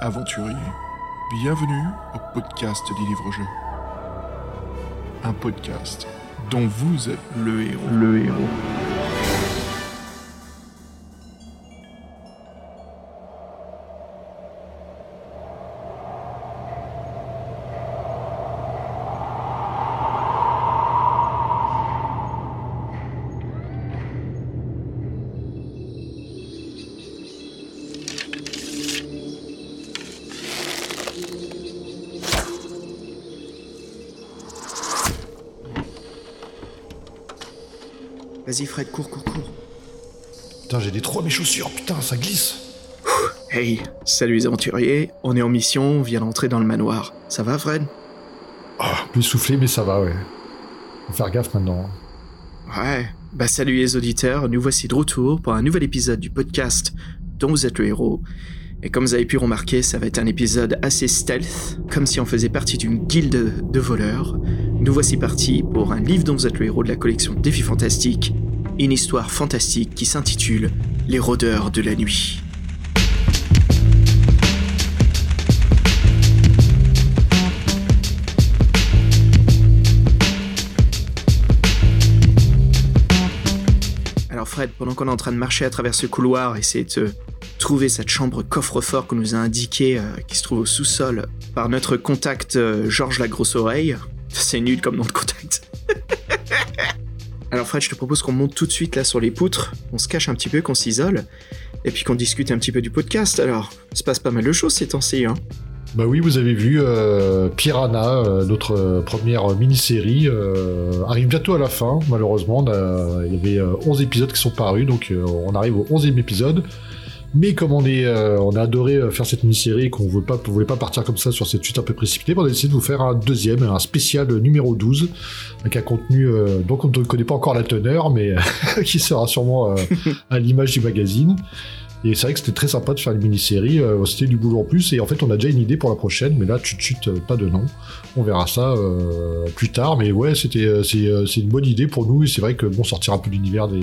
aventuriers, bienvenue au podcast des livres-jeux. Un podcast dont vous êtes le héros. Le héros. Vas-y Fred, cours, cours, cours. Putain, j'ai des trous à mes chaussures, putain, ça glisse. Hey, salut les aventuriers, on est en mission, on vient d'entrer dans le manoir. Ça va Fred? Ah, plus soufflé, mais ça va, ouais. Faut faire gaffe maintenant. Ouais. Bah salut les auditeurs, nous voici de retour pour un nouvel épisode du podcast dont vous êtes le héros. Et comme vous avez pu remarquer, ça va être un épisode assez stealth, comme si on faisait partie d'une guilde de voleurs. Nous voici partis pour un livre dont vous êtes le héros de la collection Défis Fantastiques, une histoire fantastique qui s'intitule Les rôdeurs de la nuit. Alors Fred, pendant qu'on est en train de marcher à travers ce couloir, essayer de trouver cette chambre coffre-fort qu'on nous a indiqué, euh, qui se trouve au sous-sol, par notre contact euh, Georges la grosse oreille. C'est nul comme nom de contact. Alors Fred, je te propose qu'on monte tout de suite là sur les poutres, on se cache un petit peu, qu'on s'isole, et puis qu'on discute un petit peu du podcast. Alors, il se passe pas mal de choses ces temps-ci, hein. Bah oui, vous avez vu, euh, Piranha, euh, notre euh, première mini-série, arrive bientôt à la fin, malheureusement. Il y avait euh, 11 épisodes qui sont parus, donc on arrive au 11e épisode. Mais comme on, est, euh, on a adoré euh, faire cette mini-série et qu'on ne voulait pas, partir comme ça sur cette suite un peu précipitée, on a décidé de vous faire un deuxième, un spécial numéro 12, avec un contenu euh, dont on ne connaît pas encore la teneur, mais qui sera sûrement euh, à l'image du magazine. Et c'est vrai que c'était très sympa de faire une mini-série, euh, c'était du boulot en plus, et en fait on a déjà une idée pour la prochaine, mais là, chut chut, euh, pas de nom. On verra ça euh, plus tard, mais ouais, c'était euh, c'est une bonne idée pour nous, et c'est vrai que bon, sortir un peu l'univers des,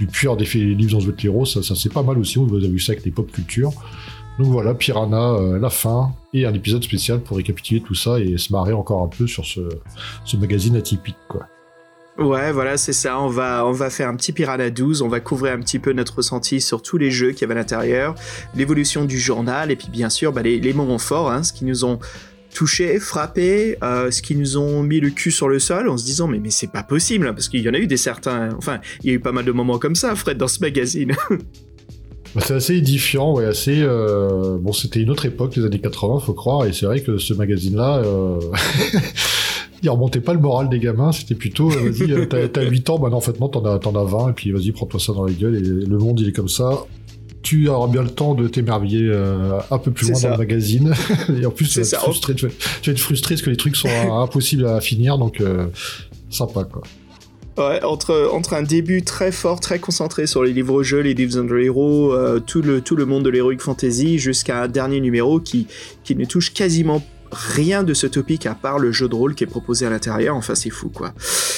du pur des livres dans votre héros, ça, ça c'est pas mal aussi, vous avez vu ça avec les pop culture. Donc voilà, Piranha, euh, la fin, et un épisode spécial pour récapituler tout ça et se marrer encore un peu sur ce, magazine atypique, quoi. Ouais, voilà, c'est ça. On va, on va faire un petit Piranha 12. On va couvrir un petit peu notre ressenti sur tous les jeux qu'il y avait à l'intérieur, l'évolution du journal, et puis bien sûr, bah, les, les moments forts, hein, ce qui nous ont touchés, frappés, euh, ce qui nous ont mis le cul sur le sol en se disant mais, c'est pas possible, hein, parce qu'il y en a eu des certains. Enfin, il y a eu pas mal de moments comme ça, Fred, dans ce magazine. Bah, c'est assez édifiant, ouais, assez. euh, Bon, c'était une autre époque, les années 80, faut croire, et c'est vrai que ce magazine-là, euh... il remontait pas le moral des gamins, c'était plutôt, vas-y, t'as t'as 8 ans, bah en fait, non, t'en as, as 20, et puis vas-y, prends-toi ça dans la gueule, et le monde, il est comme ça. Tu auras bien le temps de t'émerveiller euh, un peu plus loin ça. dans le magazine. et en plus, tu C'est vas, ça. frustré, tu, vas, tu vas être frustré parce que les trucs sont impossibles à finir, donc euh, sympa, quoi. Ouais, entre, entre un début très fort, très concentré sur les livres-jeux, les livres under Hero, euh, tout, le, tout le monde de l'heroic fantasy, jusqu'à un dernier numéro qui, qui ne touche quasiment rien de ce topic à part le jeu de rôle qui est proposé à l'intérieur. Enfin, c'est fou, quoi.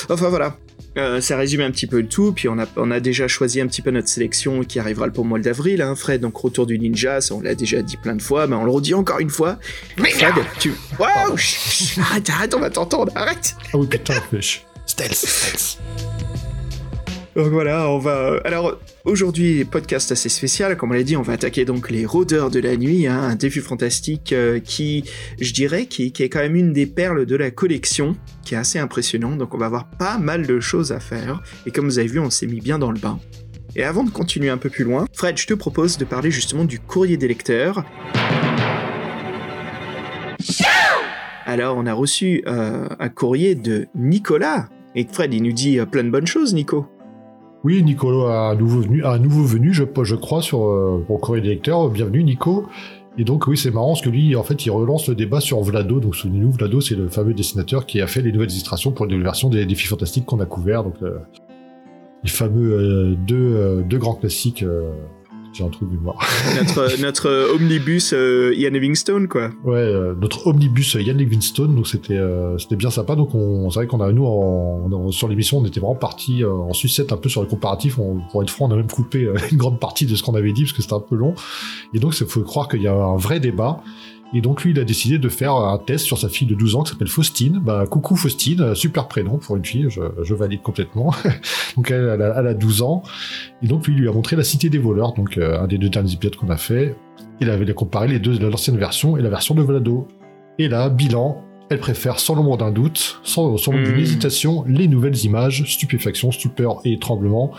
Enfin, voilà. Euh, ça résume un petit peu le tout, puis on a, on a déjà choisi un petit peu notre sélection qui arrivera pour le mois d'avril, hein, Fred, donc Retour du Ninja, ça on l'a déjà dit plein de fois, mais on le redit encore une fois. Fred, tu... Waouh Arrête, arrête, on va t'entendre, arrête Ah oui, putain. Stealth, stealth. Donc voilà, on va. Alors aujourd'hui, podcast assez spécial, comme on l'a dit, on va attaquer donc les rôdeurs de la nuit, hein, un défi fantastique euh, qui, je dirais, qui, est quand même une des perles de la collection, qui est assez impressionnant. Donc on va avoir pas mal de choses à faire. Et comme vous avez vu, on s'est mis bien dans le bain. Et avant de continuer un peu plus loin, Fred, je te propose de parler justement du courrier des lecteurs. Alors, on a reçu euh, un courrier de Nicolas. Et Fred, il nous dit euh, plein de bonnes choses, Nico. Oui, Nicolo a un nouveau venu, nouveau venu je, crois, sur euh, Courrier des lecteurs. Bienvenue, Nico. Et donc, oui, c'est marrant parce que lui, en fait, il relance le débat sur Vlado. Donc, souvenez-nous, Vlado, c'est le fameux dessinateur qui a fait les nouvelles illustrations pour les versions des défis fantastiques qu'on a couverts. Donc, euh, les fameux euh, deux, euh, deux grands classiques euh, J'ai un trou de mémoire. notre, notre omnibus euh, Ian Livingstone, quoi. Ouais, euh, notre omnibus Ian Livingstone, donc c'était euh, c'était bien sympa. Donc on, c'est vrai qu'on a nous en, sur l'émission, on était vraiment parti en sucette un peu sur les comparatifs. On, pour être franc, on a même coupé une grande partie de ce qu'on avait dit parce que c'était un peu long. Et donc il faut croire qu'il y a un vrai débat. Et donc lui, il a décidé de faire un test sur sa fille de 12 ans qui s'appelle Faustine. Bah coucou Faustine, super prénom pour une fille, je, je valide complètement. donc elle, elle, a, elle, a, 12 ans. Et donc lui, il lui a montré la Cité des voleurs, donc euh, un des deux derniers épisodes qu'on a fait. Il avait comparé les deux, l'ancienne version et la version de Vlado. Et là, bilan, elle préfère sans l'ombre d'un doute, sans, sans l'ombre d'une mmh. hésitation, les nouvelles images, stupéfaction, stupeur et tremblement.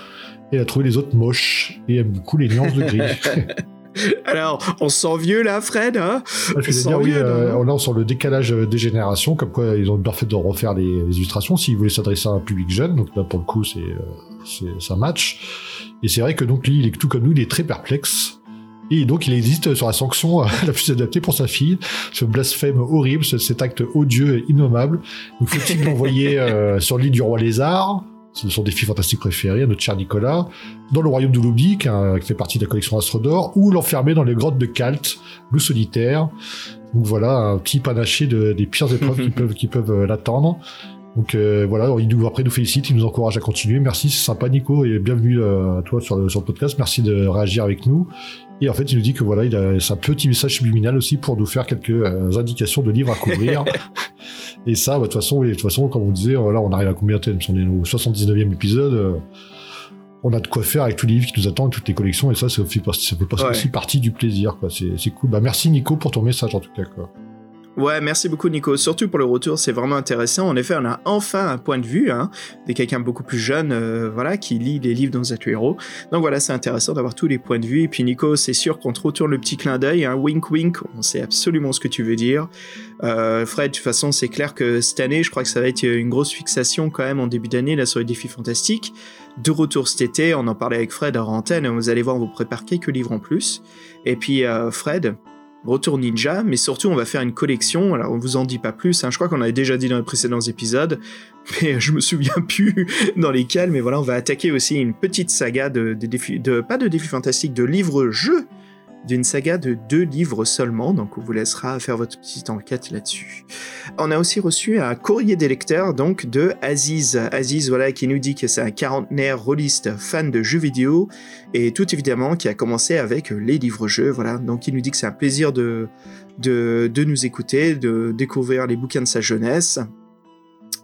Et elle a trouvé les autres moches et aime beaucoup les nuances de gris. Alors, on sent vieux là, Fred hein? Ah, Je dire, oui, euh, là, on sent le décalage des générations, comme quoi ils ont bien fait de refaire les, illustrations s'ils voulaient s'adresser à un public jeune. Donc là, pour le coup, c'est euh, ça match. Et c'est vrai que donc lui, il est tout comme nous, il est très perplexe. Et donc, il existe sur la sanction la plus adaptée pour sa fille, ce blasphème horrible, cet acte odieux et innommable. Donc, faut-il l'envoyer euh, sur l'île du roi lézard? Ce sont des filles fantastiques préférées, notre cher Nicolas, dans le royaume de l'oubli, qui, fait partie de la collection Astro d'Or, ou l'enfermer dans les grottes de Kalt, loup solitaire. Donc voilà, un petit panaché de, des pires épreuves qui peuvent, qui peuvent euh, l'attendre. Donc euh, voilà, il nous, après nous félicite, il nous encourage à continuer. Merci, c'est sympa Nico, et bienvenue euh, à toi sur le, sur le podcast. Merci de réagir avec nous. Et en fait, il nous dit que voilà, il a un petit message subliminal aussi pour nous faire quelques euh, indications de livres à couvrir. et ça, bah, de toute façon, de toute façon, comme on disait, voilà, on arrive à combien de On est au 79e épisode. Euh, on a de quoi faire avec tous les livres qui nous attendent, toutes les collections, et ça, ça fait, ça fait aussi partie du plaisir. C'est cool. Bah, merci Nico pour ton message en tout cas. Quoi. Ouais, merci beaucoup Nico, surtout pour le retour, c'est vraiment intéressant. En effet, on a enfin un point de vue hein, de quelqu'un beaucoup plus jeune, euh, voilà, qui lit les livres dans héros. Donc voilà, c'est intéressant d'avoir tous les points de vue. Et puis Nico, c'est sûr qu'on te retourne le petit clin d'œil, hein, wink wink, on sait absolument ce que tu veux dire. Euh, Fred, de toute façon, c'est clair que cette année, je crois que ça va être une grosse fixation quand même en début d'année là sur les défis fantastiques. De retour cet été, on en parlait avec Fred à antenne, vous allez voir, on vous prépare quelques livres en plus. Et puis euh, Fred, Retour Ninja, mais surtout on va faire une collection, alors on vous en dit pas plus, hein. je crois qu'on avait déjà dit dans les précédents épisodes, mais je me souviens plus dans lesquels, mais voilà, on va attaquer aussi une petite saga de, de, de pas de défis fantastiques, de livres-jeux d'une saga de deux livres seulement, donc on vous laissera faire votre petite enquête là-dessus. On a aussi reçu un courrier des lecteurs donc de Aziz. Aziz, voilà, qui nous dit que c'est un quarantenaire rôliste fan de jeux vidéo et tout évidemment qui a commencé avec les livres-jeux, voilà. Donc il nous dit que c'est un plaisir de, de, de nous écouter, de découvrir les bouquins de sa jeunesse.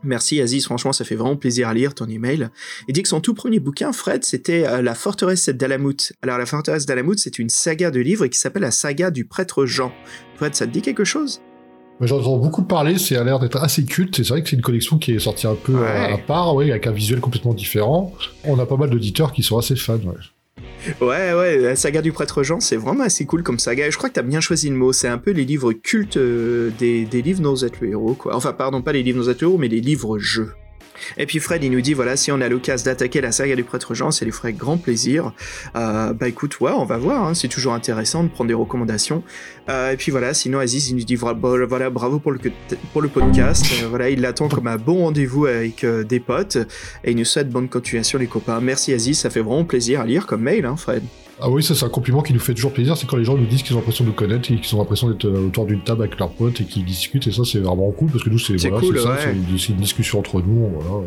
Merci Aziz, franchement ça fait vraiment plaisir à lire ton email. Il dit que son tout premier bouquin, Fred, c'était euh, La forteresse d'Alamut. Alors la forteresse d'Alamut, c'est une saga de livres qui s'appelle la saga du prêtre Jean. Fred, ça te dit quelque chose? J'entends beaucoup parler, c'est a l'air d'être assez culte, c'est vrai que c'est une collection qui est sortie un peu à, part, ouais, avec un visuel complètement différent. On a pas mal d'auditeurs qui sont assez fans. Ouais. Ouais, ouais, la saga du prêtre Jean, c'est vraiment assez cool comme saga. je crois que t'as bien choisi le mot. C'est un peu les livres cultes euh, des, livres Nos êtes le héros, quoi. Enfin, pardon, pas les livres Nos êtes le mais les livres jeux. Et puis Fred, il nous dit voilà, si on a l'occasion d'attaquer la saga du prêtre Jean, ça lui ferait grand plaisir. Euh, bah écoute, ouais, on va voir. Hein, c'est toujours intéressant de prendre des recommandations. Euh, et puis voilà, sinon Aziz, il nous dit voilà, bravo pour le pour le podcast. Euh, voilà, il l'attend comme un bon rendez-vous avec des potes et il nous souhaite bonne continuation les copains. Merci Aziz, ça fait vraiment plaisir à lire comme mail, hein, Fred. Ah oui, ça c'est un compliment qui nous fait toujours plaisir, c'est quand les gens nous disent qu'ils ont l'impression de nous connaître et qu'ils ont l'impression d'être euh, autour d'une table avec leurs potes et qu'ils discutent, et ça c'est vraiment cool parce que nous c'est voilà, cool, ça, c'est une, discussion entre nous, voilà.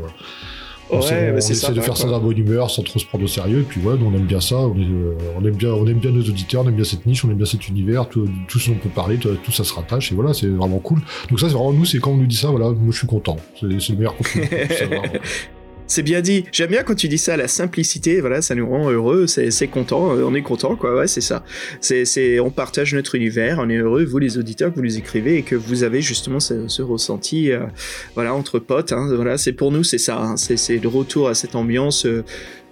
On, ouais, essaie de faire ça dans la bonne humeur sans trop se prendre au sérieux, et puis voilà, on aime bien ça, on, euh, on, aime bien, on aime bien nos auditeurs, on aime bien cette niche, on aime bien cet univers, tout, tout ce dont on peut parler, tout, ça se rattache, et voilà, c'est vraiment cool. Donc ça c'est vraiment nous, c'est quand on nous dit ça, voilà, moi je suis content, c'est le meilleur compliment. C'est bien dit. J'aime bien quand tu dis ça, la simplicité. Voilà, ça nous rend heureux. C'est content. Euh, on est content, quoi. Ouais, c'est ça. C'est, on partage notre univers. On est heureux, vous les auditeurs, que vous les écrivez et que vous avez justement ce, ressenti, euh, voilà, entre potes. Hein. Voilà, c'est pour nous, c'est ça. Hein. C'est le retour à cette ambiance.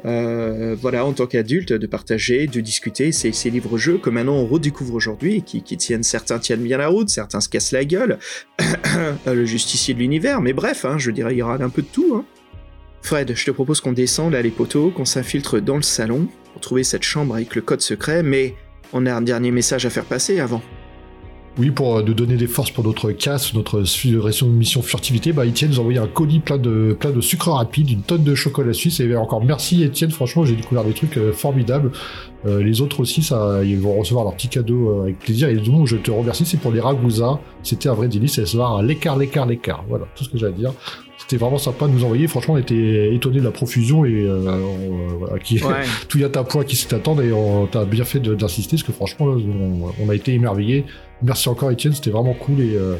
Euh, voilà, en tant qu'adulte, de partager, de discuter ces, ces livres-jeux que maintenant on redécouvre aujourd'hui, qui, qui tiennent, certains tiennent bien la route, certains se cassent la gueule, le justicier de l'univers, mais bref, hein, je dirais, il y aura un peu de tout. Hein. Fred, je te propose qu'on descende à les poteaux, qu'on s'infiltre dans le salon pour trouver cette chambre avec le code secret, mais on a un dernier message à faire passer avant. Oui, pour euh, nous donner des forces pour notre casse, notre mission furtivité, bah, Étienne nous a envoyé un colis plein de, sucre rapide, une tonne de chocolat suisse. Et encore merci Étienne, franchement, j'ai découvert des trucs euh, formidables. Euh, les autres aussi, ça, ils vont recevoir leur petit cadeau avec plaisir. Et donc, je te remercie, c'est pour les ragousas. C'était un vrai délice, et recevoir un l'écart, l'écart, l'écart. Voilà, tout ce que j'ai à dire. C'était vraiment sympa de nous envoyer. Franchement, on était étonnés de la profusion et voilà, qui, tout y a un point qui s'est attendre et on t'a bien fait d'insister parce que franchement, on, on a été émerveillés. Merci encore Étienne, c'était vraiment cool et euh,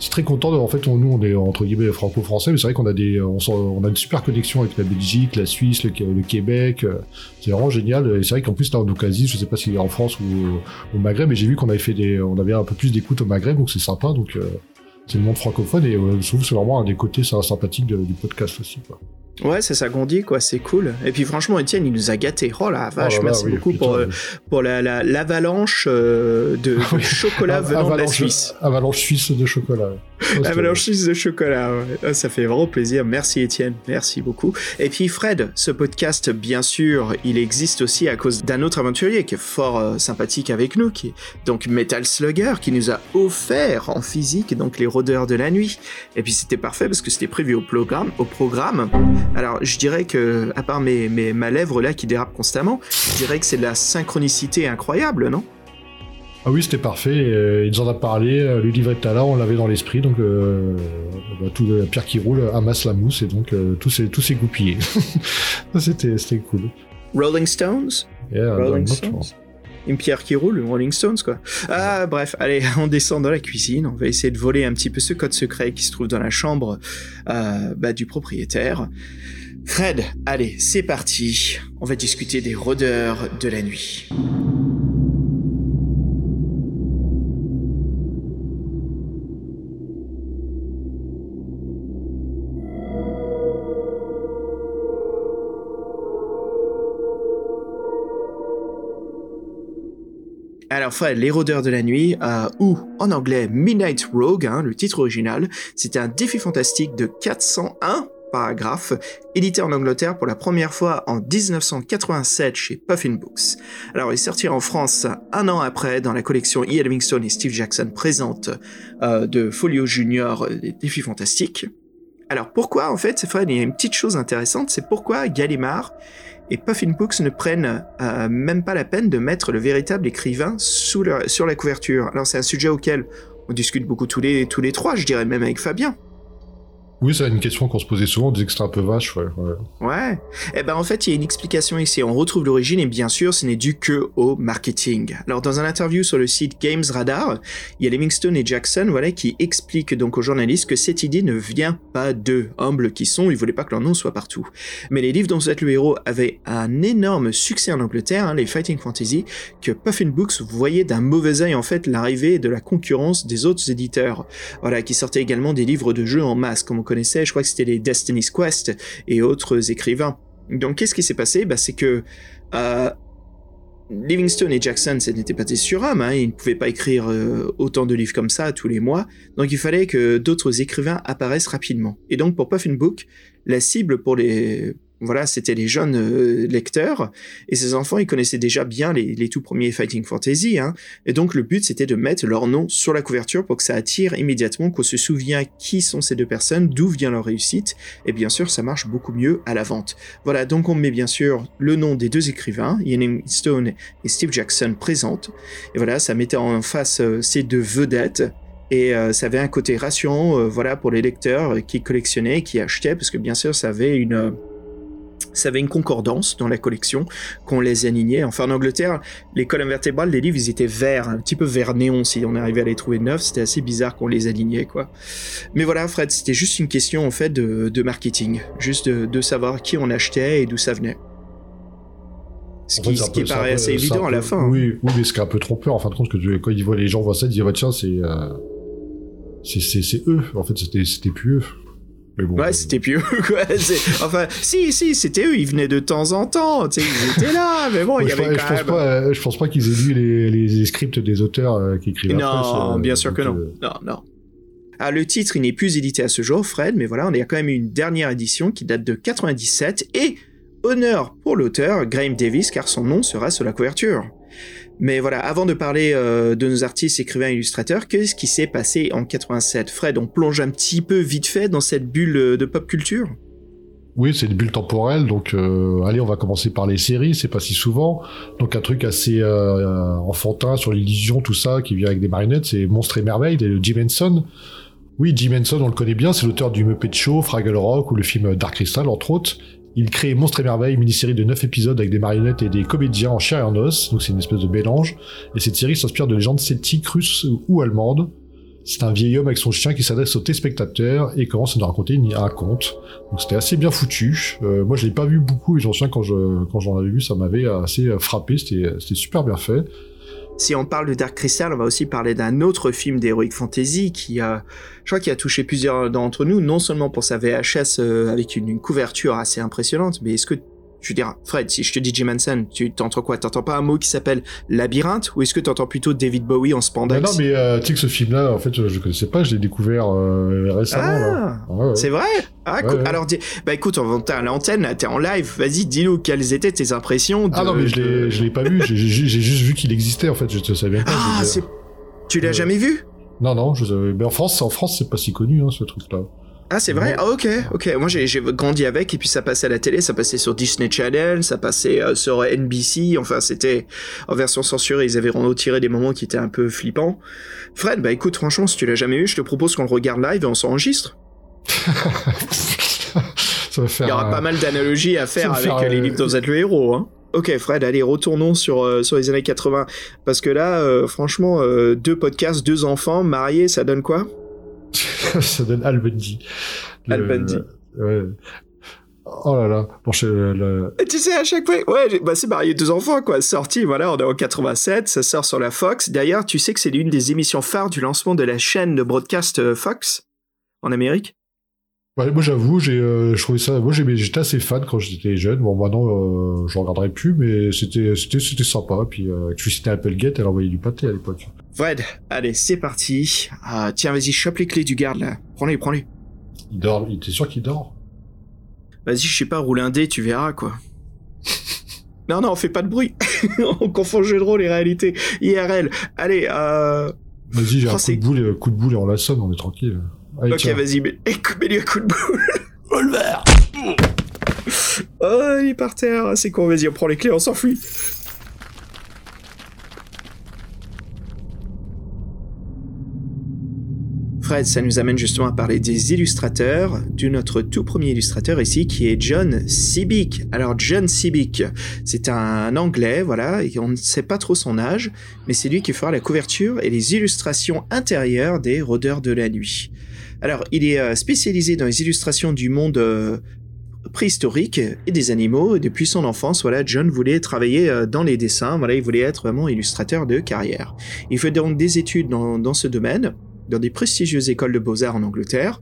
c'est très content. en fait, nous, on est entre guillemets franco-français, mais c'est vrai qu'on a des, on, a une super connexion avec la Belgique, la Suisse, le, Québec. Euh, c'est vraiment génial. Et c'est vrai qu'en plus là, en Occasie, je sais pas s'il est en France ou au Maghreb, mais j'ai vu qu'on avait fait des, on avait un peu plus d'écoute au Maghreb, donc c'est sympa. Donc euh, c'est le monde francophone et je trouve que c'est vraiment un des côtés sympathiques du podcast aussi. Quoi. Ouais, c'est ça qu'on dit, quoi. C'est cool. Et puis franchement, Étienne, il nous a gâtés. Oh la vache, oh merci beaucoup pour, euh, pour la, l'avalanche euh, de, chocolat venant de la Suisse. Avalanche suisse de chocolat. Avalanche suisse de chocolat. Ah, ça fait vraiment plaisir. Merci Étienne, merci beaucoup. Et puis Fred, ce podcast, bien sûr, il existe aussi à cause d'un autre aventurier qui est fort euh, sympathique avec nous, qui est donc Metal Slugger, qui nous a offert en physique donc les rôdeurs de la nuit. Et puis c'était parfait parce que c'était prévu au programme. Au programme. Alors, je dirais que, à part mes, ma lèvre là qui dérape constamment, je dirais que c'est de la synchronicité incroyable, non? Ah oui, c'était parfait. Euh, il nous en a parlé. Euh, le livre est là, on l'avait dans l'esprit. Donc, euh, bah, tout la pierre qui roule amasse la mousse et donc tout s'est tout goupillé. c'était cool. Rolling Stones? Rolling Stones? Une pierre qui roule, Rolling Stones quoi. Ah bref, allez, on descend dans la cuisine. On va essayer de voler un petit peu ce code secret qui se trouve dans la chambre bah, du propriétaire. Fred, allez, c'est parti. On va discuter des rôdeurs de la nuit. Alors Fred, les rôdeurs de la nuit, euh, ou en anglais Midnight Rogue, hein, le titre original, c'était un défi fantastique de 401 paragraphe, édité en Angleterre pour la première fois en 1987 chez Puffin Books. Alors il sortira en France un an après dans la collection E. Livingstone et Steve Jackson présente euh, de Folio Junior euh, des défis fantastiques. Alors pourquoi en fait, c'est il y a une petite chose intéressante, c'est pourquoi Gallimard et Puffin Books ne prennent euh, même pas la peine de mettre le véritable écrivain sur la couverture. Alors c'est un sujet auquel on discute beaucoup tous les, tous les trois, je dirais même avec Fabien. Oui, c'est une question qu'on se posait souvent, on disait que c'était un peu vache, ouais. Ouais. Eh ben, en fait, il y a une explication ici. On retrouve l'origine et bien sûr, ce n'est dû que au marketing. Alors, dans un interview sur le site Games Radar, il y a Livingstone et Jackson, voilà, qui expliquent donc aux journalistes que cette idée ne vient pas d'eux, humbles qui sont, ils voulaient pas que leur nom soit partout. Mais les livres dont vous êtes le héros avaient un énorme succès en Angleterre, hein, les Fighting Fantasy, que Puffin Books voyait d'un mauvais œil, en fait, l'arrivée de la concurrence des autres éditeurs. Voilà, qui sortaient également des livres de jeux en masse, comme je crois que c'était les Destiny's Quest et autres écrivains. Donc qu'est-ce qui s'est passé? Bah, C'est que euh, Livingstone et Jackson, ce n'était pas des surhommes, hein, ils ne pouvaient pas écrire euh, autant de livres comme ça tous les mois, donc il fallait que d'autres écrivains apparaissent rapidement. Et donc pour Puffin Book, la cible pour les, voilà, c'était les jeunes euh, lecteurs, et ces enfants, ils connaissaient déjà bien les, tout premiers Fighting Fantasy, hein, et donc le but, c'était de mettre leur nom sur la couverture pour que ça attire immédiatement, qu'on se souvient qui sont ces deux personnes, d'où vient leur réussite, et bien sûr, ça marche beaucoup mieux à la vente. Voilà, donc on met bien sûr le nom des deux écrivains, Ian Stone et Steve Jackson présentes, et voilà, ça mettait en face euh, ces deux vedettes, et euh, ça avait un côté ration, voilà, pour les lecteurs qui collectionnaient, qui achetaient, parce que bien sûr, ça avait une ça avait une concordance dans la collection qu'on les alignait. Enfin, en Angleterre, les colonnes vertébrales des livres, ils étaient verts, un petit peu vert néon si on arrivait à les trouver neufs. C'était assez bizarre qu'on les alignait, quoi. Mais voilà, Fred, c'était juste une question, en fait, de, marketing. Juste de, savoir qui on achetait et d'où ça venait. Ce qui, ce qui paraît assez évident à la fin. Hein. Oui, mais ce qui est un peu trompeur, en fin de compte, que quand ils voient, les gens voient ça, ils disent, tiens, c'est, euh, c'est, eux. En fait, c'était, c'était plus eux ouais, c'était plus eux, quoi. Enfin, si, si, c'était eux, ils venaient de temps en temps, tu sais, ils étaient là, mais bon, il y avait quand je même... Pense pas, euh, je pense pas qu'ils aient lu les, les, scripts des auteurs euh, qui écrivaient Non, euh, bien sûr que non. Non, non. Ah, le titre, il n'est plus édité à ce jour, Fred, mais voilà, on a quand même une dernière édition qui date de 97, et honneur pour l'auteur, Graham Davis, car son nom sera sur la couverture. Mais voilà, avant de parler euh, de nos artistes, écrivains, illustrateurs, qu'est-ce qui s'est passé en 87 Fred, on plonge un petit peu vite fait dans cette bulle de pop culture? Oui, c'est une bulle temporelle, donc euh, allez, on va commencer par les séries, c'est pas si souvent. Donc un truc assez euh, enfantin sur l'illusion, tout ça, qui vient avec des marionnettes, c'est Monstre et Merveille de Jim Henson. Oui, Jim Henson, on le connaît bien, c'est l'auteur du Muppet Show, Fraggle Rock ou le film Dark Crystal, entre autres. Il crée Monstre et Merveille, une mini-série de 9 épisodes avec des marionnettes et des comédiens en chair et en os, donc c'est une espèce de mélange. Et cette série s'inspire de légendes celtiques, russes ou allemandes. C'est un vieil homme avec son chien qui s'adresse aux téléspectateurs et commence à nous raconter un conte. Donc c'était assez bien foutu. Euh, moi je l'ai pas vu beaucoup et j'en souviens quand quand j'en avais vu ça m'avait assez frappé. C'était c'était super bien fait. Si on parle de Dark Crystal, on va aussi parler d'un autre film d'heroic fantasy qui a, je crois, qui a touché plusieurs d'entre nous, non seulement pour sa VHS euh, avec une, couverture assez impressionnante, mais est-ce que je veux dire, Fred, si je te dis Jim Henson, tu t'entends quoi? T'entends pas un mot qui s'appelle labyrinthe? Ou est-ce que t'entends plutôt David Bowie en spandex? Non, mais euh, tu sais que ce film-là, en fait, je connaissais pas, je l'ai découvert euh, récemment. Ah, c'est vrai? Ah, Alors, bah écoute, on à l'antenne, t'es en live, vas-y, dis-nous quelles étaient tes impressions. ah non, mais je l'ai pas vu, j'ai juste vu qu'il existait, en fait, je te savais pas. Ah, c'est... Tu l'as jamais vu? Non, non, je... mais en France, en France, c'est pas si connu, hein, ce truc-là. Ah, c'est vrai? Ah, ok, ok. Moi, j'ai grandi avec, et puis ça passait à la télé, ça passait sur Disney Channel, ça passait euh, sur NBC, enfin, c'était en version censurée, ils avaient retiré des moments qui étaient un peu flippants. Fred, bah écoute, franchement, si tu l'as jamais eu, je te propose qu'on le regarde live et on s'enregistre. faire Il y aura pas mal d'analogies à faire avec euh, les livres dont vous êtes le héros, hein. Ok Fred, allez retournons sur euh, sur les années 80 parce que là, franchement, deux podcasts, deux enfants mariés, ça donne quoi? ça donne Al Bundy. Oh là là. Bon, Tu sais, à chaque fois, ouais, bah, c'est marié deux enfants, quoi. Sorti, voilà, on est en 87, ça sort sur la Fox. D'ailleurs, tu sais que c'est l'une des émissions phares du lancement de la chaîne de broadcast euh, Fox en Amérique? Moi j'avoue, j'ai, euh, je trouvais ça, moi j'étais assez fan quand j'étais jeune. Bon maintenant, euh, je regarderai plus, mais c'était, c'était, c'était sympa. Puis euh, tu citais Applegate, elle envoyait du pâté à l'époque. Fred, allez, c'est parti. Ah, tiens, vas-y, chope les clés du garde là. Prends-les, prends-les. Il dort, t'es sûr qu'il dort? Vas-y, je sais pas, roule un dé, tu verras quoi. non, non, on fait pas de bruit. on confond jeu de rôle et réalité. IRL. Allez, euh. Vas-y, j'ai un coup de boule, et, coup de boule et on la sonne, on est tranquille ok, vas-y, mais... mets-lui un coup de boule. Volver Oh, il est par terre. C'est con, vas-y, on prend les clés, on s'enfuit. Fred, ça nous amène justement à parler des illustrateurs, de notre tout premier illustrateur ici, qui est John Sibic. Alors John Sibic, c'est un anglais, voilà, et on ne sait pas trop son âge, mais c'est lui qui fera la couverture et les illustrations intérieures des Rôdeurs de la Nuit. Alors, il est euh, spécialisé dans les illustrations du monde euh, préhistorique et des animaux. Depuis son enfance, voilà, John voulait travailler euh, dans les dessins. Voilà, il voulait être vraiment illustrateur de carrière. Il fait donc des études dans, dans ce domaine dans des prestigieuses écoles de beaux-arts en Angleterre.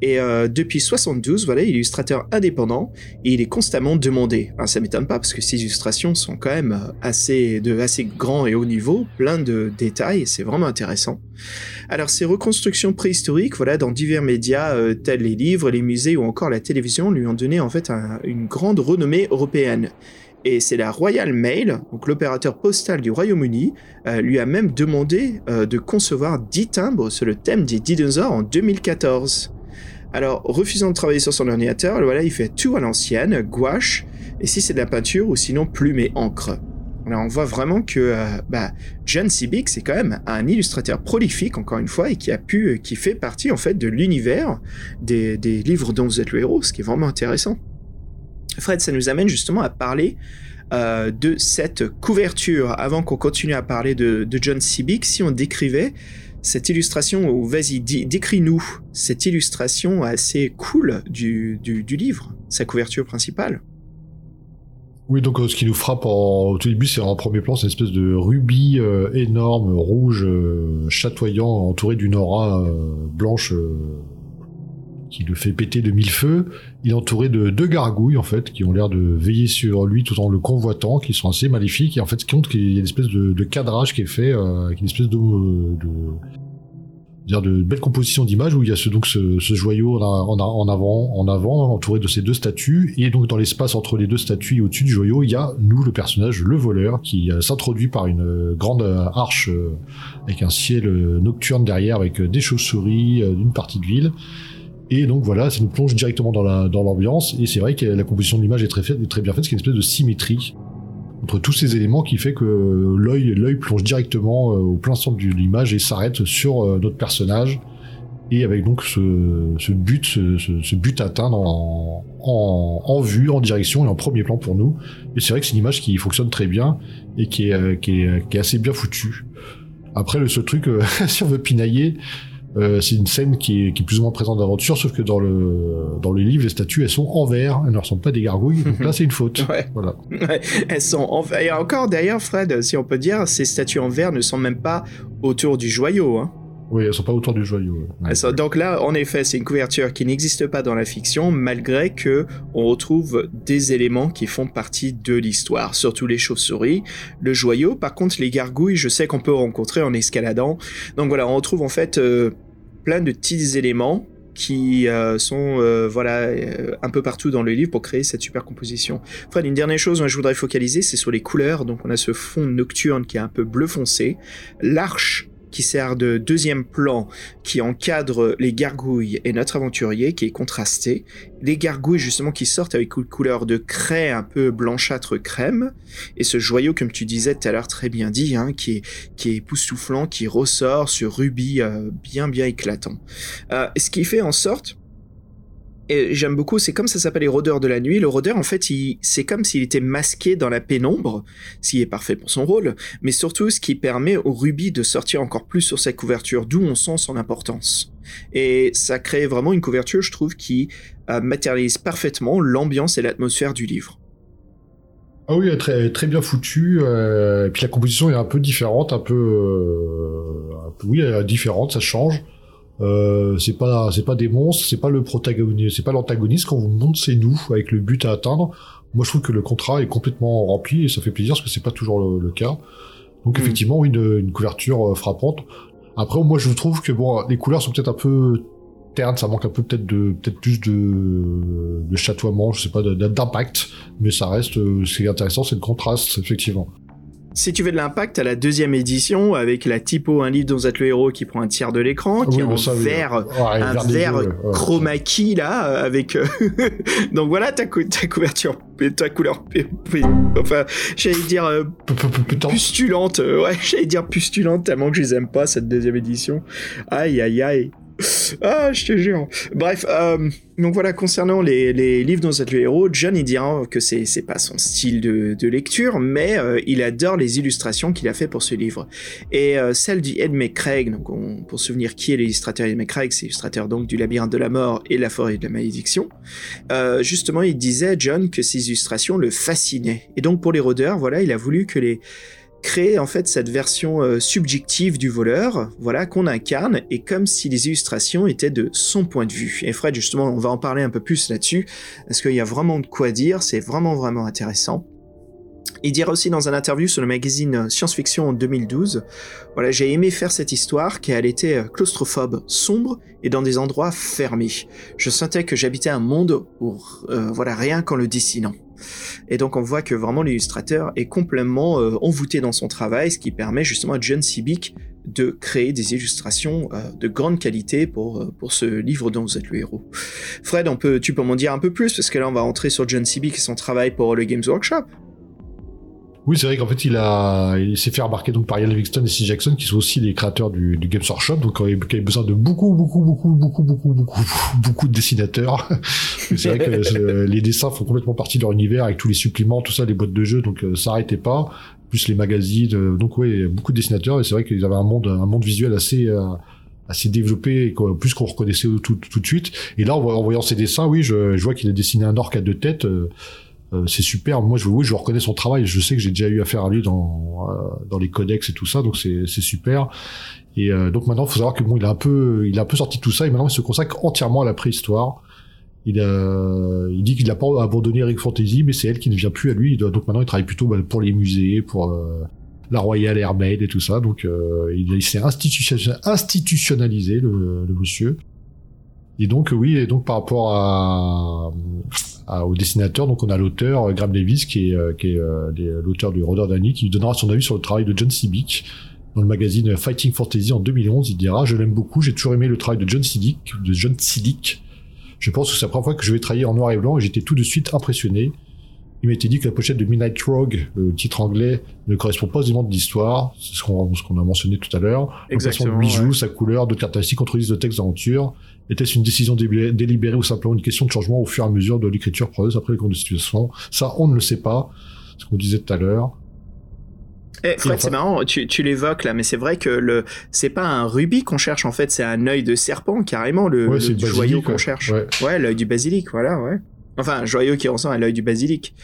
Et euh, depuis 72, voilà, il est illustrateur indépendant et il est constamment demandé. Alors, ça m'étonne pas parce que ses illustrations sont quand même euh, assez de assez grand et haut niveau, plein de détails, c'est vraiment intéressant. Alors ses reconstructions préhistoriques, voilà, dans divers médias euh, tels les livres, les musées ou encore la télévision, lui ont donné en fait une grande renommée européenne et c'est la Royal Mail, donc l'opérateur postal du Royaume-Uni, euh, lui a même demandé euh, de concevoir 10 timbres sur le thème des dinosaures en 2014. Alors, refusant de travailler sur son ordinateur, voilà, il fait tout à l'ancienne, gouache, et si c'est de la peinture ou sinon plume et encre. Alors on voit vraiment que euh, bah, John Sibic c'est quand même un illustrateur prolifique encore une fois et qui a pu, qui fait partie en fait de l'univers des livres dont vous êtes le héros, ce qui est vraiment intéressant. Fred, ça nous amène justement à parler euh, de cette couverture. Avant qu'on continue à parler de, John Sibic, si on décrivait cette illustration, ou vas-y, décris-nous cette illustration assez cool du, livre, sa couverture principale. Oui, donc euh, ce qui nous frappe au tout début, c'est en premier plan, c'est une espèce de rubis euh, énorme, rouge, chatoyant, entouré d'une aura blanche qui le fait péter de mille feux. Il est entouré de deux gargouilles, en fait, qui ont l'air de veiller sur lui tout en le convoitant, qui sont assez maléfiques. Et en fait, ce qui compte, qu'il y a une espèce de, cadrage qui est fait, euh, avec une espèce de, dire de belles compositions d'images où il y a ce, donc ce, joyau en, avant, en avant, entouré de ces deux statues, et donc dans l'espace entre les deux statues et au-dessus du joyau, il y a nous, le personnage, le voleur, qui euh, s'introduit par une euh, grande arche avec un ciel nocturne derrière, avec des chauves-souris, d'une partie de ville. Et donc voilà, ça nous plonge directement dans la dans l'ambiance. Et c'est vrai que la composition de l'image est très, est bien faite, c'est une espèce de symétrie entre tous ces éléments qui fait que l'œil plonge directement euh, au plein centre de l'image et s'arrête sur euh, notre personnage. Et avec donc ce, ce but ce, ce, atteindre en, vue en direction et en premier plan pour nous. Et c'est vrai que c'est une image qui fonctionne très bien et qui est, euh, qui est, qui est assez bien foutue. Après le seul truc si on veut pinailler euh, c'est une scène qui est, qui est, plus ou moins présente d'aventure, sauf que dans le dans le livre, les statues elles sont en verre, elles ne ressemblent pas à des gargouilles. Donc là, c'est une faute. Ouais. Voilà. Ouais. Elles sont en verre. Et encore d'ailleurs, Fred, si on peut dire, ces statues en verre ne sont même pas autour du joyau. Hein. Oui, elles sont pas autour du joyau. Ouais. Donc là, en effet, c'est une couverture qui n'existe pas dans la fiction, malgré que on retrouve des éléments qui font partie de l'histoire, surtout les chauves-souris, le joyau. Par contre, les gargouilles, je sais qu'on peut rencontrer en escaladant. Donc voilà, on retrouve en fait euh, plein de petits éléments qui euh, sont euh, voilà un peu partout dans le livre pour créer cette super composition. Une dernière chose je voudrais focaliser, c'est sur les couleurs. Donc on a ce fond nocturne qui est un peu bleu foncé, l'arche qui sert de deuxième plan, qui encadre les gargouilles et notre aventurier, qui est contrasté. Les gargouilles, justement, qui sortent avec une couleur de craie un peu blanchâtre crème. Et ce joyau, comme tu disais tout à l'heure, très bien dit, hein, qui est, qui est époustouflant, qui ressort, ce rubis euh, bien, bien éclatant. Euh, ce qui fait en sorte j'aime beaucoup, c'est comme ça s'appelle les rôdeurs de la nuit. Le rôdeur, en fait, c'est comme s'il était masqué dans la pénombre, ce qui est parfait pour son rôle, mais surtout ce qui permet au rubis de sortir encore plus sur sa couverture, d'où on sent son importance. Et ça crée vraiment une couverture, je trouve, qui euh, matérialise parfaitement l'ambiance et l'atmosphère du livre. Ah oui, très, très bien foutu. Euh, et puis la composition est un peu différente, un peu, euh, un peu oui, différente, ça change. Euh, c'est pas c'est pas des monstres, c'est pas le protagoniste, c'est pas l'antagoniste quand vous montre c'est nous avec le but à atteindre. Moi je trouve que le contrat est complètement rempli et ça fait plaisir parce que c'est pas toujours le, le, cas. Donc mm. effectivement oui une, une couverture euh, frappante. Après moi je trouve que bon les couleurs sont peut-être un peu ternes, ça manque un peu peut-être de peut-être plus de, de chatoiement, je sais pas d'impact, mais ça reste euh, ce qui est intéressant c'est le contraste effectivement. Si tu veux de l'impact, à la deuxième édition, avec la typo Un livre dont vous êtes le héros qui prend un tiers de l'écran, qui est en vert, un vert chroma key, là, avec... Euh, donc voilà ta, ta couverture, ta couleur... Enfin, j'allais dire... Euh, pustulante, euh, ouais, j'allais dire pustulante, tellement que je les aime pas, cette deuxième édition. Aïe, aïe, aïe. Ah, je te jure. Bref, euh, donc voilà, concernant les, livres dont êtes le héros, John il dit hein, que c'est, pas son style de, lecture, mais euh, il adore les illustrations qu'il a fait pour ce livre. Et euh, celle du Ed McCraig, donc on, pour souvenir qui est l'illustrateur Ed McCraig, c'est l'illustrateur donc du Labyrinthe de la Mort et La Forêt de la Malédiction. Justement, il disait, John, que ces illustrations le fascinaient. Et donc pour les rôdeurs, voilà, il a voulu que les créer en fait cette version euh, subjective du voleur, voilà, qu'on incarne, et comme si les illustrations étaient de son point de vue. Et Fred, justement, on va en parler un peu plus là-dessus, parce qu'il y a vraiment de quoi dire, c'est vraiment vraiment intéressant. Il dira aussi dans un interview sur le magazine Science Fiction en 2012, voilà, j'ai aimé faire cette histoire car elle était euh, claustrophobe, sombre et dans des endroits fermés. Je sentais que j'habitais un monde où, euh, voilà, rien qu'en le dessinant. Et donc on voit que vraiment l'illustrateur est complètement euh, envoûté dans son travail, ce qui permet justement à John Sibic de créer des illustrations euh, de grande qualité pour, euh, pour ce livre dont vous êtes le héros. Fred, tu peux m'en dire un peu plus, parce que là on va entrer sur John Sibic et son travail pour le Games Workshop. Oui, c'est vrai qu'en fait, il a, il s'est fait remarquer donc par Ian Livingston et Steve Jackson, qui sont aussi les créateurs du, du Games Workshop, donc il avait besoin de beaucoup, beaucoup, beaucoup, beaucoup, beaucoup, beaucoup, beaucoup de dessinateurs. c'est vrai que les dessins font complètement partie de leur univers avec tous les suppléments, tout ça, les boîtes de jeux, donc ça arrêtait pas. Plus les magazines, donc oui, beaucoup de dessinateurs et c'est vrai qu'ils avaient un monde, un monde visuel assez. assez développé et plus qu'on reconnaissait tout, de suite et là en voyant ces dessins oui je, vois qu'il a dessiné un orc à deux têtes euh, c'est super. Moi, je, oui, je reconnais son travail. Je sais que j'ai déjà eu affaire à lui dans euh, dans les codex et tout ça, donc c'est super. Et euh, donc maintenant, il faut savoir que bon, il a un peu, il a un peu sorti tout ça et maintenant il se consacre entièrement à la préhistoire. Il, a, il dit qu'il n'a pas abandonné Eric Fantasy, mais c'est elle qui ne vient plus à lui. Donc maintenant, il travaille plutôt bah, pour les musées, pour la Royal Air Maid et tout ça. Donc il, il s'est institutionnalisé le, le, monsieur. Et donc oui, et donc par rapport à, au dessinateur, donc on a l'auteur Graham Davis qui est, qui est l'auteur du Roder Danny qui donnera son avis sur le travail de John Sibic dans le magazine Fighting Fantasy en 2011. Il dira Je l'aime beaucoup, j'ai toujours aimé le travail de John Sidic, de John. Je pense que c'est la première fois que je vais travailler en noir et blanc et j'étais tout de suite impressionné. Il m'était dit que la pochette de Midnight Rogue, le titre anglais, ne correspond pas aux éléments de l'histoire. C'est ce qu'on a mentionné tout à l'heure. Exactement. Son bijou, sa couleur, d'autres caractéristiques contredisent le texte d'aventure. Était-ce une décision délibérée ou simplement une question de changement au fur et à mesure de l'écriture preneuse après les conditions de situation? Ça, on ne le sait pas. Ce qu'on disait tout à l'heure. Eh, Fred, c'est marrant, tu, tu l'évoques là, mais c'est vrai que le c'est pas un rubis qu'on cherche en fait, c'est un œil de serpent carrément, le, Ouais, le joyau qu'on cherche. Ouais. Ouais, l'œil du basilic, voilà, ouais. Enfin, un joyau qui ressemble à l'œil du basilic.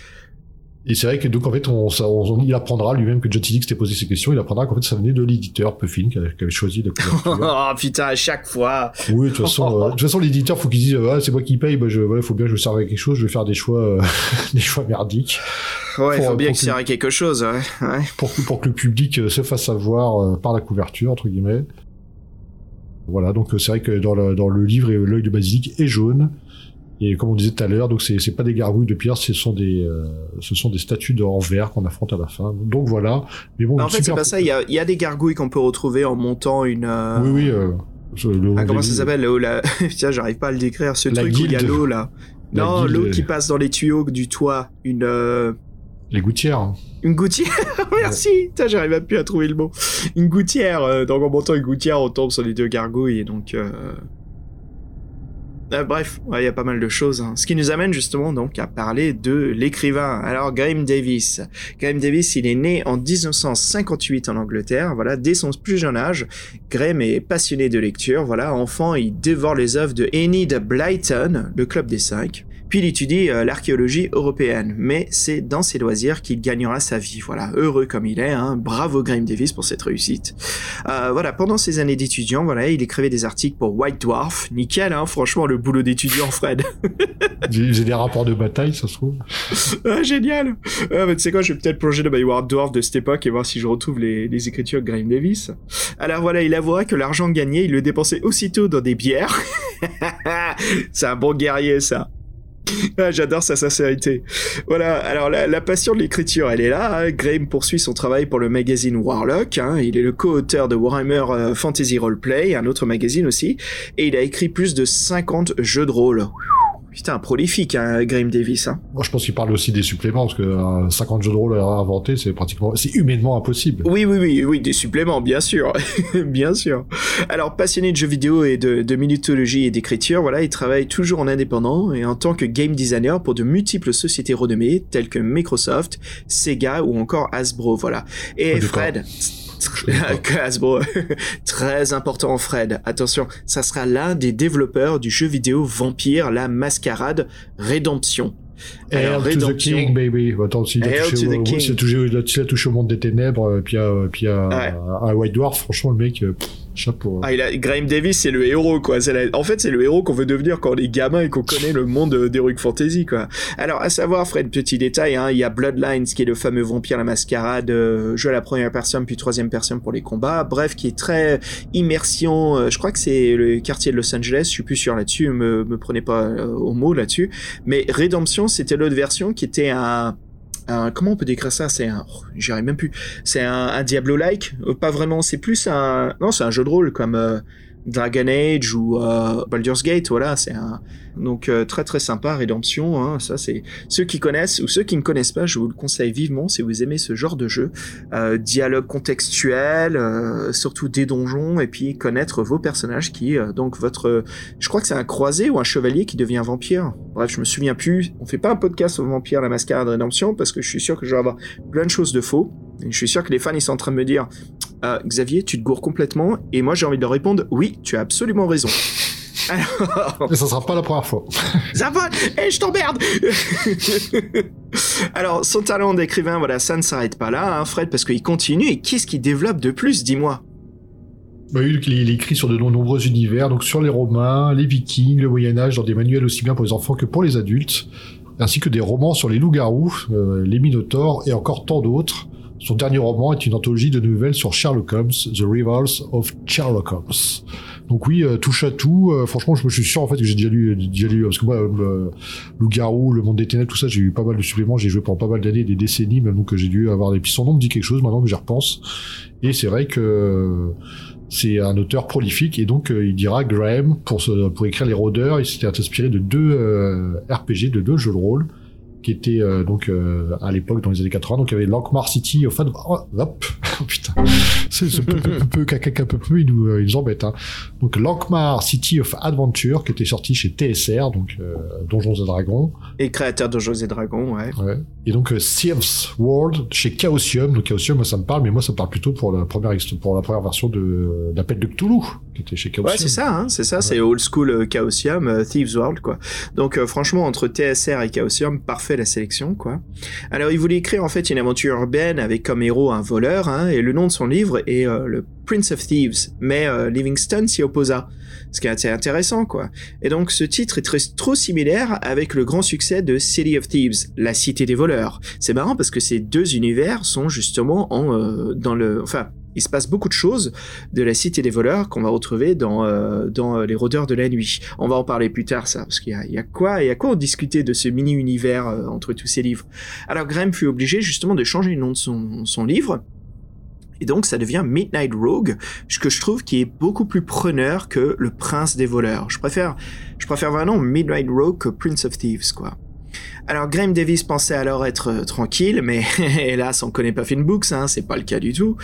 Et c'est vrai que donc en fait, on, ça- on- il apprendra lui-même que John Sidic s'était posé ces questions. Il apprendra qu'en fait, ça venait de l'éditeur Puffin qui avait, qui avait choisi couverture. oh putain, à chaque fois. oui, de toute façon, euh, de toute façon, l'éditeur faut qu'il dise, ah, c'est moi qui paye, bah, je, voilà, faut bien que je serve avec quelque chose. Je vais faire des choix, euh, des choix merdiques Ouais, il Pour- faut bien pour qu'il serve à quelque chose, ouais. ouais. pour que pour que le public euh, se fasse savoir euh, par la couverture entre guillemets. Voilà, donc euh, c'est vrai que dans le, dans le livre, euh, l'œil de basilic est jaune. Et comme on disait tout à l'heure, donc c'est pas des gargouilles de pierre, ce sont des euh, ce sont des statues de en verre qu'on affronte à la fin. Donc voilà. Mais bon, En fait, c'est pas ça, il y a, il y a des gargouilles qu'on peut retrouver en montant une. euh, Oui, oui. Euh, le- Ah, comment ça s'appelle l'eau là Putain, j'arrive pas à le décrire. Ce La truc où il y a guilde. l'eau là. La Non, guilde. l'eau qui passe dans les tuyaux du toit. Une. Les gouttières. hein. Une gouttière, merci. Putain, j'arrive même plus à trouver le mot. Une gouttière. donc en montant une gouttière, on tombe sur les deux gargouilles et donc. Euh, bref, il y a pas mal de choses. hein. Ce qui nous amène justement donc à parler de l'écrivain. Alors Graham Davis. Graham Davis, il est né en 1958 en Angleterre. Voilà, dès son plus jeune âge, Graham est passionné de lecture. Voilà, enfant, il dévore les œuvres de Enid Blyton, le club des cinq. Puis il étudie euh, l'archéologie européenne, mais c'est dans ses loisirs qu'il gagnera sa vie. Voilà, heureux comme il est, hein. bravo Graham Davis pour cette réussite. Euh, voilà, pendant ses années d'étudiant, voilà, il écrivait des articles pour White Dwarf, nickel, hein, franchement le boulot d'étudiant, Fred. Ils faisaient des rapports de bataille, ça se trouve. ah, génial. Ah, mais tu sais quoi, je vais peut-être plonger dans White Dwarf de cette époque et voir si je retrouve les, les écritures de Graham Davis. Alors voilà, il avouera que l'argent gagné, il le dépensait aussitôt dans des bières. c'est un bon guerrier, ça. Ah, J'adore sa sincérité. Voilà, alors la, la passion de l'écriture, elle est là. hein. Graham poursuit son travail pour le magazine Warlock. hein. Il est le co-auteur de Warhammer euh, Fantasy Roleplay, un autre magazine aussi. Et il a écrit plus de 50 jeux de rôle. Putain, prolifique, hein, Graham Davis. Hein. Moi, je pense qu'il parle aussi des suppléments, parce que euh, 50 jeux de rôle à inventer, c'est pratiquement, c'est humainement impossible. Oui, oui, oui, oui, des suppléments, bien sûr, bien sûr. Alors, passionné de jeux vidéo et de, de mythologie et d'écriture, voilà, il travaille toujours en indépendant et en tant que game designer pour de multiples sociétés renommées telles que Microsoft, Sega ou encore Hasbro, voilà. Et. Fred, très important. Fred, attention, ça sera l'un des développeurs du jeu vidéo Vampire, la Mascarade Rédemption. Hail to the King, baby. Attends, s'il a, touché touché, touché au monde des ténèbres, euh, puis à, puis à, Ouais. à White Dwarf, franchement, le mec, euh, pff, chapeau. hein. Ah, il a, Graham Davis, c'est le héros, quoi. La- en fait, c'est le héros qu'on veut devenir quand on est gamin et qu'on connaît le monde euh, d'Heroic Fantasy, quoi. Alors, à savoir, Fred, petit détail, hein, il y a Bloodlines, qui est le fameux vampire la mascarade, euh, jeu à la première personne, puis troisième personne pour les combats. Bref, qui est très immersion. euh, je crois que c'est le quartier de Los Angeles, je suis plus sûr là-dessus, me, me prenez pas euh, au mot là-dessus. Mais Redemption, c'était l'autre version qui était un, comment on peut décrire ça? C'est un, oh, j'y arrive même plus. C'est un, un Diablo-like, Euh, pas vraiment. C'est plus un, non, c'est un jeu de rôle comme euh, Dragon Age ou euh, Baldur's Gate. Voilà, c'est un, donc euh, très très sympa. Redemption, hein, ça c'est ceux qui connaissent ou ceux qui ne connaissent pas, je vous le conseille vivement si vous aimez ce genre de jeu. Euh, dialogue contextuel, surtout des donjons et puis connaître vos personnages qui, donc votre, je crois que c'est un croisé ou un chevalier qui devient vampire. Bref, je me souviens plus. On fait pas un podcast sur Vampire la Mascarade Rédemption parce que je suis sûr que je vais avoir plein de choses de faux. Et je suis sûr que les fans ils sont en train de me dire Ah, Xavier, tu te gourres complètement. Et moi j'ai envie de leur répondre Oui, tu as absolument raison. Alors, Et ça sera pas la première fois. Zavol, eh, je t'emmerde Alors, son talent d'écrivain, voilà, ça ne s'arrête pas là, hein, Fred, parce qu'il continue. Et qu'est-ce qu'il développe de plus, dis-moi? Bah, il, il écrit sur de nombreux univers, donc sur les Romains, les Vikings, le Moyen-Âge, dans des manuels aussi bien pour les enfants que pour les adultes, ainsi que des romans sur les loups-garous, euh, les Minotaures et encore tant d'autres. Son dernier roman est une anthologie de nouvelles sur Sherlock Holmes, The Rivals of Sherlock Holmes. Donc oui, euh, touche à tout. Euh, franchement, je me suis sûr en fait que j'ai déjà lu, déjà lu parce que moi, le Loup-garou, le monde des ténèbres, tout ça, j'ai eu pas mal de suppléments. J'ai joué pendant pas mal d'années, des décennies, même donc j'ai dû avoir des. Puis son nom me dit quelque chose maintenant que j'y repense. Et c'est vrai que c'est un auteur prolifique et donc il dira Graham pour pour écrire les rôdeurs, il s'était inspiré de deux RPG, de deux jeux de rôle qui était euh, donc euh, à l'époque dans les années 80 donc il y avait Lankmar City of oh, hop oh, putain. C'est ce peu peu peu caca peu peu il nous euh, ils embête hein. donc Lankmar City of Adventure qui était sorti chez TSR donc Donjons et Dragons. Et créateur de Donjons et Dragons ouais, ouais. et donc Thieves World chez Chaosium. Donc Chaosium moi ça me parle mais moi ça me parle plutôt pour la première pour la première version de d'Appel de Cthulhu qui était chez Chaosium. Ouais c'est ça hein, c'est ça c'est old school Chaosium Thieves World quoi. Donc franchement entre TSR et Chaosium parfait la sélection, quoi. Alors, il voulait écrire en fait une aventure urbaine avec comme héros un voleur, hein, et le nom de son livre est euh, le Prince of Thieves, mais euh, Livingston s'y opposa, ce qui est assez intéressant, quoi. Et donc, ce titre est très, trop similaire avec le grand succès de City of Thieves, la cité des voleurs. C'est marrant parce que ces deux univers sont justement en, euh, dans le, enfin, il se passe beaucoup de choses de la cité des voleurs qu'on va retrouver dans, euh, dans euh, les rôdeurs de la nuit. On va en parler plus tard, ça, parce qu'il y a, quoi, il y a quoi en discuter de ce mini-univers euh, entre tous ces livres? Alors Graham fut obligé justement de changer le nom de son, son livre. Et donc ça devient Midnight Rogue, ce que je trouve qui est beaucoup plus preneur que le prince des voleurs. Je préfère, je préfère vraiment Midnight Rogue que Prince of Thieves, quoi. Alors Graham Davis pensait alors être euh, tranquille, mais hélas on connaît pas Finbooks, hein, c'est pas le cas du tout.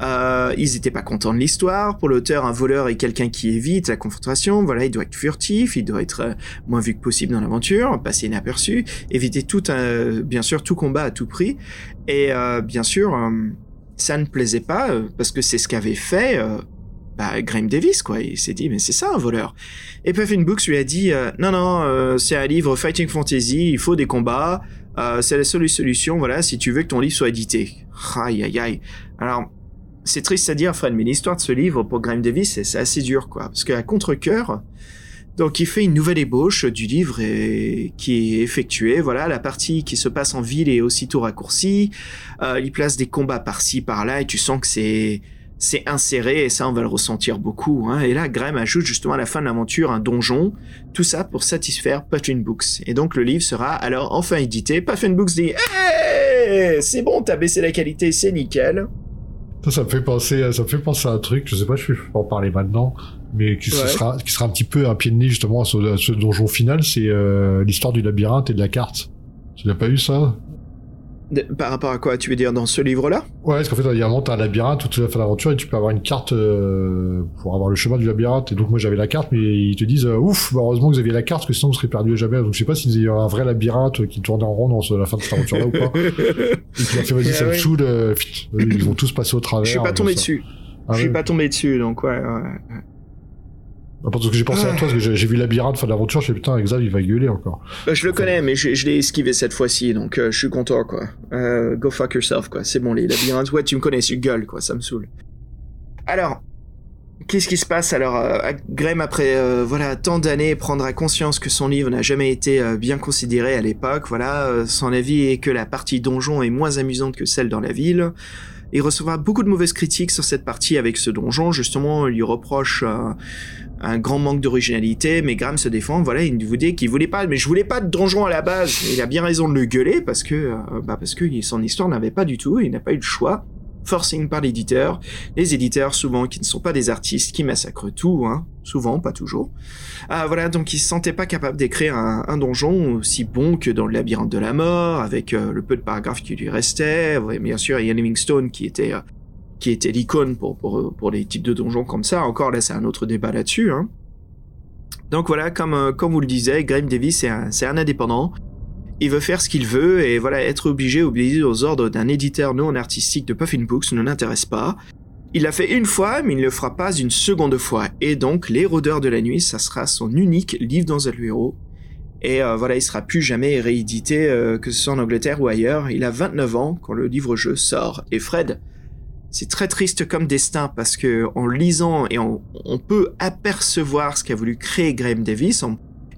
Euh, ils étaient pas contents de l'histoire. Pour l'auteur, un voleur est quelqu'un qui évite la confrontation. Voilà, il doit être furtif, il doit être euh, moins vu que possible dans l'aventure, passer inaperçu, éviter tout, un, bien sûr, tout combat à tout prix. Et bien sûr, ça ne plaisait pas parce que c'est ce qu'avait fait bah, Graham Davis, quoi. Il s'est dit, mais c'est ça un voleur. Et Puffin Books lui a dit, euh, non, non, euh, c'est un livre fighting fantasy, il faut des combats, euh, c'est la seule solution, voilà, si tu veux que ton livre soit édité. Aïe, aïe, aïe. Alors, c'est triste à dire, Fred, mais l'histoire de ce livre pour Graham Davis, c'est assez dur, quoi. Parce qu'à contre-coeur, donc il fait une nouvelle ébauche du livre et, qui est effectuée. Voilà, la partie qui se passe en ville est aussitôt raccourcie. il place des combats par-ci, par-là, et tu sens que c'est c'est inséré et ça on va le ressentir beaucoup. Hein. Et là, Graham ajoute justement à la fin de l'aventure un donjon, tout ça pour satisfaire Puffin Books. Et donc le livre sera alors enfin édité. Puffin Books dit hey, c'est bon, t'as baissé la qualité, c'est nickel. Ça, ça me fait penser, ça me fait penser à un truc. Je sais pas, je vais en parler maintenant, mais qui sera, qui sera un petit peu un pied de nez justement à ce, donjon final. C'est euh, l'histoire du labyrinthe et de la carte. Tu n'as pas eu ça? Par rapport à quoi tu veux dire dans ce livre-là? Ouais, parce qu'en fait, il y a un moment, t'as un labyrinthe toute la fin d'aventure et tu peux avoir une carte euh, pour avoir le chemin du labyrinthe. Et donc moi j'avais la carte, mais ils te disent euh, ouf, bah, heureusement que vous aviez la carte, parce que sinon vous serez perdu à jamais. Donc je sais pas s'ils avaient un vrai labyrinthe qui tournait en rond dans la fin de cette aventure-là ou pas. Et qui a fait vas-y, ça me saoule, euh, ils vont tous passer au travers. Je suis pas tombé dessus. Ah je suis pas tombé dessus, donc ouais. ouais. Parce que j'ai pensé à toi, parce que j'ai vu Labyrinthe fin d'aventure, je me suis putain, Xav, il va gueuler encore. Bah, je le connais, mais je, l'ai esquivé cette fois-ci, donc euh, je suis content, quoi. Euh, go fuck yourself, quoi. C'est bon, les labyrinthes, ouais, tu me connais, tu gueules, quoi, ça me saoule. Alors, qu'est-ce qui se passe alors euh, Graham, après voilà tant d'années, prendra conscience que son livre n'a jamais été bien considéré à l'époque. Voilà, son avis est que la partie donjon est moins amusante que celle dans la ville. Il recevra beaucoup de mauvaises critiques sur cette partie avec ce donjon. Justement, il lui reproche un grand manque d'originalité, mais Graham se défend, voilà, il vous dit qu'il voulait pas, mais je voulais pas de donjon à la base. il a bien raison de le gueuler parce que, euh, bah parce que son histoire n'avait pas du tout, il n'a pas eu le choix. Forcing par l'éditeur, les éditeurs souvent qui ne sont pas des artistes, qui massacrent tout, hein, souvent, pas toujours. Ah, voilà, donc il se sentait pas capable d'écrire un, donjon aussi bon que dans le labyrinthe de la mort, avec euh, le peu de paragraphes qui lui restaient. bien sûr, Ian Livingstone qui était euh, qui était l'icône pour, pour, pour, les types de donjons comme ça. Encore là, c'est un autre débat là-dessus. Hein. Donc voilà, comme, euh, comme vous le disiez, Graham Davis, c'est un, un, indépendant. Il veut faire ce qu'il veut et voilà, être obligé, obligé aux ordres d'un éditeur non artistique de Puffin Books ne l'intéresse pas. Il l'a fait une fois, mais il ne le fera pas une seconde fois. Et donc, Les Rôdeurs de la Nuit, ça sera son unique livre dans un héros. Et euh, voilà, il sera plus jamais réédité, euh, que ce soit en Angleterre ou ailleurs. Il a 29 ans quand le livre-jeu sort. Et Fred, c'est très triste comme destin parce que en lisant et on, peut apercevoir ce qu'a voulu créer Graham Davis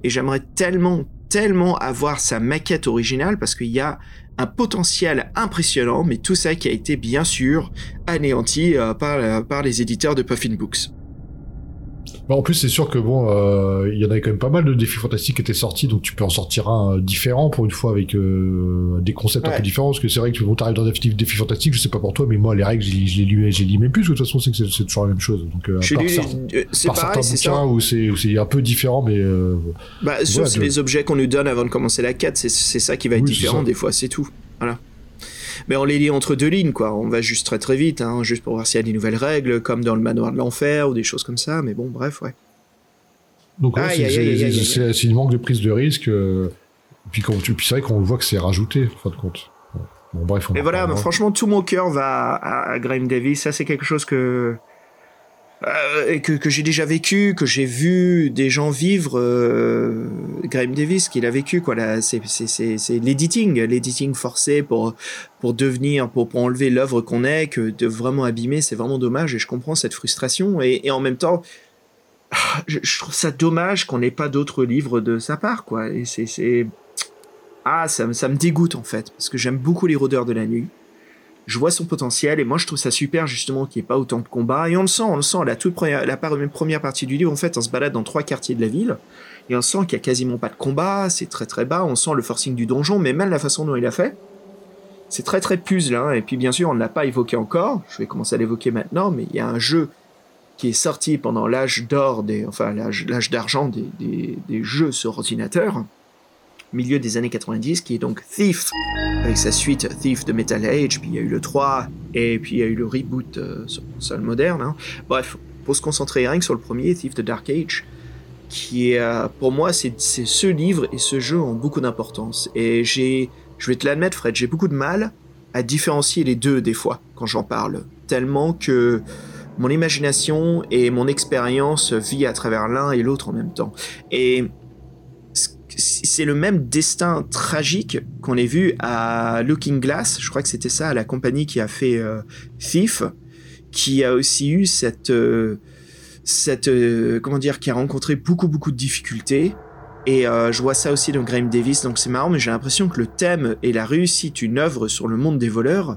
et j'aimerais tellement tellement avoir sa maquette originale parce qu'il y a un potentiel impressionnant, mais tout ça qui a été bien sûr anéanti euh, par, par les éditeurs de Puffin Books. Bah, en plus, c'est sûr que bon, euh, il y en avait quand même pas mal de défis fantastiques qui étaient sortis, donc tu peux en sortir un euh, différent pour une fois avec euh, des concepts un peu différents. Parce que c'est vrai que bon, t'arrives dans des défis fantastiques, je sais pas pour toi, mais moi les règles, je les lis, j'ai lu même plus. De toute façon, c'est que c'est toujours la même chose. Donc, euh, Je lis- certains- c'est par pareil, certains bouquins où c'est un peu différent, mais euh, Bah, sauf Voilà, si de- les objets qu'on nous donne avant de commencer la quête, c'est ça qui va être Oui, différent des fois, c'est tout. Voilà. Mais on les lit entre deux lignes, quoi. On va juste très très vite, hein, juste pour voir s'il y a des nouvelles règles, comme dans le manoir de l'enfer ou des choses comme ça. Mais bon, bref, ouais. donc Aïe, c'est- une manque de prise de risque. euh, puis c'est vrai qu'on voit que c'est rajouté en fin de compte. Bon bref, on voilà, franchement, tout mon cœur va à, à Graham Davis. Ça, c'est quelque chose que euh, que, j'ai déjà vécu, que j'ai vu des gens vivre. Euh, Graham Davis, qu'il a vécu, quoi. C'est l'editing, l'editing forcé pour pour devenir, pour pour enlever l'œuvre qu'on est, que de vraiment abîmer, c'est vraiment dommage. Et je comprends cette frustration. Et, en même temps. Je, trouve ça dommage qu'on n'ait pas d'autres livres de sa part, quoi. Et c'est, ah, ça, ça me dégoûte en fait, parce que j'aime beaucoup les rôdeurs de la nuit. Je vois son potentiel et moi je trouve ça super justement qu'il n'y ait pas autant de combats. Et on le sent, on le sent. La toute première, la première partie du livre, en fait, on se balade dans trois quartiers de la ville et on sent qu'il y a quasiment pas de combat. C'est très très bas. On sent le forcing du donjon, mais même la façon dont il a fait, c'est très très puzzle. Hein. Et puis bien sûr, on ne l'a pas évoqué encore. Je vais commencer à l'évoquer maintenant, mais il y a un jeu qui est sorti pendant l'âge d'or des, enfin l'âge d'argent des, des, des jeux sur ordinateur, milieu des années 90, qui est donc Thief, avec sa suite Thief de Metal Age, puis il y a eu le 3, et puis il y a eu le reboot euh, sur console moderne. hein. Bref, pour se concentrer rien que sur le premier, Thief de Dark Age, qui est, euh, pour moi, c'est ce livre et ce jeu ont beaucoup d'importance. Et j'ai, je vais te l'admettre, Fred, j'ai beaucoup de mal à différencier les deux des fois quand j'en parle, tellement que mon imagination et mon expérience vit à travers l'un et l'autre en même temps. Et c'est le même destin tragique qu'on ait vu à Looking Glass, je crois que c'était ça, la compagnie qui a fait euh, Thief, qui a aussi eu cette, euh, cette euh, comment dire, qui a rencontré beaucoup beaucoup de difficultés. Et je vois ça aussi dans Graham Davis, donc c'est marrant, mais j'ai l'impression que le thème et la réussite d'une œuvre sur le monde des voleurs,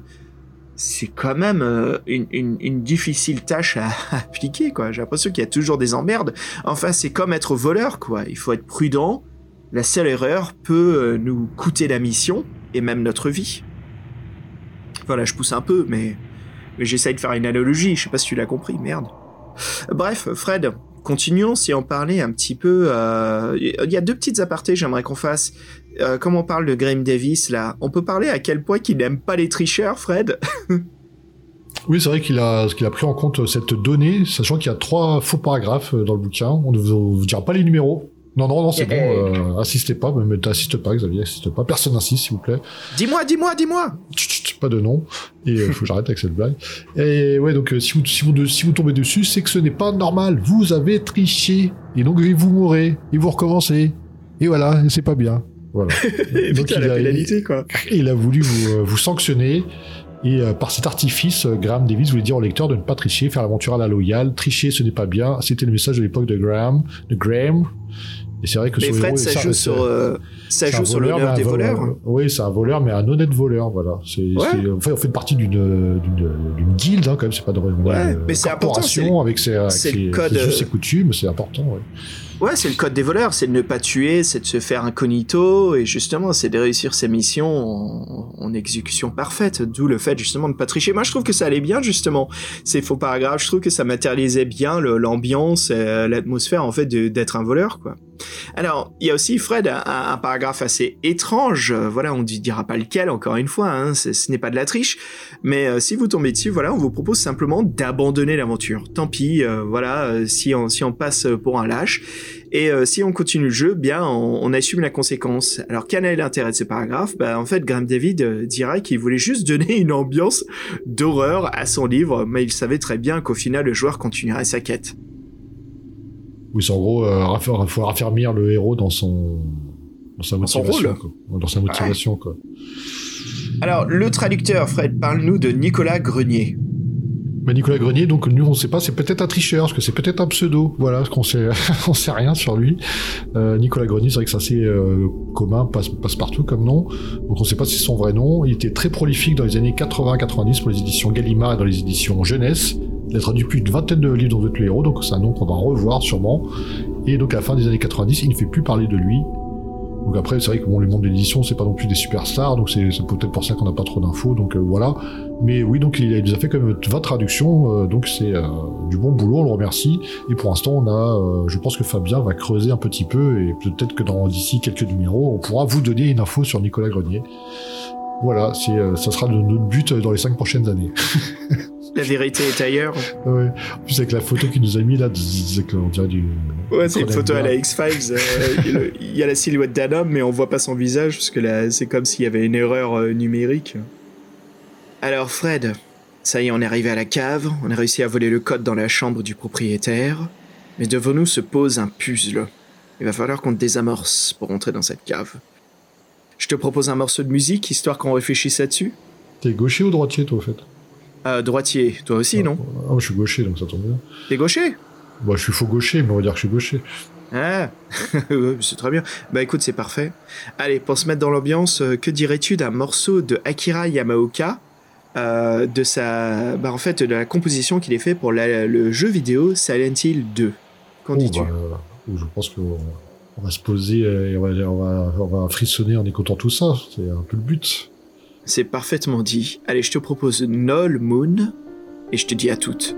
c'est quand même une difficile tâche à, à appliquer, quoi. J'ai l'impression qu'il y a toujours des emmerdes. Enfin, c'est comme être voleur, quoi. Il faut être prudent. La seule erreur peut euh, nous coûter la mission et même notre vie. Voilà, je pousse un peu, mais, mais j'essaye de faire une analogie. Je sais pas si tu l'as compris, merde. Bref, Fred, continuons si on parlait un petit peu. euh, Il y a deux petites apartés, j'aimerais qu'on fasse. Euh, comme on parle de Graham Davis là, on peut parler à quel point qu'il n'aime pas les tricheurs, Fred? Oui, c'est vrai qu'il a, qu'il a pris en compte cette donnée, sachant qu'il y a trois faux paragraphes dans le bouquin. On ne vous dira pas les numéros. Non, non, non, c'est bon. Euh, assistez pas, mais t'assistes pas, Xavier, assiste pas. Personne n'insiste, s'il vous plaît. Dis-moi, dis-moi, dis-moi. Pas de nom. Et euh, faut que j'arrête avec cette blague. Et ouais, donc euh, si, vous, si, vous, si vous tombez dessus, c'est que ce n'est pas normal. Vous avez triché. Et donc vous mourrez. Et vous recommencez. Et voilà, c'est pas bien. Voilà. Donc, Putain, il la a- pénalité, quoi. il a voulu vous, vous sanctionner. Et euh, par cet artifice, euh, Graham Davis voulait dire au lecteur de ne pas tricher, faire l'aventure à la loyale. Tricher, ce n'est pas bien. C'était le message de l'époque de Graham. De Graham. Et c'est vrai que Mais Fred, héros, ça joue sur, euh, ça joue sur voleur, l'honneur des voleurs. Oui, c'est un voleur, mais un honnête voleur, voilà. C'est, Ouais. c'est- en fait, on fait partie d'une, d'une, d'une guilde, hein, quand même. C'est pas une, Ouais, mais c'est important, avec ses, avec ses, le code, ses euh, et coutumes. C'est important, ouais. Ouais, c'est le code des voleurs, c'est de ne pas tuer, c'est de se faire incognito, et justement, c'est de réussir ses missions en, en exécution parfaite, d'où le fait justement de pas tricher. Moi, je trouve que ça allait bien, justement, ces faux paragraphes, je trouve que ça matérialisait bien l'ambiance, euh, l'atmosphère, en fait, de- d'être un voleur, quoi. Alors, il y a aussi, Fred, un, paragraphe assez étrange, euh, voilà, on ne dira pas lequel, encore une fois, hein, ce n'est pas de la triche, mais euh, si vous tombez dessus, voilà, on vous propose simplement d'abandonner l'aventure. Tant pis, euh, voilà, si on, passe pour un lâche, et si on continue le jeu, bien, on, assume la conséquence. Alors, quel est l'intérêt de ce paragraphe? Bah, En fait, Graham David dirait qu'il voulait juste donner une ambiance d'horreur à son livre, mais il savait très bien qu'au final, le joueur continuerait sa quête. Oui, c'est en gros, euh, raffer- faut raffermir le héros dans son, dans sa motivation, rôle. quoi. Dans sa motivation, quoi. Alors, le traducteur, Fred, parle-nous de Nicolas Grenier. Bah, Nicolas Grenier, donc nous on sait pas, c'est peut-être un tricheur, parce que c'est peut-être un pseudo, voilà, qu'on sait, on sait rien sur lui. Euh, Nicolas Grenier, c'est vrai que c'est assez euh, commun, passe, passe partout comme nom, donc on sait pas si c'est son vrai nom. Il était très prolifique dans les années 80-90 pour les éditions Gallimard et dans les éditions Jeunesse. Il a traduit plus d'une vingtaine de livres dans tous les héros, donc c'est un nom qu'on va revoir sûrement. Et donc à la fin des années 90, il ne fait plus parler de lui. Donc après, c'est vrai que bon, les mondes d'édition, c'est pas non plus des superstars, donc c'est peut-être pour ça qu'on n'a pas trop d'infos, donc euh, voilà. Mais oui, donc il, nous a fait quand même 20 traductions, euh, donc c'est euh, du bon boulot, on le remercie. Et pour l'instant, on a, je pense que Fabien va creuser un petit peu, et peut-être que dans d'ici quelques numéros, on pourra vous donner une info sur Nicolas Grenier. Voilà, c'est, ça sera notre but dans les 5 prochaines années. La vérité est ailleurs. Ouais. En plus, avec la photo qu'il nous a mis là, on dirait du. Ouais, c'est une photo à la X-Files. Euh, il y a la silhouette d'un homme, mais on voit pas son visage, parce que là, c'est comme s'il y avait une erreur euh, numérique. Alors, Fred, ça y est, on est arrivé à la cave, on a réussi à voler le code dans la chambre du propriétaire, mais devant nous se pose un puzzle. Il va falloir qu'on te désamorce pour entrer dans cette cave. Je te propose un morceau de musique, histoire qu'on réfléchisse là-dessus. T'es gaucher ou droitier, toi, au fait? Euh, droitier, toi aussi, non? Ah, je suis gaucher, donc ça tombe bien. T'es gaucher? Bah, je suis faux gaucher, mais on va dire que je suis gaucher. Ah, c'est très bien. Bah écoute, c'est parfait. Allez, pour se mettre dans l'ambiance, euh, que dirais-tu d'un morceau de Akira Yamaoka euh, de sa, bah en fait, de la composition qu'il a fait pour le jeu vidéo Silent Hill 2. Qu'en oh, dis-tu? bah, Je pense qu'on va se poser et on va, on, va, on va frissonner en écoutant tout ça. C'est un peu le but. C'est parfaitement dit. Allez, je te propose Null Moon et je te dis à toutes.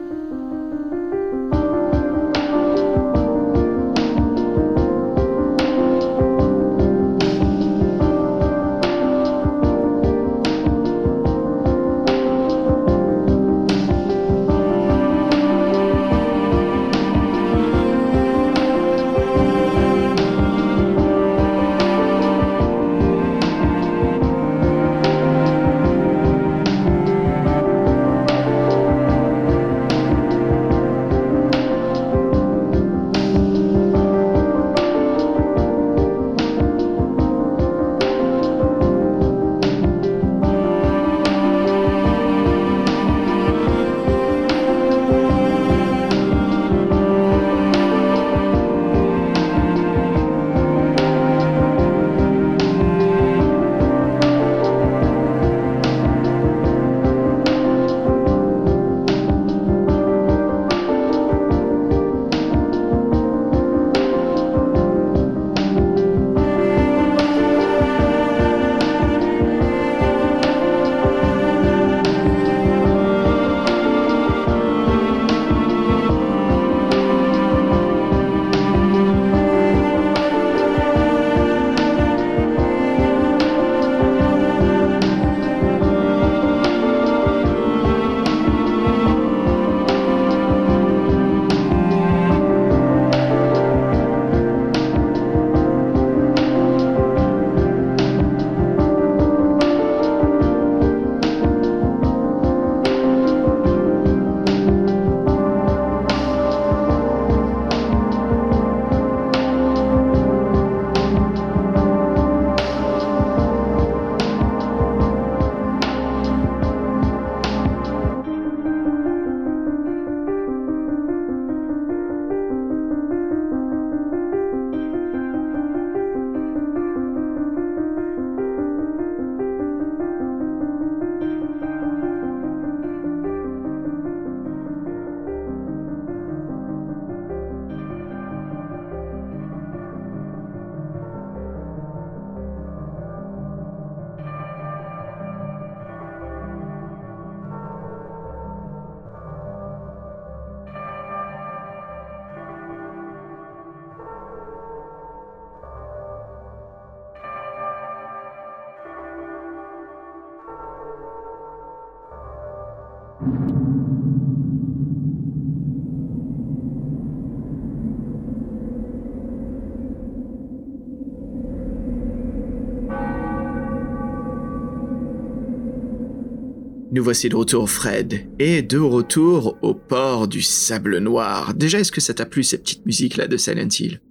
Nous voici de retour, Fred, et de retour au port du Sable Noir. Déjà, est-ce que ça t'a plu cette petite musique là de Silent Hill?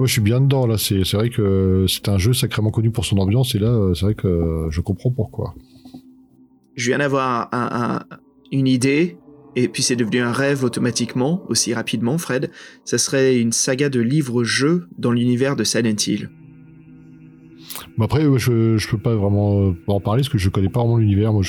Je suis bien dedans là. C'est vrai que c'est un jeu sacrément connu pour son ambiance et là, c'est vrai que je comprends pourquoi. Je viens d'avoir une idée. et puis c'est devenu un rêve automatiquement, aussi rapidement, Fred, ça serait une saga de livres-jeux dans l'univers de Silent Hill. Après, je, je peux pas vraiment euh, en parler parce que je connais pas vraiment l'univers. Moi,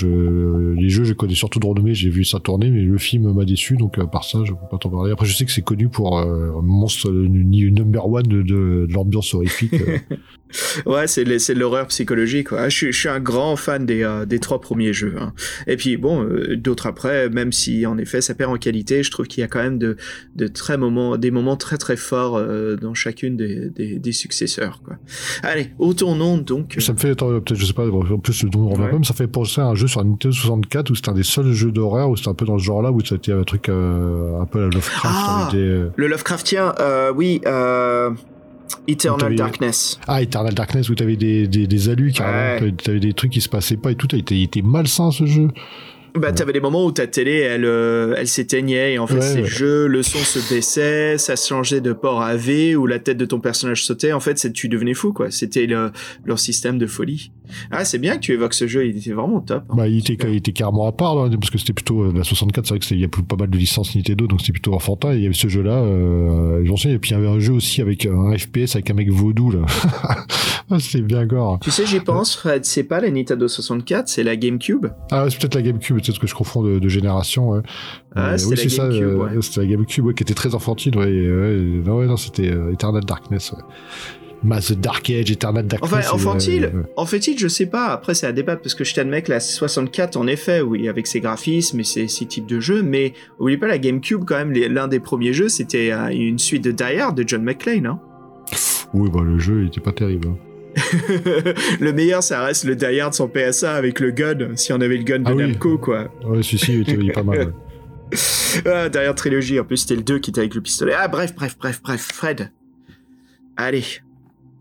les jeux, je connais surtout de renommée, j'ai vu ça tourner, mais le film m'a déçu, donc à part ça, je peux pas t'en parler. Après, je sais que c'est connu pour euh, monstre number one de, de, l'ambiance horrifique. euh. Ouais, c'est l'horreur psychologique. Je, suis- je suis un grand fan des, euh, des trois premiers jeux. hein. Et puis bon, euh, d'autres après, même si en effet ça perd en qualité, je trouve qu'il y a quand même de, de très moments, des moments très très forts euh, dans chacune des, des, successeurs. Quoi. Allez, donc. euh, Ça me fait, peut-être, je sais pas, en plus, le nom revient Ouais. pas, mais ça fait penser à un jeu sur la Nintendo 64 où c'était un des seuls jeux d'horreur où c'était un peu dans ce genre-là où c'était un truc euh, un peu la Lovecraft Ah des. euh, Le Lovecraftien, euh, oui, euh, Eternal Darkness. Ah, Eternal Darkness où t'avais des, des, des alus carrément, Ouais. t'avais- des trucs qui se passaient pas et tout, il était malsain ce jeu. Bah, t'avais des moments où ta télé, elle, euh, elle s'éteignait et en fait, Ouais, c'est le ouais. jeu, le son se baissait, ça changeait de port AV ou la tête de ton personnage sautait. En fait, tu devenais fou, quoi. C'était le- leur système de folie. Ah, c'est bien que tu évoques ce jeu, il était vraiment top. hein. Bah, il était, il était carrément à part, là, parce que c'était plutôt, euh, la 64, c'est vrai que c'était- il y a plus- pas mal de licences Nintendo, donc c'était plutôt enfantin, et il y avait ce jeu-là, euh, j'en sais, et puis il y avait un jeu aussi avec un FPS avec un mec vaudou, là. Ah, c'était bien gore. Tu sais, j'y pense, Fred, c'est pas la Nintendo 64, c'est la GameCube. Ah, c'est peut-être la GameCube, peut-être que je confonds de, de génération, ouais. Ah, Euh, c'était oui, la c'est ça, GameCube, euh, ouais. c'était la GameCube, ouais, qui était très enfantine, ouais, et, ouais, non, ouais, non, c'était euh, Eternal Darkness, ouais. Mass Dark Age, Eternal Darkness. Enfin, c'est, enfantile, euh, en fait, je sais pas. Après, c'est à débattre parce que je t'admets que la 64, en effet, oui, avec ses graphismes et ses, ses types de jeux, mais oubliez pas la GameCube, quand même, l'un des premiers jeux, c'était euh, une suite de Die Hard de John McClane, hein. Oui, bah, le jeu, il était pas terrible. hein. le meilleur, ça reste le Die Hard sans PSA avec le gun, si on avait le gun de Ah oui. Namco, quoi. Ouais, si, il était pas mal, ouais. Ah, Hard trilogie, en plus, c'était le 2 qui était avec le pistolet. Ah, bref, bref, bref, bref, Fred. Allez.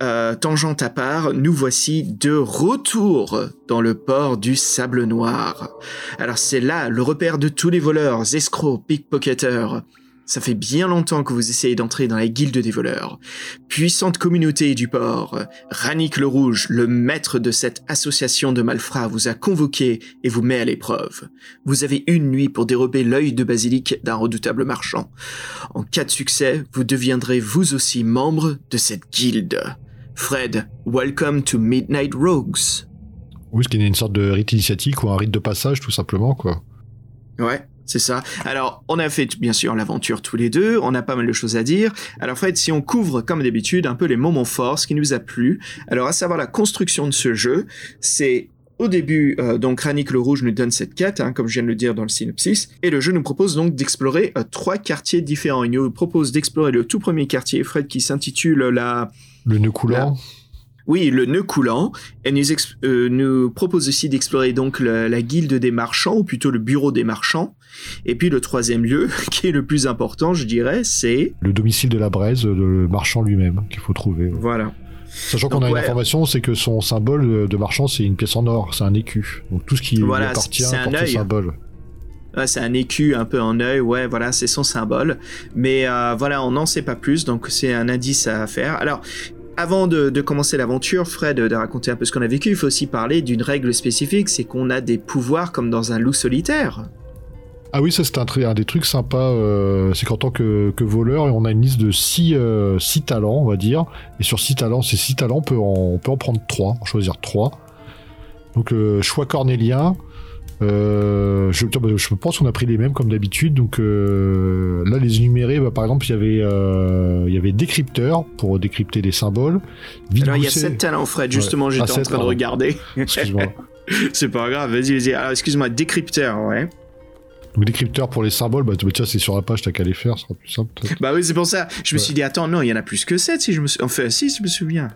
Euh, tangente à part, nous voici de retour dans le port du Sable Noir. Alors c'est là le repère de tous les voleurs, escrocs, pickpocketers. Ça fait bien longtemps que vous essayez d'entrer dans la guilde des voleurs. Puissante communauté du port, Rannick le Rouge, le maître de cette association de malfrats, vous a convoqué et vous met à l'épreuve. Vous avez une nuit pour dérober l'œil de basilic d'un redoutable marchand. En cas de succès, vous deviendrez vous aussi membre de cette guilde. Fred, welcome to Midnight Rogues. Oui, ce qui est une sorte de rite initiatique ou un rite de passage, tout simplement, quoi. Ouais, c'est ça. Alors, on a fait bien sûr l'aventure tous les deux, on a pas mal de choses à dire. Alors, Fred, si on couvre comme d'habitude un peu les moments forts, ce qui nous a plu, alors à savoir la construction de ce jeu, c'est au début, euh, donc Rannick le Rouge nous donne cette quête, hein, comme je viens de le dire dans le synopsis, et le jeu nous propose donc d'explorer euh, trois quartiers différents. Il nous propose d'explorer le tout premier quartier, Fred, qui s'intitule la Le nœud coulant. oui, le nœud coulant. Elle nous, euh, nous propose aussi d'explorer donc la, la guilde des marchands, ou plutôt le bureau des marchands. Et puis le troisième lieu, qui est le plus important, je dirais, c'est... Le domicile de la braise, le marchand lui-même, qu'il faut trouver. Voilà. Sachant qu'on a une information, c'est que son symbole de marchand, c'est une pièce en or, c'est un écu. Donc tout ce qui Voilà, lui appartient c'est un porte symbole. Ouais, c'est un écu un peu en œil, ouais, voilà, c'est son symbole. Mais euh, voilà, on n'en sait pas plus, donc c'est un indice à faire. Alors, avant de, de commencer l'aventure, Fred, de raconter un peu ce qu'on a vécu, il faut aussi parler d'une règle spécifique, c'est qu'on a des pouvoirs comme dans un loup solitaire. Ah oui, ça c'est un, des trucs sympas, euh, c'est qu'en tant que, que voleur, on a une liste de 6 talents, on va dire. Et sur 6 talents, ces 6 talents, on peut en, on peut en prendre 3, en choisir 3. Donc le choix cornélien, euh, je, je pense qu'on a pris les mêmes comme d'habitude. Donc euh, là, les énumérés, bah, par exemple, il y avait, euh, il y avait décrypteur pour décrypter des symboles. Alors, il y a Vide-gousset- 7 talents, Fred, justement, Ouais. j'étais Ah, en train de regarder. Excuse-moi. c'est pas grave, vas-y, vas-y. Alors, excuse-moi, décrypteur, ouais. Donc décrypteur pour les symboles, bah, tu- tiens, c'est sur la page, t'as qu'à les faire, ce sera plus simple. Bah oui, c'est pour ça. Je me suis dit, attends, non, il y en a plus que 7 si je me suis... Enfin, si, je me souviens.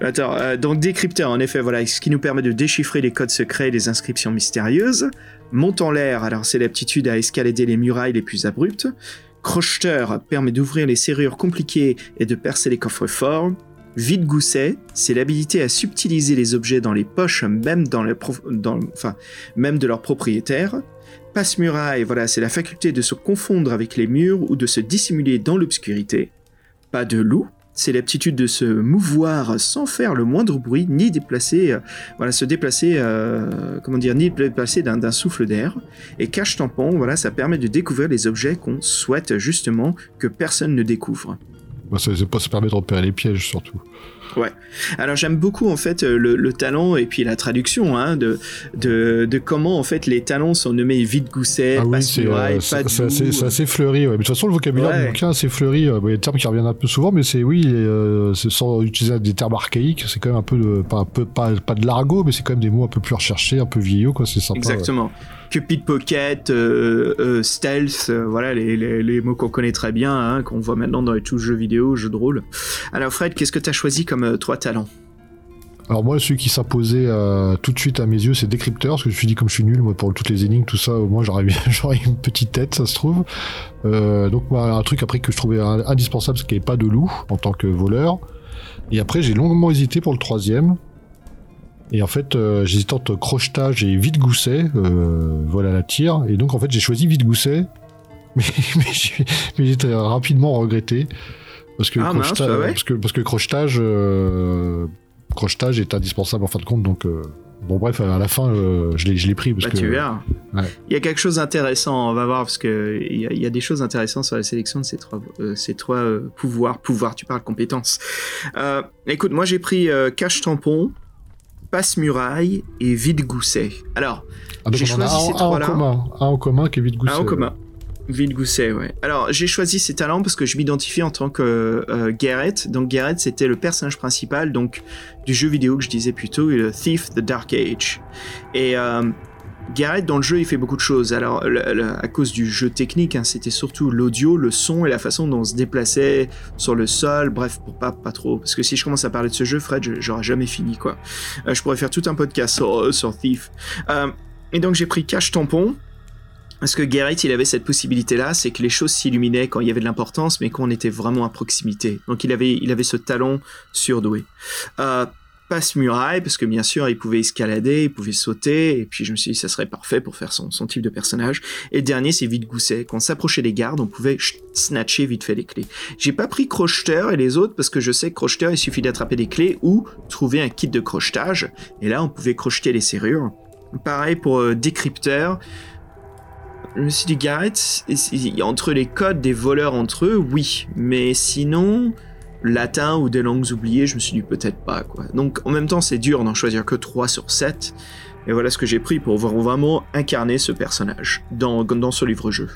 Attends, euh, donc décrypteur, en effet, voilà, ce qui nous permet de déchiffrer les codes secrets et les inscriptions mystérieuses. Monte en l'air, alors c'est l'aptitude à escalader les murailles les plus abruptes. Crocheteur permet d'ouvrir les serrures compliquées et de percer les coffres forts. Vide-gousset, c'est l'habilité à subtiliser les objets dans les poches, même, de leurs propriétaires. Passe-muraille, voilà, c'est la faculté de se confondre avec les murs ou de se dissimuler dans l'obscurité. Pas de loup, c'est l'aptitude de se mouvoir sans faire le moindre bruit, ni déplacer, euh, voilà, se déplacer, euh, comment dire, ni déplacer d'un souffle d'air. Et cache tampon, voilà, ça permet de découvrir les objets qu'on souhaite justement que personne ne découvre. Bah, ça, ça permet de repérer les pièges surtout. Ouais. Alors j'aime beaucoup en fait euh, le, talent et puis la traduction hein, de, de, de, comment en fait les talents sont nommés vide gousset, ah oui, c'est euh, assez, assez, fleuri. Ouais. Mais de toute façon le vocabulaire du bouquin c'est fleuri. Euh, il y a des termes qui reviennent un peu souvent, mais c'est oui, c'est sans utiliser des termes archaïques, c'est quand même un peu de, pas, un peu pas, pas de l'argot, mais c'est quand même des mots un peu plus recherchés, un peu vieillots quoi. C'est sympa. Exactement. Cupid Pocket, euh, euh, Stealth, euh, voilà les, les, les mots qu'on connaît très bien, hein, qu'on voit maintenant dans les tous jeux vidéo, jeux de rôle. Alors Fred, qu'est-ce que tu as choisi comme trois talents alors moi, celui qui s'imposait tout de suite à mes yeux, c'est décrypteur, parce que je me suis dit comme je suis nul, moi pour toutes les énigmes, tout ça, moi j'aurais une petite tête, ça se trouve. donc moi, un truc après que je trouvais indispensable, c'est qu'il n'y ait pas de loup en tant que voleur. Et après, j'ai longuement hésité pour le troisième. Et en fait, euh, j'hésitais entre crochetage et vide gousset. Euh, voilà la tire. Et donc, en fait, j'ai choisi vide gousset. Mais, mais j'ai rapidement regretté. Parce que, ah, crochetage, parce que, parce que crochetage, euh, crochetage est indispensable en fin de compte. Donc, euh, bon, bref, à la fin, euh, je l'ai pris. Parce bah, que, tu verras. Il y a quelque chose d'intéressant. On va voir. Parce qu'il y, a, y a des choses intéressantes sur la sélection de ces trois, ces trois pouvoirs. Pouvoir, tu parles compétences. écoute, moi, j'ai pris cache-tampon passe-muraille et vide-gousset. Alors, ah, j'ai choisi ces trois-là. Un en commun qui est vide-gousset. Un en commun. Vide Gousset, ouais. Alors, j'ai choisi ces talents parce que je m'identifie en tant que euh, Garrett. Donc, Garrett, c'était le personnage principal donc du jeu vidéo que je disais plus tôt, le Thief the Dark Age. Et euh, Garrett, dans le jeu, il fait beaucoup de choses. Alors, à cause du jeu technique, hein, c'était surtout l'audio, le son et la façon dont on se déplaçait sur le sol. Bref, pour pas, pas trop. Parce que si je commence à parler de ce jeu, Fred, j'aurais jamais fini, quoi. Euh, je pourrais faire tout un podcast sur, euh, sur Thief. Euh, et donc, j'ai pris Cache Tampon. Parce que Garrett, il avait cette possibilité-là, c'est que les choses s'illuminaient quand il y avait de l'importance, mais quand on était vraiment à proximité. Donc il avait, il avait ce talent surdoué. Euh, passe-muraille, parce que bien sûr, il pouvait escalader, il pouvait sauter, et puis je me suis dit, ça serait parfait pour faire son, son type de personnage. Et le dernier, c'est vite gousset. Quand on s'approchait des gardes, on pouvait snatcher vite fait les clés. J'ai pas pris crocheteur et les autres, parce que je sais que crocheteur, il suffit d'attraper des clés ou trouver un kit de crochetage, et là, on pouvait crocheter les serrures. Pareil pour euh, décrypteur. Je me suis dit, Garrett, entre les codes des voleurs entre eux, oui, mais sinon, latin ou des langues oubliées, je me suis dit peut-être pas quoi. Donc en même temps c'est dur d'en choisir que 3 sur 7. Et voilà ce que j'ai pris pour vraiment incarner ce personnage dans, dans ce livre-jeu.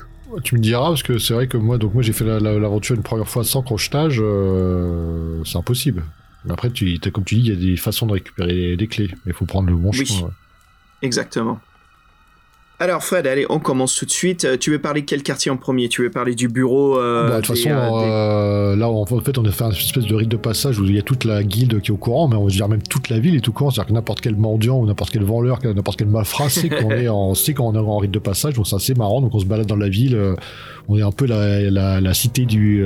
Tu me diras, parce que c'est vrai que moi, donc moi j'ai fait l'aventure une première fois sans crochetage, euh, c'est impossible. Après, tu, comme tu dis, il y a des façons de récupérer des clés, mais il faut prendre le bon oui. chemin. Exactement. Alors Fred, allez, on commence tout de suite. Euh, tu veux parler de quel quartier en premier? Tu veux parler du bureau euh, bah, De toute façon, euh, là, en fait, on a fait une espèce de rite de passage où il y a toute la guilde qui est au courant, mais on va dire même toute la ville est au courant. C'est-à-dire que n'importe quel mendiant ou n'importe quel voleur, n'importe quel malfrat sait qu'on est en, sait qu'on est en rite de passage. Donc c'est assez marrant. Donc on se balade dans la ville. on est un peu la, cité du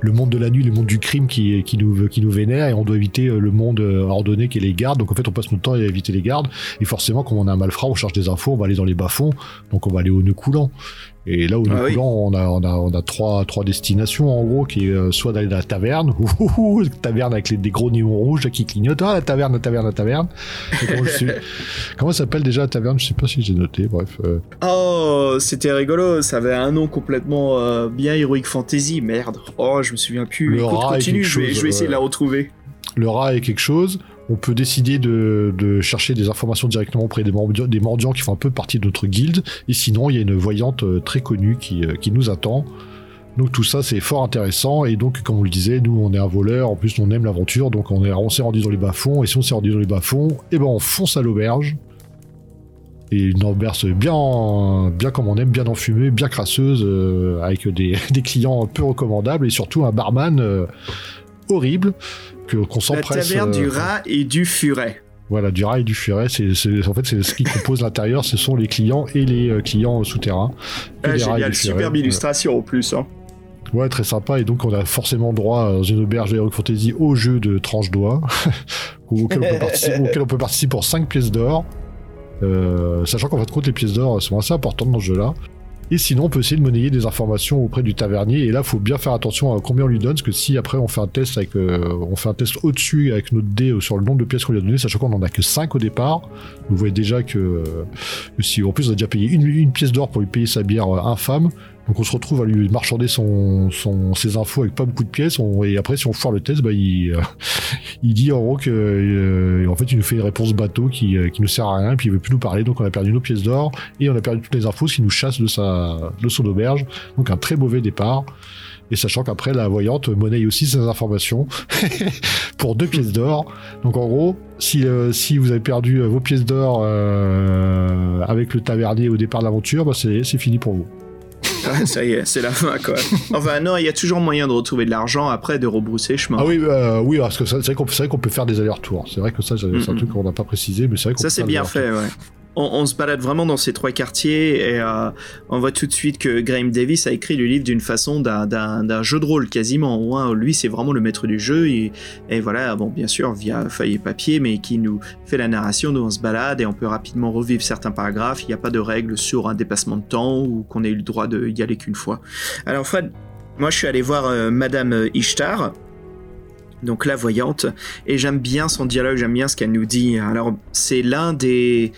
le monde de la nuit, le monde du crime qui, qui nous qui nous vénère et on doit éviter le monde ordonné qui est les gardes. Donc en fait, on passe notre temps à éviter les gardes. Et forcément, comme on a un malfrat, on cherche des infos, on va aller dans les bas-fonds donc on va aller au nœud coulant. Et là, au nœud ah coulant, on a, on a, on a trois, trois destinations en gros, qui est euh, soit d'aller dans la taverne, ouh, taverne avec les, des gros néons rouges qui clignotent, ah, la taverne, la taverne, la taverne. comment, s'appelle déjà la taverne? Je sais pas si j'ai noté, bref. Euh. Oh, c'était rigolo, ça avait un nom complètement euh, bien Heroic Fantasy, merde. Oh, je me souviens plus. Le continue, je vais, je vais essayer de la retrouver. Le rat est quelque chose on peut décider de, chercher des informations directement auprès des, mendiants, qui font un peu partie de notre guilde. Et sinon, il y a une voyante euh, très connue euh, qui, nous attend. Donc tout ça, c'est fort intéressant. Et donc, comme on le disait, nous, on est un voleur. En plus, on aime l'aventure. Donc, on, est, on s'est rendu dans les bas-fonds. Et si on s'est rendu dans les bas-fonds, eh ben, on fonce à l'auberge. Et une auberge bien, bien comme on aime, bien enfumée, bien crasseuse, euh, avec des, clients peu recommandables et surtout un barman horrible qu'on s'empresse. La taverne du euh, rat et du furet. Voilà, du rat et du furet. C'est, en fait, c'est ce qui compose l'intérieur. Ce sont les clients et les euh, clients souterrains. Ah, génial, superbe illustration en plus. Hein. Ouais, très sympa. Et donc, on a forcément droit dans une auberge Heroic Fantasy au jeu de tranche doigt, auquel, on peut participer pour 5 pièces d'or. Euh, sachant qu'en fait, compte, les pièces d'or sont assez importantes dans ce jeu-là. Et sinon, on peut essayer de monnayer des informations auprès du tavernier. Et là, faut bien faire attention à combien on lui donne, parce que si après on fait un test euh, test au-dessus avec notre dé sur le nombre de pièces qu'on lui a donné, sachant qu'on en a que 5 au départ, vous voyez déjà que, que si en plus on a déjà payé une, une pièce d'or pour lui payer sa bière infâme, donc on se retrouve à lui marchander son, son, ses infos avec pas beaucoup de pièces. et après, si on foire le test, bah, il, euh, il dit en gros que euh, en fait il nous fait une réponse bateau qui, euh, qui ne sert à rien, puis il veut plus nous parler. Donc on a perdu nos pièces d'or et on a perdu toutes les infos, ce qui nous chasse de sa de son auberge. Donc un très mauvais départ. Et sachant qu'après la voyante monnaie aussi ses informations pour deux pièces d'or. Donc en gros, si, si vous avez perdu vos pièces d'or avec le tavernier au départ de l'aventure, bah c'est fini pour vous. Ça y est, c'est la fin, quoi. Enfin, non, il y a toujours moyen de retrouver de l'argent après, de rebrousser chemin. Ah oui, euh, oui, parce que c'est vrai qu'on peut faire des allers-retours. C'est vrai que ça, c'est un truc qu'on n'a pas précisé, mais c'est vrai qu'on Ça, c'est bien fait, ouais on, se balade vraiment dans ces trois quartiers et euh, on voit tout de suite que Graham Davis a écrit le livre d'une façon d'un jeu de rôle quasiment. Lui, c'est vraiment le maître du jeu et, voilà, bon, bien sûr, via feuille et papier, mais qui nous fait la narration. Nous, on se balade et on peut rapidement revivre certains paragraphes. Il n'y a pas de règles sur un dépassement de temps ou qu'on ait eu le droit d'y aller qu'une fois. Alors, Fred, moi, je suis allé voir euh, Madame Ishtar donc la voyante, et j'aime bien son dialogue, j'aime bien ce qu'elle nous dit. Alors c'est l'un des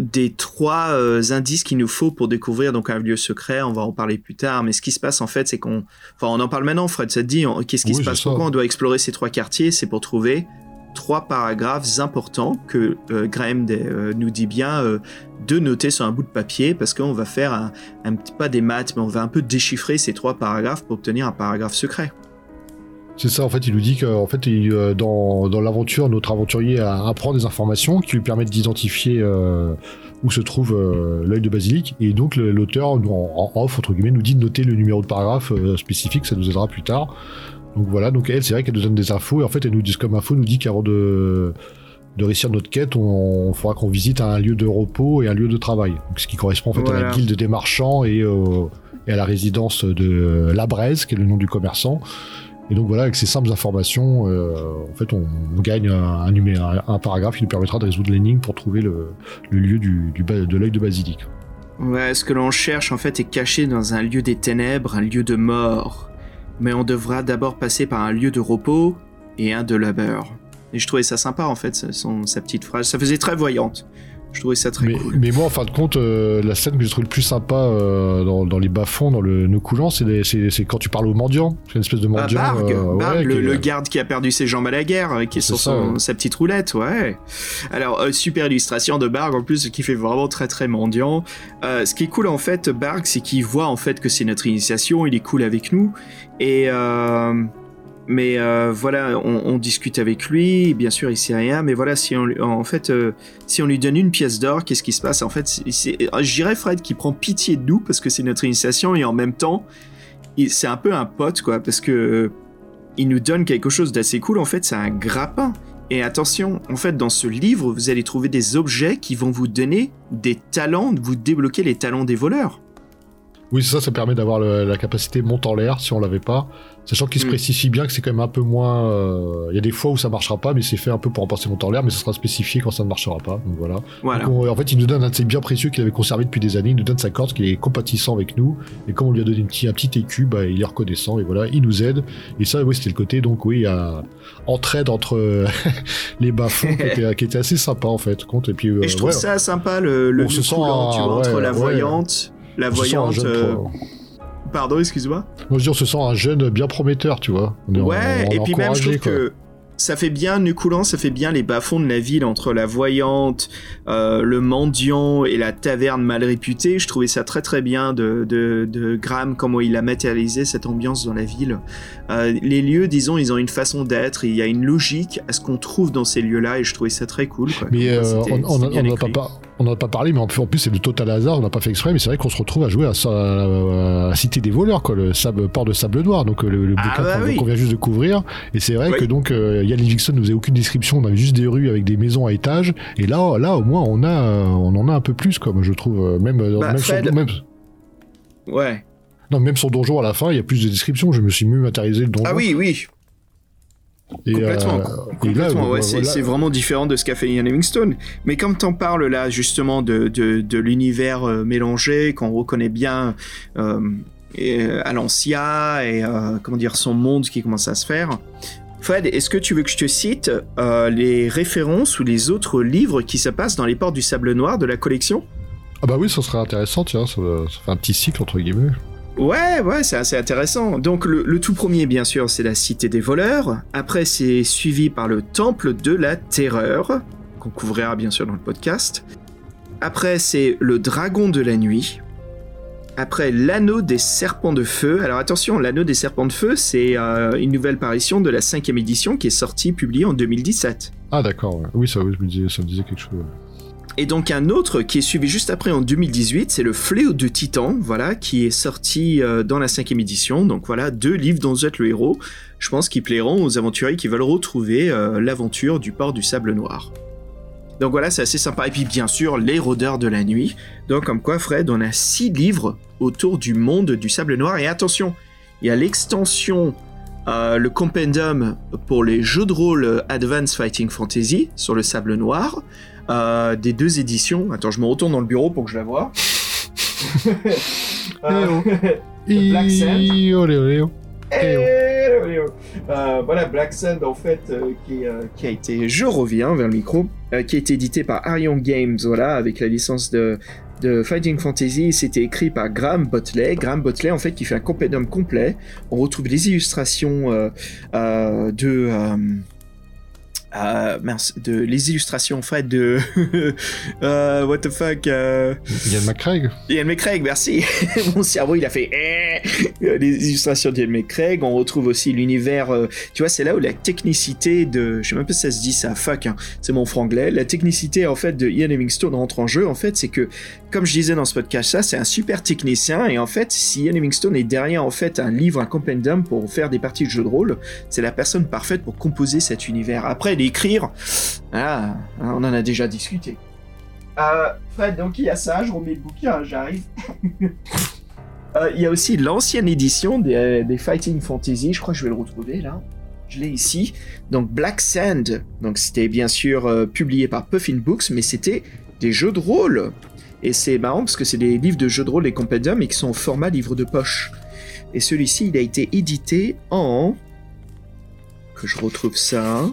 des trois euh, indices qu'il nous faut pour découvrir donc un lieu secret. On va en parler plus tard, mais ce qui se passe en fait, c'est qu'on, enfin, on en parle maintenant. Fred, ça te dit, qu'est-ce qui se passe? Pourquoi on doit explorer ces trois quartiers? C'est pour trouver trois paragraphes importants que euh, Graham euh, nous dit bien de noter sur un bout de papier parce qu'on va faire un, un, pas des maths, mais on va un peu déchiffrer ces trois paragraphes pour obtenir un paragraphe secret. C'est ça, en fait, il nous dit que fait, euh, dans, l'aventure, notre aventurier apprend des informations qui lui permettent d'identifier euh, où se trouve euh, l'œil de basilic. Et donc, l'auteur, en, off, entre guillemets, nous dit de noter le numéro de paragraphe spécifique, ça nous aidera plus tard. Donc voilà, donc elle, c'est vrai qu'elle nous donne des infos, et en fait, elle nous dit comme info, nous dit qu'avant de, de réussir notre quête, on, faudra qu'on visite un lieu de repos et un lieu de travail. Donc, ce qui correspond en fait à la guilde des marchands et, et à la résidence de La Braise, qui est le nom du commerçant. Et donc voilà, avec ces simples informations, euh, en fait, on, gagne un, un, paragraphe qui nous permettra de résoudre l'énigme pour trouver le, lieu du, de l'œil de basilic. Ouais, ce que l'on cherche en fait est caché dans un lieu des ténèbres, un lieu de mort. Mais on devra d'abord passer par un lieu de repos et un de labeur. Et je trouvais ça sympa en fait, sa petite phrase. Ça faisait très voyante. Je trouvais ça très mais, cool. Mais moi, en fin de compte, euh, la scène que j'ai trouvé le plus sympa euh, dans, les bas-fonds, dans le nœud coulant, c'est quand tu parles au mendiant. C'est une espèce de mendiant. Ah, Barg, euh, le, garde qui a perdu ses jambes à la guerre, qui est, sur sa petite roulette, ouais. Alors, super illustration de Barg, en plus, qui fait vraiment très très mendiant. ce qui est cool, en fait, Barg, c'est qu'il voit, en fait, que c'est notre initiation, il est cool avec nous. Et... Mais euh, voilà, on, discute avec lui, bien sûr il sait rien, mais voilà, si on, en fait, euh, si on lui donne une pièce d'or, qu'est-ce qui se passe? En fait, je dirais Fred qui prend pitié de nous parce que c'est notre initiation et en même temps, c'est un peu un pote quoi, parce que euh, il nous donne quelque chose d'assez cool. En fait, c'est un grappin. Et attention, en fait, dans ce livre, vous allez trouver des objets qui vont vous donner des talents, vous débloquer les talents des voleurs. Oui, ça, ça permet d'avoir la capacité monte en l'air si on l'avait pas. Sachant qu'il se mm. spécifie bien que c'est quand même un peu moins. Euh, il y a des fois où ça marchera pas, mais c'est fait un peu pour remplacer mon temps l'air, mais ça sera spécifié quand ça ne marchera pas. Donc voilà. en fait, il nous donne un de ses biens précieux qu'il avait conservé depuis des années. Il nous donne sa corde qui est compatissant avec nous. Et comme on lui a donné un petit, un petit écu, bah, il est reconnaissant et voilà, il nous aide. Et ça, oui, c'était le côté donc oui, à entraide entre les bas-fonds qui, était, assez sympa en fait. Compte et puis. et je trouve ça sympa le, le se sent entre la voyante, la voyante. Pardon, excuse-moi. Moi, je dis, on se sent un jeune bien prometteur, tu vois. ouais, et puis même, je trouve que ça fait bien Nukulan, ça fait bien les bas-fonds de la ville entre la voyante, euh, le mendiant et la taverne mal réputée. Je trouvais ça très très bien de, de, de Graham, comment il a matérialisé cette ambiance dans la ville. Euh, les lieux, disons, ils ont une façon d'être, il y a une logique à ce qu'on trouve dans ces lieux-là et je trouvais ça très cool. Mais euh, on n'a pas, on a pas parlé, mais en plus c'est le total hasard, on n'a pas fait exprès, mais c'est vrai qu'on se retrouve à jouer à, à, Cité des voleurs, quoi, le sable, port de sable noir, donc le, le ah bouquin bah qu'on vient juste de couvrir. Et c'est vrai que donc Yann Livingston ne faisait aucune description, on avait juste des rues avec des maisons à étages. Et là, là au moins on a, on en a un peu plus, comme je trouve, même, bah, même, son, même... Ouais. Non, même son donjon à la fin, il y a plus de descriptions. Je me suis mieux matérialisé le donjon. Ah oui, oui. Et, complètement. euh, complètement, là, ouais, c'est voilà. vraiment différent de ce qu'a fait Ian Livingstone. Mais comme t'en parles là, justement, de, de, de l'univers euh, mélangé, qu'on reconnaît bien euh, et, euh, Alancia et euh, comment dire son monde qui commence à se faire. Fred, est-ce que tu veux que je te cite euh, les références ou les autres livres qui se passent dans les portes du Sable Noir de la collection? Ah bah oui, ça serait intéressant, tiens, ça, ça fait un petit cycle entre guillemets. Ouais, ouais, c'est assez intéressant. Donc le, tout premier, bien sûr, c'est la Cité des voleurs. Après, c'est suivi par le Temple de la Terreur, qu'on couvrira bien sûr dans le podcast. Après, c'est le Dragon de la Nuit. Après, l'Anneau des Serpents de Feu. Alors attention, l'Anneau des Serpents de Feu, c'est euh, une nouvelle parution de la cinquième édition qui est sortie, publiée en 2017. Ah d'accord, oui, ça me disait quelque chose. Et donc un autre qui est suivi juste après en 2018, c'est le Fléau de Titan, voilà, qui est sorti euh, dans la cinquième édition. Donc voilà, deux livres dont vous êtes le héros. Je pense qu'ils plairont aux aventuriers qui veulent retrouver euh, l'aventure du port du Sable Noir. Donc voilà, c'est assez sympa. Et puis bien sûr, les rôdeurs de la nuit. Donc comme quoi, Fred, on a six livres autour du monde du Sable Noir. Et attention, il y a l'extension, euh, le compendium pour les jeux de rôle Advanced Fighting Fantasy sur le Sable Noir. Euh, des deux éditions. Attends, je me retourne dans le bureau pour que je la vois. Euh, Black Sand. Olé, olé, oh. Euh, voilà, Black Sand, en fait, euh, qui, euh, qui a été, je reviens vers le micro, qui a été édité par Arion Games, voilà, avec la licence de, de Fighting Fantasy. C'était écrit par Graham Botley. Graham Botley, en fait, qui fait un compendium complet. On retrouve les illustrations euh, euh, de. euh, mince, de les illustrations en fait de what the fuck Ian McCraig Ian McCraig, merci. Mon cerveau, il a fait eh les illustrations d'Ian McCraig. On retrouve aussi l'univers. tu vois, c'est là où la technicité de, je sais même pas si ça se dit ça, fuck, hein, c'est mon franglais. La technicité en fait de Ian Livingstone rentre en jeu. En fait, c'est que, comme je disais dans ce podcast, ça, c'est un super technicien. Et en fait, si Ian Livingstone est derrière en fait un livre, un compendium pour faire des parties de jeux de rôle, c'est la personne parfaite pour composer cet univers. Après, l'écrire, ah, on en a déjà discuté. Euh, Fred, donc il y a ça, je remets le bouquin, j'arrive. Euh, Il y a aussi l'ancienne édition des, des Fighting Fantasy, je crois que je vais le retrouver là. Je l'ai ici. Donc Black Sand, donc c'était bien sûr euh, publié par Puffin Books, mais c'était des jeux de rôle. Et c'est marrant parce que c'est des livres de jeux de rôle et compendium et qui sont au format livre de poche. Et celui-ci, il a été édité en... Que je retrouve ça.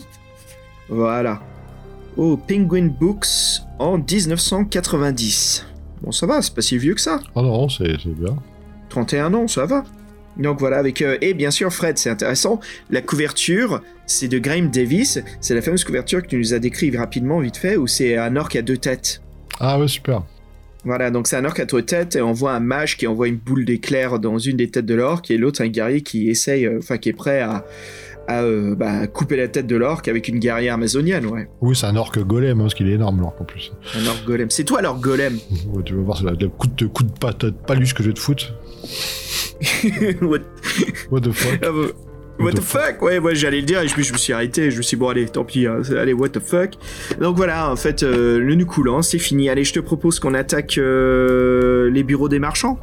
Voilà. Au Penguin Books en 1990. Bon, ça va, c'est pas si vieux que ça. Ah non, c'est c'est bien. 31 ans, ça va. Donc voilà, avec... euh, et bien sûr, Fred, c'est intéressant, la couverture, c'est de Graham Davis, c'est la fameuse couverture que tu nous as décrite rapidement, vite fait, où c'est un orc à deux têtes. Ah ouais, super. Voilà, donc c'est un orc à deux têtes, et on voit un mage qui envoie une boule d'éclair dans une des têtes de l'orc, et l'autre un guerrier qui essaye, euh, enfin qui est prêt à, à euh, bah, couper la tête de l'orc avec une guerrière amazonienne, ouais. Oui, c'est un orc golem, hein, parce qu'il est énorme, l'orc en plus. Un orc golem. C'est toi l'orc golem Ouais, tu vas voir, c'est le coup de, coup de patate paluche que je vais te foutre. What? What the fuck? Ah, bah, What the fuck? Ouais, ouais, j'allais le dire et je, je me suis arrêté. Je me suis dit, bon, allez, tant pis, hein, allez, what the fuck? Donc voilà, en fait, euh, le nu coulant, c'est fini. Allez, je te propose qu'on attaque euh, les bureaux des marchands.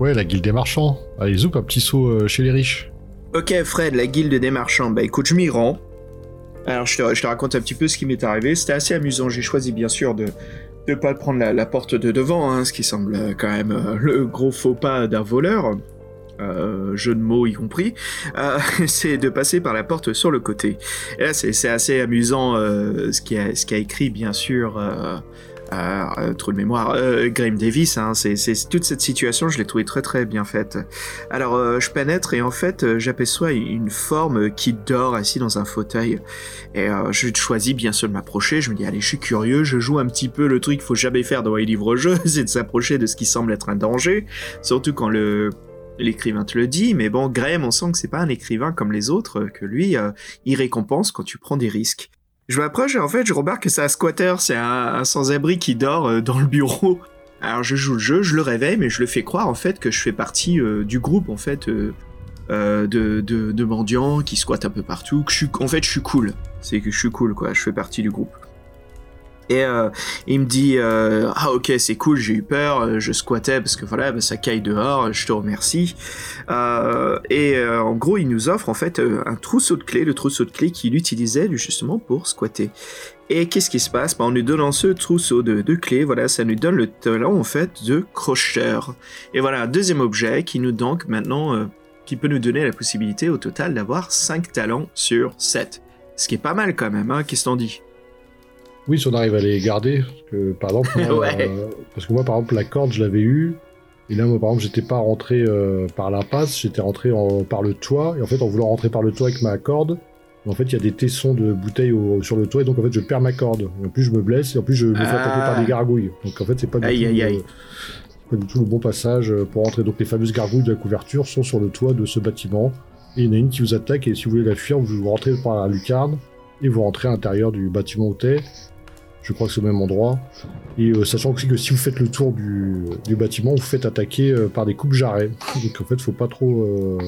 Ouais, la guilde des marchands. Allez, zoup, un petit saut euh, chez les riches. Ok, Fred, la guilde des marchands. Bah écoute, je m'y rends. Alors, je te, je te raconte un petit peu ce qui m'est arrivé. C'était assez amusant. J'ai choisi, bien sûr, de ne pas prendre la, la porte de devant, hein, ce qui semble quand même le gros faux pas d'un voleur. Euh, jeu de mots y compris, euh, c'est de passer par la porte sur le côté. Et là, c'est assez amusant euh, ce qui a, qu'a écrit, bien sûr, euh, euh, trop de mémoire, euh, Graham Davis. Hein, c'est toute cette situation, je l'ai trouvé très très bien faite. Alors, je pénètre et en fait, j'aperçois une forme qui dort assis dans un fauteuil. Et je choisis bien sûr de m'approcher. Je me dis, allez, je suis curieux, je joue un petit peu le truc qu'il faut jamais faire dans les livres-jeux, c'est de s'approcher de ce qui semble être un danger. Surtout quand le l'écrivain te le dit. Mais bon, Graham, on sent que c'est pas un écrivain comme les autres, que lui, euh, il récompense quand tu prends des risques. Je m'approche et en fait, je remarque que c'est un squatter, c'est un, sans-abri qui dort euh, dans le bureau. Alors je joue le jeu, je le réveille, mais je le fais croire en fait que je fais partie euh, du groupe en fait de, de, de mendiants qui squattent un peu partout. Que je suis, en fait, je suis cool. C'est que je suis cool quoi. Je fais partie du groupe. Et euh, il me dit euh, ah ok c'est cool j'ai eu peur euh, je squattais parce que voilà bah, ça caille dehors je te remercie. Et en gros il nous offre en fait un trousseau de clés le trousseau de clés qu'il utilisait justement pour squatter. Et qu'est-ce qui se passe? Bah, en nous donnant ce trousseau de, clés voilà ça nous donne le talent en fait de crocheur. Et voilà un deuxième objet qui nous donc maintenant qui peut nous donner la possibilité au total d'avoir 5 talents sur 7 ce qui est pas mal quand même hein qu'est-ce qu'on dit oui, si on arrive à les garder, parce que, par exemple, euh, parce que moi, par exemple, la corde, je l'avais eue, et là, moi, par exemple, j'étais pas rentré euh, par l'impasse, j'étais rentré par le toit, et en fait, en voulant rentrer par le toit avec ma corde, en fait, il y a des tessons de bouteilles sur le toit, et donc en fait, je perds ma corde. Et en plus, je me blesse, et en plus, je me fais attaquer par des ah. gargouilles. Donc en fait, c'est pas, du tout, euh, pas du tout le bon passage pour rentrer. Donc les fameuses gargouilles de la couverture sont sur le toit de ce bâtiment, et il y en a une qui vous attaque, et si vous voulez la fuir, vous rentrez par la lucarne, et vous rentrez à l'intérieur du bâtiment où t'es, je crois que c'est au même endroit. Et euh, sachant aussi que si vous faites le tour du, bâtiment, vous faites attaquer euh, par des coupes jarrets. Donc en fait, faut pas trop, euh,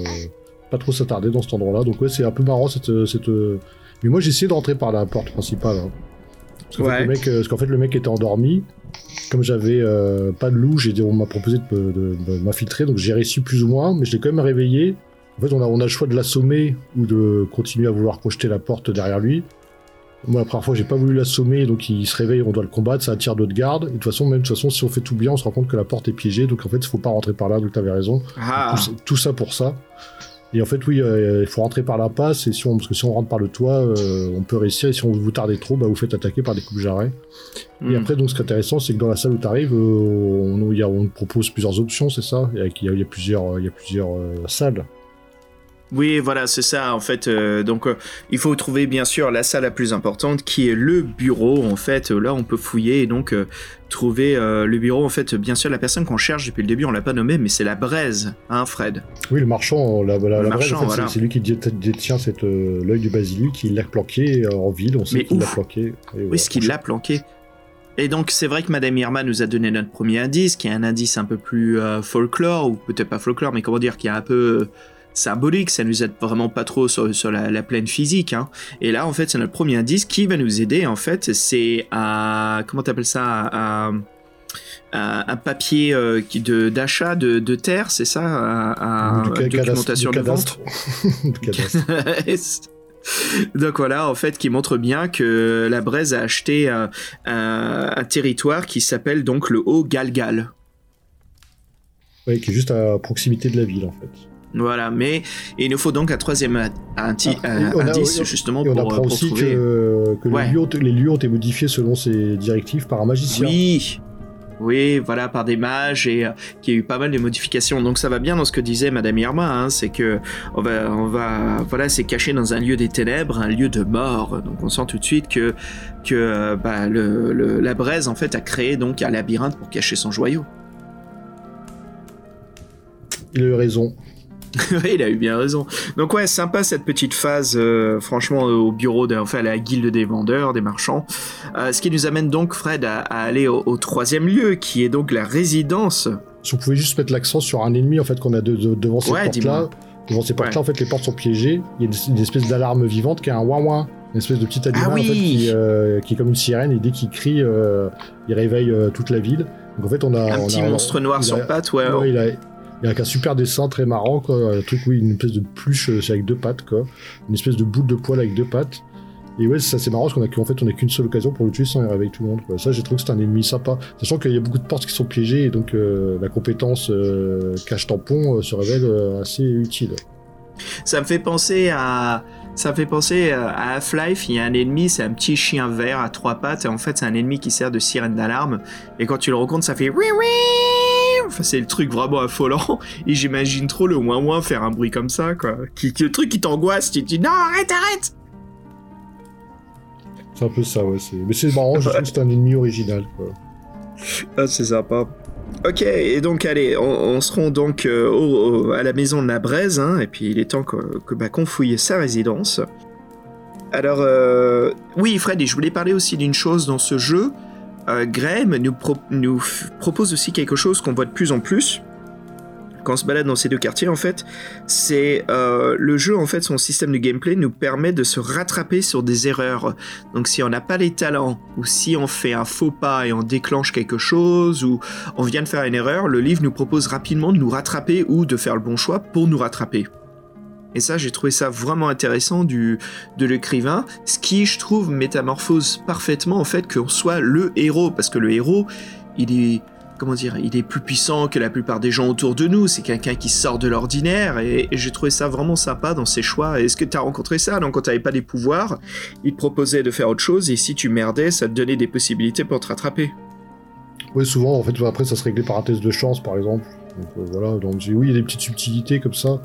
pas trop s'attarder dans cet endroit-là. Donc ouais, c'est un peu marrant cette, cette. Mais moi, j'ai essayé de rentrer par la porte principale. Hein. Parce qu'en fait, le mec était endormi. Comme j'avais pas de loup, on m'a proposé de, m'infiltrer, donc j'ai réussi plus ou moins, mais je l'ai quand même réveillé. En fait, on a, on a le choix de l'assommer ou de continuer à vouloir projeter la porte derrière lui. Moi, la première fois, j'ai pas voulu l'assommer, donc il se réveille, on doit le combattre, ça attire d'autres gardes. Et de toute façon, même de toute façon, si on fait tout bien, on se rend compte que la porte est piégée, donc en fait, il faut pas rentrer par là, donc t'avais raison. Ah. Tout, ça pour ça. Et en fait, oui, euh, il faut rentrer par la passe, et si on, parce que si on rentre par le toit, euh, on peut réussir, et si on vous tardez trop, bah, vous faites attaquer par des coupes jarrets. Et hmm. après, donc, ce qui est intéressant, c'est que dans la salle où t'arrives, euh, on, on, propose plusieurs options, c'est ça? Il y, y, a plusieurs, il y a plusieurs salles. Oui, voilà, c'est ça en fait. Euh, donc, euh, il faut trouver bien sûr la salle la plus importante, qui est le bureau. En fait, là, on peut fouiller et donc euh, trouver le bureau. En fait, bien sûr, la personne qu'on cherche depuis le début, on l'a pas nommé, mais c'est la braise, hein, Fred? Oui, le marchand, la, la, braise, en fait, c'est lui qui détient cette l'œil du basilic, qui l'a planqué en ville. On sait qu'il l'a planqué. Oui, est-ce qu'il l'a planqué et donc c'est vrai que Madame Irma nous a donné notre premier indice, qui est un indice un peu plus folklore, ou peut-être pas folklore, mais comment dire, qui est un peu symbolique, ça nous aide vraiment pas trop sur, la, la, plaine physique. Hein. Et là, en fait, c'est notre premier indice qui va nous aider. En fait, c'est un comment t'appelles ça un, un, papier euh, de d'achat de, de, terre, c'est ça, un, documentation de vente. Donc voilà, en fait, qui montre bien que la Braise a acheté un, un territoire qui s'appelle donc le Haut Galgal. Oui, qui est juste à proximité de la ville, en fait. Voilà, mais il nous faut donc un troisième indice justement pour, on apprend aussi que, les, lieux ont, été modifiés selon ces directives par un magicien. Oui, oui, voilà, par des mages et euh, qu'il y a eu pas mal de modifications. Donc ça va bien dans ce que disait Madame Irma, hein, c'est que on va, on va, voilà, c'est caché dans un lieu des ténèbres, un lieu de mort. Donc on sent tout de suite que que euh, bah, le, la braise en fait a créé donc un labyrinthe pour cacher son joyau. Il a eu raison. oui, il a eu bien raison. Donc ouais, sympa cette petite phase, euh, franchement, au bureau, de, enfin à la guilde des vendeurs, des marchands. Euh, ce qui nous amène donc, Fred, à, aller au, troisième lieu, qui est donc la résidence. Si on pouvait juste mettre l'accent sur un ennemi, en fait, qu'on a devant ces portes-là. Devant ces portes-là, en fait, les portes sont piégées. Il y a une, espèce d'alarme vivante qui est un ouin-ouin. Une espèce de petit animal ah en fait, euh, qui, est comme une sirène et dès qu'il crie, il réveille toute la ville. Donc en fait, on a un petit monstre noir sur pattes, ouais. ouais il a, il y a un super dessin très marrant, quoi. Un truc, oui, une espèce de pluche euh, avec deux pattes, quoi. Une espèce de boule de poil avec deux pattes. Et ouais, ça c'est marrant parce qu'en fait on a qu'une seule occasion pour le tuer sans réveiller tout le monde. Ça j'ai trouvé que c'est un ennemi sympa. Sachant qu'il y a beaucoup de portes qui sont piégées et donc euh, la compétence euh, cache tampon se révèle assez utile. Ça me fait penser à ça me fait penser à Half-Life, il y a un ennemi, c'est un petit chien vert à trois pattes, et en fait c'est un ennemi qui sert de sirène d'alarme, et quand tu le rencontres ça fait oui oui Enfin, c'est le truc vraiment affolant. Et j'imagine trop le moins moins faire un bruit comme ça, quoi. Qui, le truc qui t'angoisse, tu te dis non, arrête, arrête C'est un peu ça, ouais. Mais c'est marrant, je trouve que c'est un ennemi original, quoi. Ah, c'est sympa. Ok, et donc allez, on, se rend donc euh, à la maison de la Braise, hein, et puis il est temps que, que bah, qu'on fouille sa résidence. Alors, euh, oui, Fred, et je voulais parler aussi d'une chose dans ce jeu, euh, Graham nous, propose aussi quelque chose qu'on voit de plus en plus. quand on se balade dans ces deux quartiers, en fait, c'est euh, le jeu, en fait, son système de gameplay nous permet de se rattraper sur des erreurs. Donc, si on n'a pas les talents, ou si on fait un faux pas et on déclenche quelque chose, ou on vient de faire une erreur, le livre nous propose rapidement de nous rattraper ou de faire le bon choix pour nous rattraper. Et ça, j'ai trouvé ça vraiment intéressant du, de l'écrivain, ce qui, je trouve, métamorphose parfaitement en fait qu'on soit le héros, parce que le héros, il est comment dire, il est plus puissant que la plupart des gens autour de nous. C'est quelqu'un qui sort de l'ordinaire et, j'ai trouvé ça vraiment sympa dans ses choix. Est-ce que tu as rencontré ça Donc, quand tu n'avais pas des pouvoirs, il te proposait de faire autre chose et si tu merdais, ça te donnait des possibilités pour te rattraper. Oui, souvent, en fait, après, ça se réglait par un test de chance, par exemple. Donc, euh, voilà, donc oui, il y a des petites subtilités comme ça.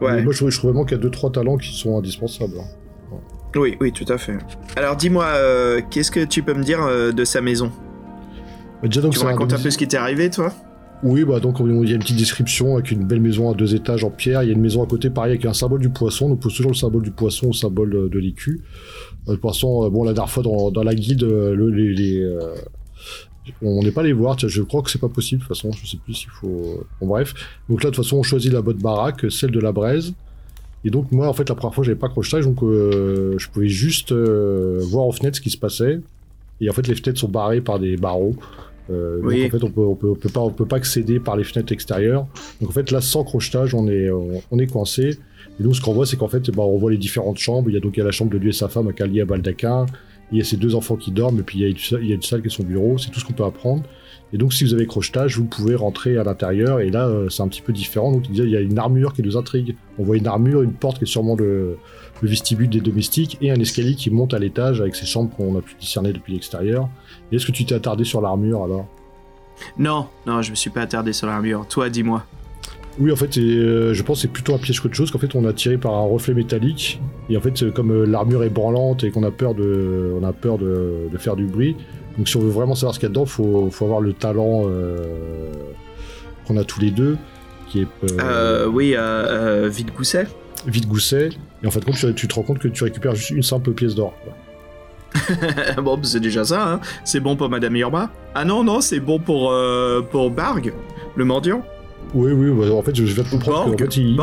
Ouais. moi, je, trouve vraiment qu'il y a deux trois talents qui sont indispensables. Hein. Oui, oui, tout à fait. Alors, dis-moi, euh, qu'est-ce que tu peux me dire euh, de sa maison? Tu me racontes un peu ce qui t'est arrivé, toi? Oui, bah donc il y a une petite description avec une belle maison à deux étages en pierre. Il y a une maison à côté, pareil, avec un symbole du poisson. On pose toujours le symbole du poisson au symbole de, de l'écu. Euh, le poisson, euh, bon, la dernière fois dans, la guide, euh, les, on n'est pas allé voir. je crois que c'est pas possible. De toute façon, je sais plus s'il faut. Bon, bref. Donc là, de toute façon, on choisit la bonne baraque, celle de la braise. Et donc moi, en fait, la première fois, j'avais pas crochetage, donc je pouvais juste voir en fenêtre ce qui se passait. Et en fait, les fenêtres sont barrées par des barreaux. Euh, donc en fait, on peut, on peut, on peut, pas, on peut pas accéder par les fenêtres extérieures. Donc en fait, là, sans crochetage, on est, on, est coincé. Et nous, ce qu'on voit, c'est qu'en fait, bah, on voit les différentes chambres. Il y a donc il y a la chambre de lui et sa femme à Cali à Baldaquin. Il y a ses deux enfants qui dorment, et puis il y a une, salle qui est son bureau. C'est tout ce qu'on peut apprendre. Et donc, si vous avez crochetage, vous pouvez rentrer à l'intérieur. Et là, euh, c'est un petit peu différent. Donc, il y a une armure qui nous intrigue. On voit une armure, une porte qui est sûrement le, le vestibule des domestiques et un escalier qui monte à l'étage avec ces chambres qu'on a pu discerner depuis l'extérieur. Est-ce que tu t'es attardé sur l'armure alors? Non, non, je me suis pas attardé sur l'armure. Toi, dis-moi. Oui, en fait, euh, je pense que c'est plutôt un piège qu'autre chose. Qu'en fait, on a tiré par un reflet métallique. Et en fait, euh, comme euh, l'armure est branlante et qu'on a peur de, on a peur de, faire du bruit. Donc, si on veut vraiment savoir ce qu'il y a dedans, faut, faut avoir le talent qu'on a tous les deux, qui est. oui, vide gousset. Vide gousset. Et en fait, tu, tu te rends compte que tu récupères juste une simple pièce d'or. bon, c'est déjà ça, hein. c'est bon pour Madame Irma. Ah non, non, c'est bon pour, pour Barg, le mendiant. Oui, oui, bah, en fait, je vais te comprendre. en fait, il,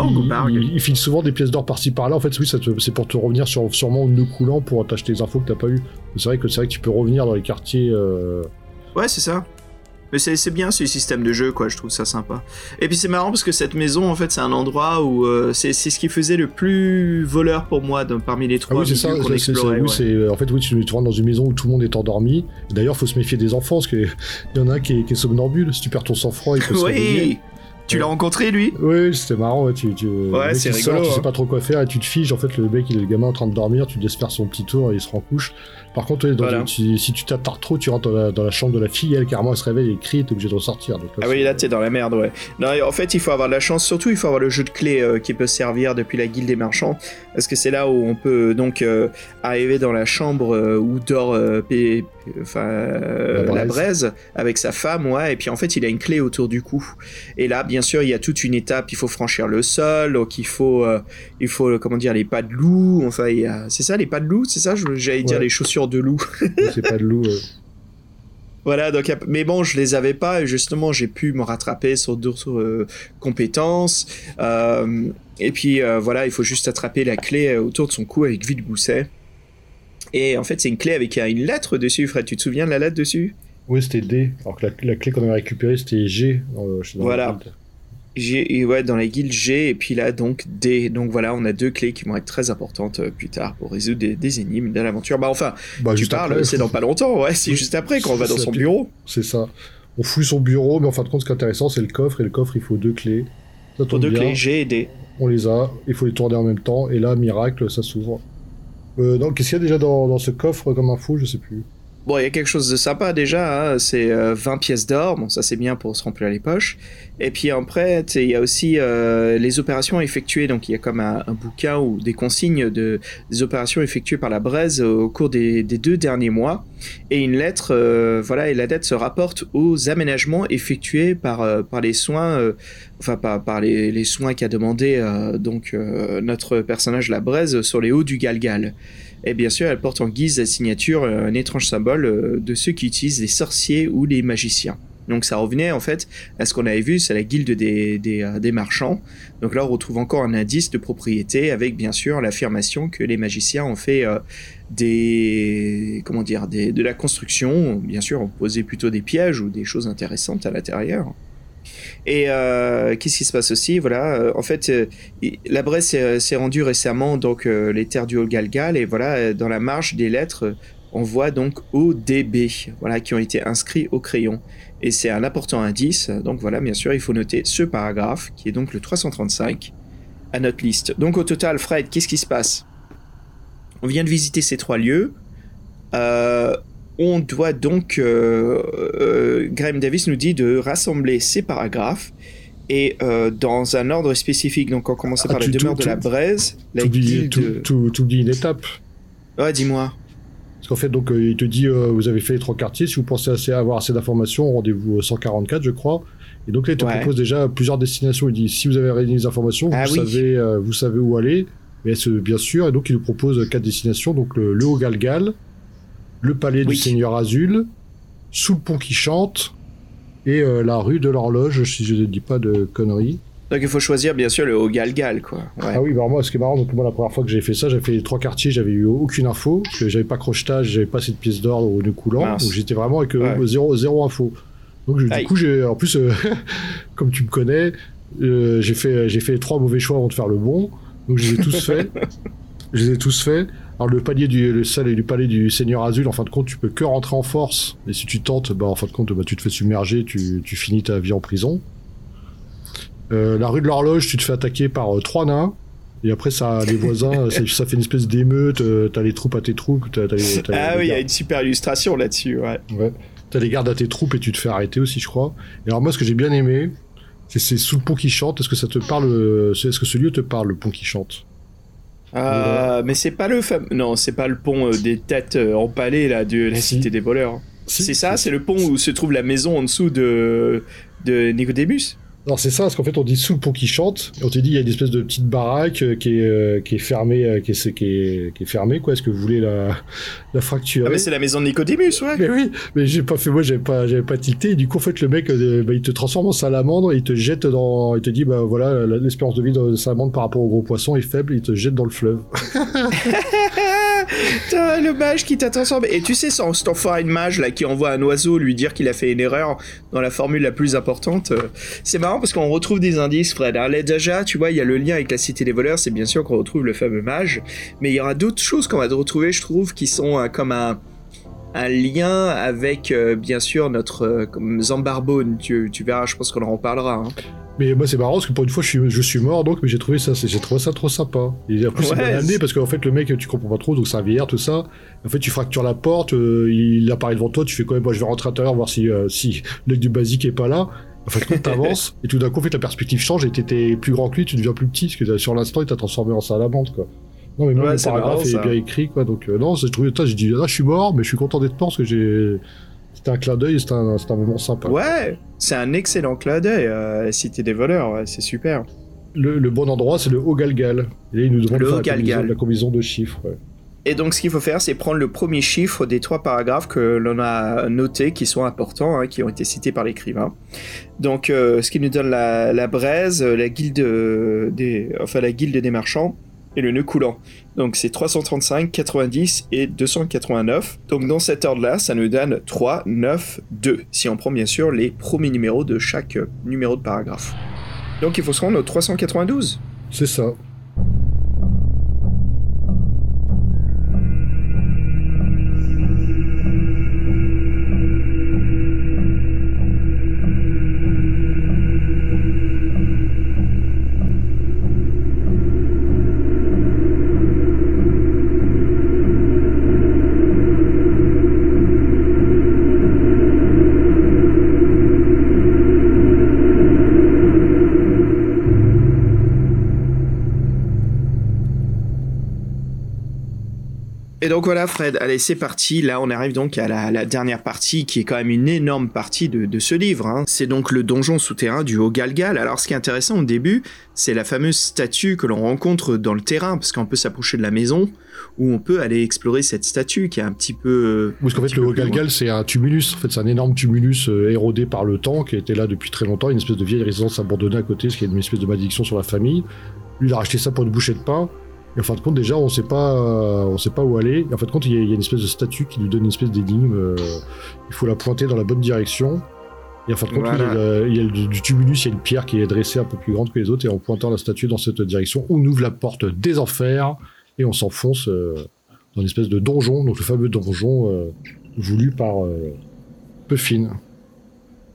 il, file souvent des pièces d'or par-ci par-là. En fait, oui, c'est pour te revenir sur sûrement nœud coulant pour t'acheter des infos que t'as pas eu. C'est vrai que c'est vrai que tu peux revenir dans les quartiers. Euh, ouais, c'est ça. Mais c'est bien ce système de jeu, quoi, je trouve ça sympa. Et puis c'est marrant parce que cette maison, en fait, c'est un endroit où euh, c'est ce qui faisait le plus voleur pour moi parmi les trois ah oui, c'est ça, explorait. Oui, en fait, oui, tu, rentres dans une maison où tout le monde est endormi. D'ailleurs, faut se méfier des enfants parce qu'il y en a un qui est, qui est somnambule. Si tu perds ton sang-froid, il peut se réveiller. Tu l'as rencontré lui? Oui, c'était marrant. Ouais, tu, ouais, c'est rigolo. tu sais hein. pas trop quoi faire et tu te figes. En fait, le mec, il est le gamin en train de dormir. Tu laisses faire son petit tour et il se rend couche. Par contre, si tu t'attardes trop, tu rentres dans la, chambre de la fille, elle carrément elle se réveille et crie, t'es obligé de ressortir. ah oui, là t'es dans la merde, ouais. Non, en fait, il faut avoir de la chance, surtout il faut avoir le jeu de clés euh, qui peut servir depuis la guilde des marchands, parce que c'est là où on peut donc euh, arriver dans la chambre euh, où dort la, braise. avec sa femme, ouais, et puis en fait il a une clé autour du cou. Et là, bien sûr, il y a toute une étape, il faut franchir le sol, donc il faut, il faut comment dire, les pas de loup, enfin, c'est ça, les pas de loup, c'est ça, j'allais dire les chaussures de loup. c'est pas de loup. Voilà, donc, mais bon, je les avais pas et justement, j'ai pu me rattraper sur d'autres euh, compétences. Euh, et puis euh, voilà, il faut juste attraper la clé autour de son cou avec vide gousset. Et en fait, c'est une clé avec une lettre dessus, Fred. Tu te souviens de la lettre dessus? Oui, c'était D. Alors que la, clé qu'on avait récupérée, c'était G. voilà. G, ouais, dans la guilde G et puis là donc D. Donc voilà, on a deux clés qui vont être très importantes euh, plus tard pour résoudre des, énigmes de l'aventure. Bah enfin, bah, tu parles, c'est dans pas longtemps, ouais, c'est juste après quand on va dans son bureau. C'est ça. On fouille son bureau, mais en fin de compte, ce qui est intéressant, c'est le coffre et le coffre, il faut deux clés. Ça deux clés G et D. On les a, il faut les tourner en même temps et là, miracle, ça s'ouvre. Euh, donc, qu'est-ce qu'il y a déjà dans, dans ce coffre comme info? Je sais plus. Bon, il y a quelque chose de sympa déjà, hein. c'est 20 euh, pièces d'or, bon ça c'est bien pour se remplir les poches. Et puis après, il y a aussi euh, les opérations effectuées, donc il y a comme un, bouquin ou des consignes de, des opérations effectuées par la Braise au cours des, deux derniers mois. Et une lettre, euh, voilà, et la dette se rapporte aux aménagements effectués par, par les soins, enfin par, par les, les soins qu'a demandé donc notre personnage la Braise sur les hauts du Galgal. Et bien sûr, elle porte en guise de signature euh, un étrange symbole euh, de ceux qui utilisent les sorciers ou les magiciens. Donc ça revenait en fait à ce qu'on avait vu, c'est la guilde des, des, euh, marchands. Donc là on retrouve encore un indice de propriété avec bien sûr l'affirmation que les magiciens ont fait des comment dire de la construction. Bien sûr on posait plutôt des pièges ou des choses intéressantes à l'intérieur. Et euh, qu'est-ce qui se passe aussi? Voilà, euh, en fait, euh, la Bresse s'est rendue récemment donc les terres du Haut-Galgal et voilà, dans la marge des lettres, on voit donc ODB, voilà, qui ont été inscrits au crayon. Et c'est un important indice. Donc voilà, bien sûr, il faut noter ce paragraphe qui est donc le 335 à notre liste. Donc au total, Fred, qu'est-ce qui se passe? On vient de visiter ces trois lieux. On doit donc, euh, euh, Graham Davis nous dit de rassembler ces paragraphes et euh, dans un ordre spécifique. Donc on commence par ah, la demeure de la braise, la guilde... Tout, dit une étape. Ouais, dis-moi. Parce qu'en fait, donc, il te dit, vous avez fait les trois quartiers, si vous pensez assez, avoir assez d'informations, rendez-vous 144, je crois. Et donc là, il te propose déjà plusieurs destinations. Il dit, si vous avez réuni les informations, ah vous, savez, vous savez où aller. Mais bien sûr, et donc il nous propose quatre destinations, donc le, le Haut-Galgal, le palais du Seigneur Azul, sous le pont qui chante, et euh, la rue de l'horloge, si je ne dis pas de conneries. Donc il faut choisir bien sûr le haut Galgal, quoi. Ah oui, bah moi, ce qui est marrant, donc moi la première fois que j'ai fait ça, j'ai fait les trois quartiers, j'avais eu aucune info, j'avais pas crochetage, j'avais pas cette pièce d'ordre au nœud coulant, donc j'étais vraiment avec euh, zéro, zéro info. Donc du coup, j'ai, en plus, euh, comme tu me connais, j'ai fait, j'ai fait les trois mauvais choix avant de faire le bon, donc je les ai tous faits. je les ai tous faits. Alors le palier du le salle du palais du Seigneur Azul, en fin de compte, tu peux que rentrer en force. Et si tu tentes, bah en fin de compte, bah, tu te fais submerger, tu, tu finis ta vie en prison. Euh, la rue de l'horloge, tu te fais attaquer par euh, trois nains. Et après, ça, les voisins, ça, fait une espèce d'émeute. Euh, t'as les troupes à tes troupes. ah oui, il y a une super illustration là-dessus, ouais. ouais. T'as les gardes à tes troupes et tu te fais arrêter aussi, je crois. Et alors moi, ce que j'ai bien aimé, c'est sous le pont qui chante. Est-ce que ça te parle Est-ce que ce lieu te parle, le pont qui chante? Euh, mais c'est pas le fameux. Non, c'est pas le pont euh, des têtes euh, empalées là de la cité des voleurs. c'est ça, c'est le pont où se trouve la maison en dessous de de Nicodemus. Non, c'est ça, parce qu'en fait, on dit sous le pont qui chante, et on te dit il y a une espèce de petite baraque euh, qui est, euh, qui est fermée, euh, qui est, qui est, qui est fermée, quoi. Est-ce que vous voulez la, la fracturer? Ah, mais c'est la maison de Nicodemus, ouais. Mais oui, mais j'ai pas fait, moi, j'avais pas, j'avais pas tilté, et du coup, en fait, le mec, bah, il te transforme en salamandre, il te jette dans, il te dit, bah voilà, l'espérance de vie de salamandre par rapport au gros poisson est faible, il te jette dans le fleuve. le mage qui t'a transformé. Et tu sais, cet enfoiré de mage là qui envoie un oiseau lui dire qu'il a fait une erreur dans la formule la plus importante, c'est marrant parce qu'on retrouve des indices, Fred. Hein. déjà, tu vois, il y a le lien avec la cité des voleurs, c'est bien sûr qu'on retrouve le fameux mage, mais il y aura d'autres choses qu'on va retrouver, je trouve, qui sont euh, comme un, un lien avec, euh, bien sûr, notre euh, Zambarbone. Tu, tu, verras, je pense qu'on en reparlera. Hein. Mais moi, c'est marrant parce que pour une fois, je suis, je suis mort, donc, mais j'ai trouvé ça, j'ai trouvé ça trop sympa. Et en plus, c'est bien amené parce qu'en fait, le mec, tu comprends pas trop, donc c'est un vieillard, tout ça. En fait, tu fractures la porte, il apparaît devant toi, tu fais quand même, moi, je vais rentrer à l'intérieur voir si, si l'œil du basique est pas là. En fait, t'avances, et tout d'un coup, en fait, la perspective change et t'étais plus grand que lui, tu deviens plus petit, parce que sur l'instant, il t'a transformé en salamandre, quoi. Non, mais même le paragraphe est bien écrit, quoi. Donc, euh, non, j'ai trouvé, j'ai dit, ah, je suis mort, mais je suis content d'être mort parce que j'ai. C'était un clin d'œil, c'était un, un, moment sympa. Ouais, c'est un excellent clin d'œil, euh, la cité des voleurs, ouais, c'est super. Le, le, bon endroit, c'est le Haut-Galgal. Et là, il nous demande de faire la la combinaison de chiffres, ouais. Et donc, ce qu'il faut faire, c'est prendre le premier chiffre des trois paragraphes que l'on a notés, qui sont importants, hein, qui ont été cités par l'écrivain. Donc, euh, ce qui nous donne la, la braise, la guilde des, enfin la guilde des marchands et le nœud coulant. Donc, c'est 335, 90 et 289. Donc, dans cet ordre-là, ça nous donne 3, 9, 2. Si on prend bien sûr les premiers numéros de chaque numéro de paragraphe. Donc, il faut se rendre au 392. C'est ça. Voilà, Fred, allez, c'est parti. Là, on arrive donc à la, dernière partie, qui est quand même une énorme partie de, ce livre. Hein. C'est donc le donjon souterrain du Haut-Galgal. Alors, ce qui est intéressant au début, c'est la fameuse statue que l'on rencontre dans le terrain, parce qu'on peut s'approcher de la maison, où on peut aller explorer cette statue qui est un petit peu. Parce qu'en fait, le Haut-Galgal, c'est un tumulus. En fait, c'est un énorme tumulus euh, érodé par le temps, qui était là depuis très longtemps, une espèce de vieille résidence abandonnée à côté, ce qui est une espèce de malédiction sur la famille. Lui, il a racheté ça pour une bouchée de pain. Et en fin de compte, déjà, on sait pas, on sait pas où aller. Et en fin de compte, il y, a, une espèce de statue qui lui donne une espèce d'énigme. Euh, il faut la pointer dans la bonne direction. Et en fin de compte, il y a, du, tumulus, il y a une pierre qui est dressée un peu plus grande que les autres. Et en pointant la statue dans cette direction, on ouvre la porte des enfers et on s'enfonce euh, dans une espèce de donjon, donc le fameux donjon euh, voulu par Puffin.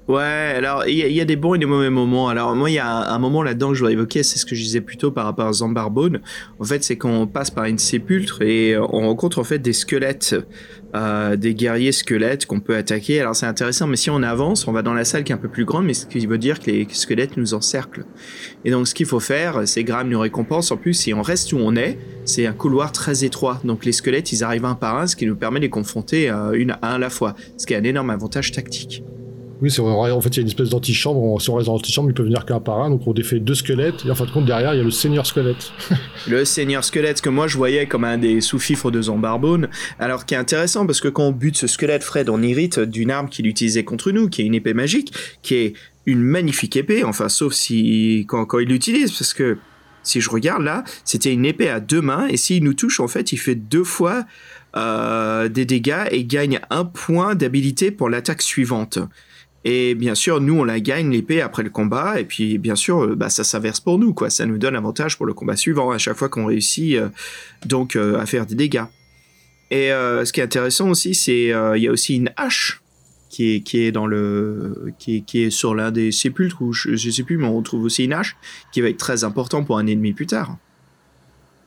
Ouais, alors il y, a des bons et des mauvais moments. Alors moi, il y a un, moment là-dedans que je voudrais évoquer, c'est ce que je disais plus tôt par rapport à Zambarbone. En fait, c'est qu'on passe par une sépultre et on rencontre en fait des squelettes, euh, des guerriers squelettes qu'on peut attaquer. Alors c'est intéressant, mais si on avance, on va dans la salle qui est un peu plus grande, mais ce qui veut dire que les squelettes nous encerclent. Et donc ce qu'il faut faire, c'est Graham nous récompense. En plus, si on reste où on est, c'est un couloir très étroit. Donc les squelettes, ils arrivent un par un, ce qui nous permet de les confronter euh, une à un à la fois, ce qui est un énorme avantage tactique. Oui, c'est En fait, il y a une espèce d'antichambre. Si on reste dans l'antichambre, il peut venir qu'un par un. Donc, on défait deux squelettes. Et en fin de compte, derrière, il y a le seigneur squelette. le seigneur squelette que moi, je voyais comme un des sous-fifres de Zambarbone. Alors, qui est intéressant, parce que quand on bute ce squelette, Fred, on hérite d'une arme qu'il utilisait contre nous, qui est une épée magique, qui est une magnifique épée. Enfin, sauf si, quand, quand il l'utilise, parce que si je regarde là, c'était une épée à deux mains. Et s'il nous touche, en fait, il fait deux fois euh, des dégâts et gagne un point d'habilité pour l'attaque suivante. Et bien sûr, nous, on la gagne l'épée après le combat. Et puis, bien sûr, euh, bah, ça s'inverse pour nous, quoi. Ça nous donne avantage pour le combat suivant à chaque fois qu'on réussit euh, donc euh, à faire des dégâts. Et ce qui est intéressant aussi, c'est il y a aussi une hache qui est, sur l'un des sépulcres ou je, je sais plus, mais on trouve aussi une hache qui va être très important pour un ennemi plus tard.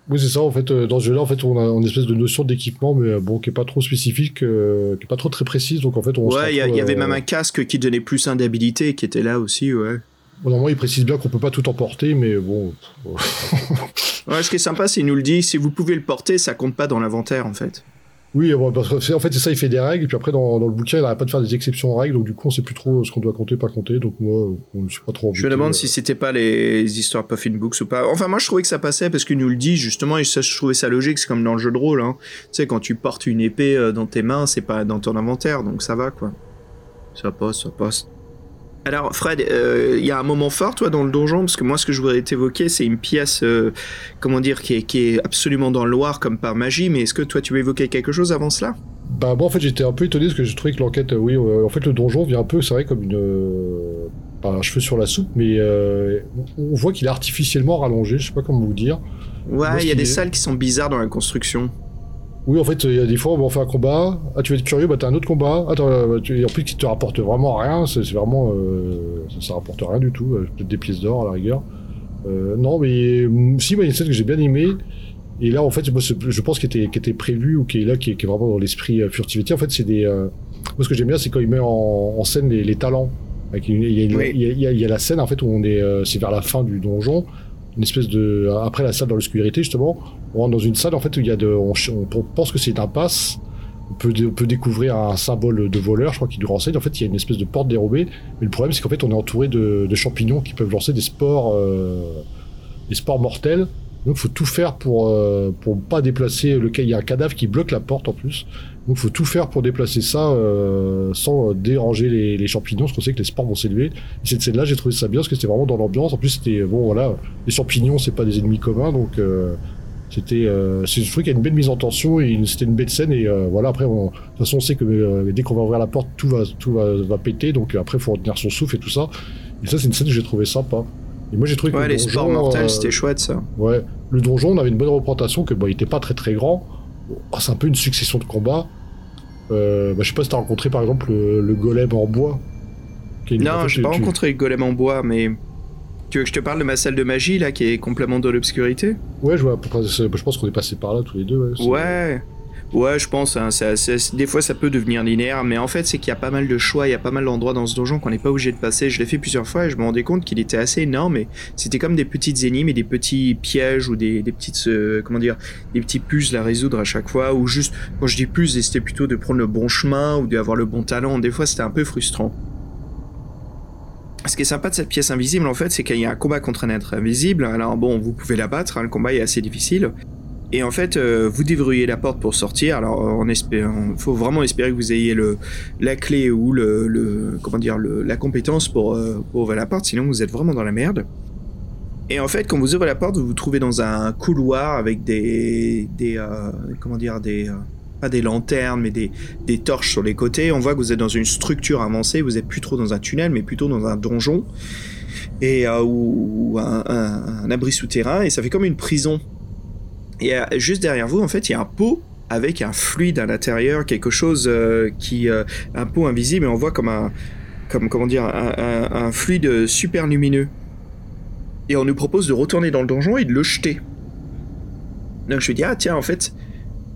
Oui, c'est ça. En fait, euh, dans ce jeu-là, en fait, on a une espèce de notion d'équipement, mais euh, bon, qui est pas trop spécifique, euh, qui est pas trop très précise. Donc en fait, on. Ouais, il y, avait même un casque qui donnait plus un d'habilité, qui était là aussi, ouais. Bon, normalement, il précise bien qu'on peut pas tout emporter, mais bon. ouais, ce qui est sympa, c'est qu'il nous le dit. Si vous pouvez le porter, ça compte pas dans l'inventaire, en fait. Oui, parce que en fait, c'est ça, il fait des règles, puis après, dans, le bouquin, il n'arrête pas de faire des exceptions aux règles, donc du coup, on sait plus trop ce qu'on doit compter, pas compter, donc moi, je suis pas trop Je me demande si c'était pas les histoires Puffin Books ou pas. Enfin, moi, je trouvais que ça passait parce qu'il nous le dit, justement, et ça, je trouvais ça logique, c'est comme dans le jeu de rôle, hein. Tu sais, quand tu portes une épée euh, dans tes mains, c'est pas dans ton inventaire, donc ça va, quoi. Ça passe, ça passe. Alors Fred, euh, il y a un moment fort toi dans le donjon parce que moi ce que je voudrais t'évoquer c'est une pièce, euh, comment dire, qui est, qui est, absolument dans le noir comme par magie. Mais est-ce que toi tu veux évoquer quelque chose avant cela? Bah moi en fait j'étais un peu étonné parce que j'ai trouvé que l'enquête, euh, oui, en fait le donjon vient un peu, c'est vrai comme une, un cheveu sur la soupe, mais on voit qu'il est artificiellement rallongé. Je sais pas comment vous dire. Ouais, il y a des salles qui sont bizarres dans la construction. Oui, en fait, il y a des fois, on fait un combat. Ah, tu veux être curieux, bah t'as un autre combat. Attends, bah, tu... en plus, qui te rapporte vraiment rien. C'est vraiment. Euh... Ça, ça, rapporte rien du tout. Euh, peut-être des pièces d'or à la rigueur. Euh, non, mais mm, si, bah, il y a une scène que j'ai bien aimée. Et là, en fait, je pense qu'il était, qui était prévu ou qui est là, qui est, vraiment dans l'esprit euh, furtivité. En fait, c'est des. Euh, moi, ce que j'aime bien, c'est quand il met en, en scène les, les talents. Il y, a, il, y a, il y, a, la scène en fait où on est, c'est vers la fin du donjon une espèce de après la salle dans l'obscurité justement on rentre dans une salle en fait où il y a de on, pense que c'est un passe on peut, on peut découvrir un symbole de voleur je crois qui nous renseigne. En fait il y a une espèce de porte dérobée. Mais le problème c'est qu'en fait on est entouré de, champignons qui peuvent lancer des sports euh, des sports mortels. Donc faut tout faire pour euh, pour pas déplacer le il y a un cadavre qui bloque la porte en plus. Donc faut tout faire pour déplacer ça euh, sans déranger les, les, champignons, parce qu'on sait que les spores vont s'élever. Et cette scène-là, j'ai trouvé ça bien, parce que c'était vraiment dans l'ambiance. En plus, c'était bon, voilà, les champignons, c'est pas des ennemis communs, donc euh, c'était, euh, je trouve qu'il y a une belle mise en tension et c'était une belle scène. Et euh, voilà, après, on, de toute façon, on sait que euh, dès qu'on va ouvrir la porte, tout va, tout va, va péter. Donc après, il faut retenir son souffle et tout ça. Et ça, c'est une scène que j'ai trouvé sympa. Et moi, j'ai trouvé que ouais, les sports mortels, c'était chouette ça. Ouais, le donjon, on avait une bonne représentation que bon, il était pas très très grand. c'est un peu une succession de combats. Euh, bah, je sais pas si t'as rencontré par exemple le, golem en bois. non, j'ai pas rencontré le golem en bois, mais tu veux que je te parle de ma salle de magie là qui est complètement dans l'obscurité? Ouais, je vois. Je pense qu'on est passé par là tous les deux. Ouais. Ouais, je pense. Hein, ça- ça- des fois, ça peut devenir linéaire, mais en fait, c'est qu'il y a pas mal de choix, il y a pas mal d'endroits dans ce donjon qu'on n'est pas obligé de passer. Je l'ai fait plusieurs fois et je me rendais compte qu'il était assez énorme. Et c'était comme des petites énigmes et des petits pièges ou des, des petites, euh, comment dire, des petits puzzles à résoudre à chaque fois. Ou juste, quand je dis puzzle, c'était plutôt de prendre le bon chemin ou d'avoir le bon talent. Des fois, c'était un peu frustrant. Ce qui est sympa de cette pièce invisible, en fait, c'est qu'il y a un combat contre un être invisible. Alors bon, vous pouvez l'abattre, hein, le combat est assez difficile. Et en fait, euh, vous déverrouillez la porte pour sortir. Alors, espérant, faut vraiment espérer que vous ayez la clé ou la compétence pour, euh, ouvrir la porte. Sinon, vous êtes vraiment dans la merde. Et en fait, quand vous ouvrez la porte, vous vous trouvez dans un couloir avec des euh, comment dire des pas des lanternes, mais des, torches sur les côtés. On voit que vous êtes dans une structure avancée. Vous êtes plus trop dans un tunnel, mais plutôt dans un donjon et euh, ou, un, abri souterrain. Et ça fait comme une prison. Et euh, juste derrière vous, en fait, il y a un pot avec un fluide à l'intérieur, quelque chose euh, qui, un pot invisible, et on voit comme un, comme comment dire, un fluide super lumineux. Et on nous propose de retourner dans le donjon et de le jeter. Donc je me dis ah tiens en fait,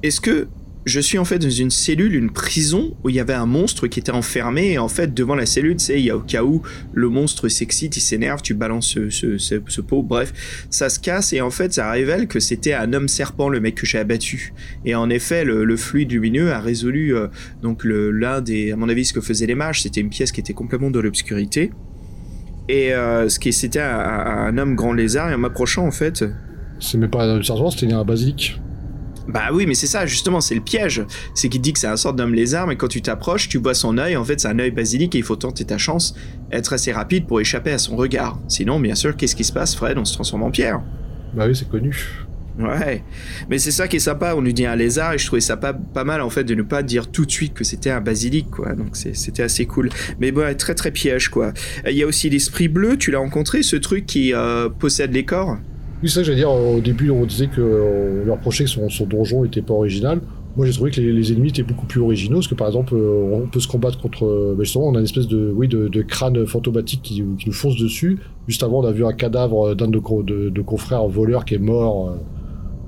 est-ce que je suis en fait dans une cellule, une prison où il y avait un monstre qui était enfermé et en fait devant la cellule, tu sais, il y a au cas où le monstre s'excite, il s'énerve, tu balances ce, ce, pot, bref, ça se casse et en fait ça révèle que c'était un homme serpent, le mec que j'ai abattu. Et en effet, le, fluide lumineux a résolu euh, donc l'un des, à mon avis, ce que faisaient les mages, c'était une pièce qui était complètement dans l'obscurité. Et euh, ce qui c'était un, homme grand lézard et en m'approchant en fait, C'est même pas un sergent, c'était un basilic. Bah oui, mais c'est ça, justement, c'est le piège. C'est qu'il dit que c'est un sorte d'homme lézard, mais quand tu t'approches, tu vois son œil, en fait, c'est un œil basilic et il faut tenter ta chance, être assez rapide pour échapper à son regard. Sinon, bien sûr, qu'est-ce qui se passe, Fred? On se transforme en pierre. Bah oui, c'est connu. Ouais. Mais c'est ça qui est sympa, on lui dit un lézard et je trouvais ça pas, pas mal, en fait, de ne pas dire tout de suite que c'était un basilic, quoi. Donc c'était assez cool. Mais bon, très très piège, quoi. Il y a aussi l'esprit bleu, tu l'as rencontré, ce truc qui euh, possède les corps? Oui, c'est ça que j'allais dire. Au début, on disait que euh, reprochait que son, son donjon était pas original. Moi, j'ai trouvé que les, ennemis étaient beaucoup plus originaux, parce que par exemple, euh, on peut se combattre contre. euh, bah, justement, on a une espèce de, oui, de, crâne fantomatique qui, nous fonce dessus. Juste avant, on a vu un cadavre d'un de, de confrères voleurs qui est mort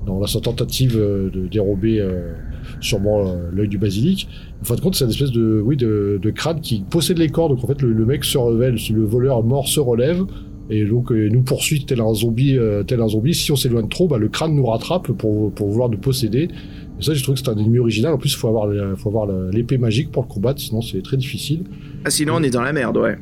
dans sa tentative de dérober sûrement l'œil du basilic. En fin de compte, c'est une espèce de, oui, de, crâne qui possède les corps. Donc en fait, le mec se révèle, le voleur mort se relève et donc euh, nous poursuit tel un zombie, euh, tel un zombie. Si on s'éloigne trop, bah, le crâne nous rattrape pour, vouloir nous posséder. Et ça, j'ai trouvé que c'était un ennemi original. En plus, il faut avoir, faut avoir l'épée magique pour le combattre, sinon c'est très difficile. Ah, sinon, on est dans la merde, ouais.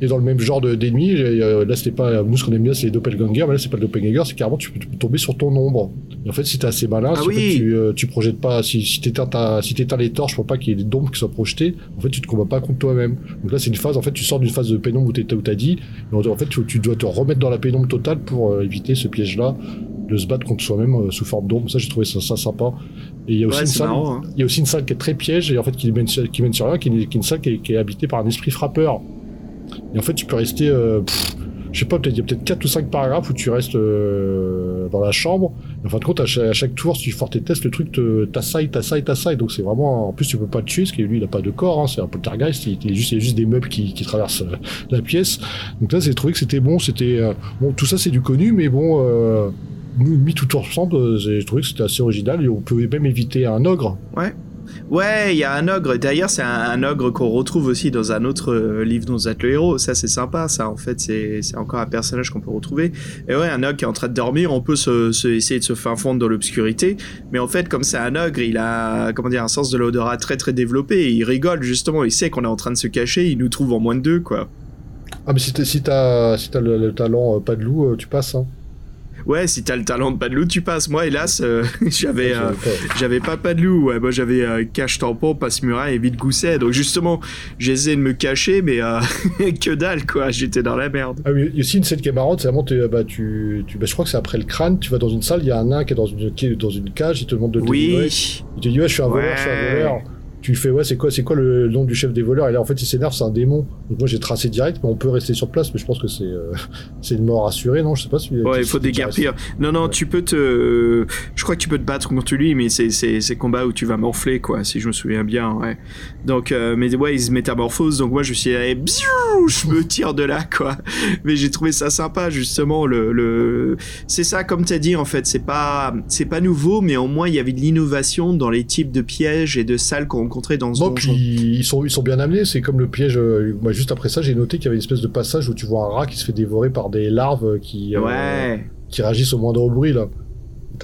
Et dans le même genre de- d'ennemis, euh, là c'était pas nous ce qu'on aime bien, c'est les doppelgangers, mais là c'est pas le doppelganger, c'est carrément tu peux, tu peux tomber sur ton ombre. Et en fait, si t'es assez malin, Ah si oui. tu, euh, tu projettes pas, si, si t'éteins ta- si les torches pour pas qu'il y ait d'ombre qui soient projetées, en fait tu te combats pas contre toi-même. Donc là c'est une phase, en fait tu sors d'une phase de pénombre où t'as dit, et en fait tu, tu dois te remettre dans la pénombre totale pour euh, éviter ce piège-là, de se battre contre soi-même euh, sous forme d'ombre. Ça j'ai trouvé ça, ça sympa. Et il y a aussi Ouais, une salle, hein. il y a aussi une salle qui est très piège et en fait qui mène sur, qui mène sur rien, qui est, qui est une salle qui est, qui est habitée par un esprit frappeur. Et en fait, tu peux rester, euh, je sais pas, peut-être il y a peut-être 4 ou 5 paragraphes où tu restes euh, dans la chambre. Et en fin de compte, à chaque, tour, si tu fais tes tests, le truc te- t'assaille, t'assaille, t'assaille. Donc c'est vraiment, en plus tu peux pas le tuer, parce que lui il a pas de corps, hein, c'est un poltergeist, il, il juste, il y a juste des meubles qui, traversent euh, la pièce. Donc là, j'ai trouvé que c'était bon, c'était euh, bon, tout ça c'est du connu, mais bon. Mis tout ensemble, j'ai trouvé que c'était assez original et on peut même éviter un ogre. Ouais, il y a un ogre. D'ailleurs, c'est un, ogre qu'on retrouve aussi dans un autre euh, livre dont vous êtes le héros. Ça, c'est sympa. Ça, en fait, c'est encore un personnage qu'on peut retrouver. Et ouais, un ogre qui est en train de dormir, on peut se, essayer de se faire fondre dans l'obscurité. Mais en fait, comme c'est un ogre, il a comment dire un sens de l'odorat très très développé. Et il rigole justement. Il sait qu'on est en train de se cacher. Il nous trouve en moins de deux, quoi. Ah mais si t'as si le talent euh, pas de loup, euh, tu passes. Hein. Ouais, si t'as le talent de pas de loup, tu passes. Moi, hélas, euh, j'avais. euh, J'avais pas pas de loup, ouais, moi j'avais euh, cache tampon, passe muraille et vite gousset. Donc justement, j'essaie de me cacher, mais euh, que dalle quoi, j'étais dans la merde. Ah oui, il y a aussi une scène qui est marrante, c'est vraiment, t'es- bah, tu, tu, bah, je crois que c'est après le crâne, tu vas dans une salle, il y a un nain qui est dans une, qui est dans une cage, il te demande de le délivrer. Oui, Il te dit, ouais, je suis un voleur, Ouais. je suis un voleur. Tu fais ouais c'est quoi c'est quoi le nom du chef des voleurs? Et là en fait il s'énerve c'est un démon. Donc moi j'ai tracé direct mais on peut rester sur place mais je pense que c'est euh, c'est une mort assurée non? Je sais pas si ouais il faut déguerpir. non non tu peux te je crois que tu peux te battre contre lui mais c'est c'est c'est combat où tu vas morfler quoi si je me souviens bien ouais. Donc euh, mais ouais il se métamorphose donc moi je suis allé je me tire de là quoi. Mais j'ai trouvé ça sympa justement le, le... c'est ça comme t'as dit en fait c'est pas c'est pas nouveau mais au moins il y avait de l'innovation dans les types de pièges et de salles qu'on dans ce bon, puis ils sont, ils sont bien amenés, c'est comme le piège. Euh, moi, juste après ça, j'ai noté qu'il y avait une espèce de passage où tu vois un rat qui se fait dévorer par des larves qui, euh, qui réagissent au moindre bruit là.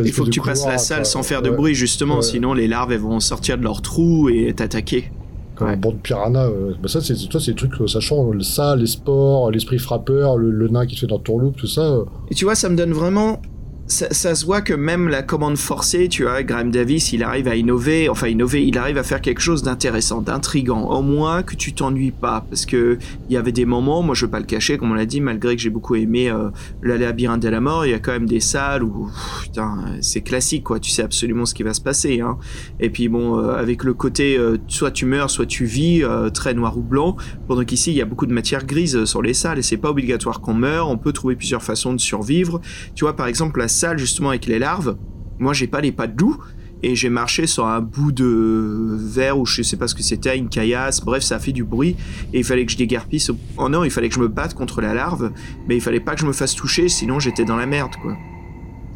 Il faut que tu passes la salle sans faire de bruit justement, sinon les larves elles vont sortir de leur trou et t'attaquer. Comme un bon de piranha, euh, bah ça c'est toi c'est des trucs sachant ça, les sports, l'esprit frappeur, le, nain qui te fait dans ton loop, tout ça. Et tu vois, ça me donne vraiment ça, se voit que même la commande forcée, tu vois, Graham Davis, il arrive à innover, enfin innover, il arrive à faire quelque chose d'intéressant, d'intrigant, au moins que tu t'ennuies pas, parce que il y avait des moments, moi je veux pas le cacher, comme on l'a dit, malgré que j'ai beaucoup aimé euh, le labyrinthe de la mort, il y a quand même des salles où, putain, c'est classique quoi, tu sais absolument ce qui va se passer, hein. Et puis bon, euh, avec le côté, euh, soit tu meurs, soit tu vis, très noir ou blanc, pendant qu'ici il y a beaucoup de matière grise sur les salles et c'est pas obligatoire qu'on meure, on peut trouver plusieurs façons de survivre. Tu vois par exemple la salle justement avec les larves. Moi, j'ai pas les pattes loup et j'ai marché sur un bout de verre ou je sais pas ce que c'était, une caillasse, bref, ça a fait du bruit et il fallait que je déguerpisse. Oh non, il fallait que je me batte contre la larve, mais il fallait pas que je me fasse toucher, sinon j'étais dans la merde, quoi.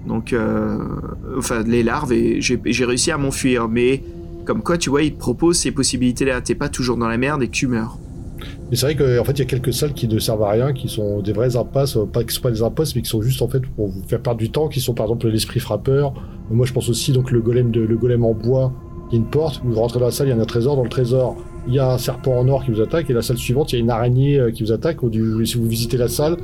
Donc, euh, enfin, les larves et j'ai réussi à m'enfuir, mais comme quoi, tu vois, il te propose ces possibilités-là. T'es pas toujours dans la merde et tu meurs. Mais c'est vrai qu'en fait, il y a quelques salles qui ne servent à rien, qui sont des vraies impasses, pas qui sont pas des impasses, mais qui sont juste en fait pour vous faire perdre du temps, qui sont par exemple l'esprit frappeur. Moi, je pense aussi donc le golem de le golem en bois, qui est une porte. Vous rentrez dans la salle, il y a un trésor. Dans le trésor, il y a un serpent en or qui vous attaque, et la salle suivante, il y a une araignée euh, qui vous attaque. Si vous visitez la salle,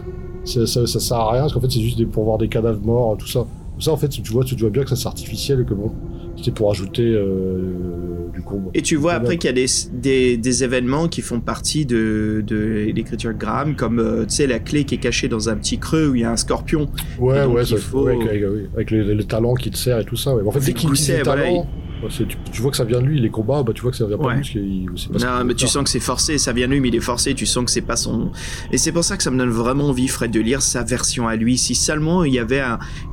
ça sert à rien, parce qu'en fait, c'est juste pour voir des cadavres morts, tout ça. Tout ça, en fait, tu vois, tu vois bien que ça c'est artificiel et que bon, c'était pour ajouter euh, du coup. Et tu vois après qu'il y a des, des, des, événements qui font partie de, de l'écriture Graham, comme euh, tu sais la clé qui est cachée dans un petit creux où il y a un scorpion. Ouais, ouais, ça, faut... avec, avec, les, talents qui te serrent et tout ça. Ouais. En fait, dès qu'il utilise les talents, tu, vois que ça vient de lui, les combats, bah, tu vois que ça vient pas de lui. non, mais tu sens que c'est forcé, ça vient de lui, mais il est forcé, tu sens que c'est pas son. Et c'est pour ça que ça me donne vraiment envie, Fred, de lire sa version à lui. Si seulement il y avait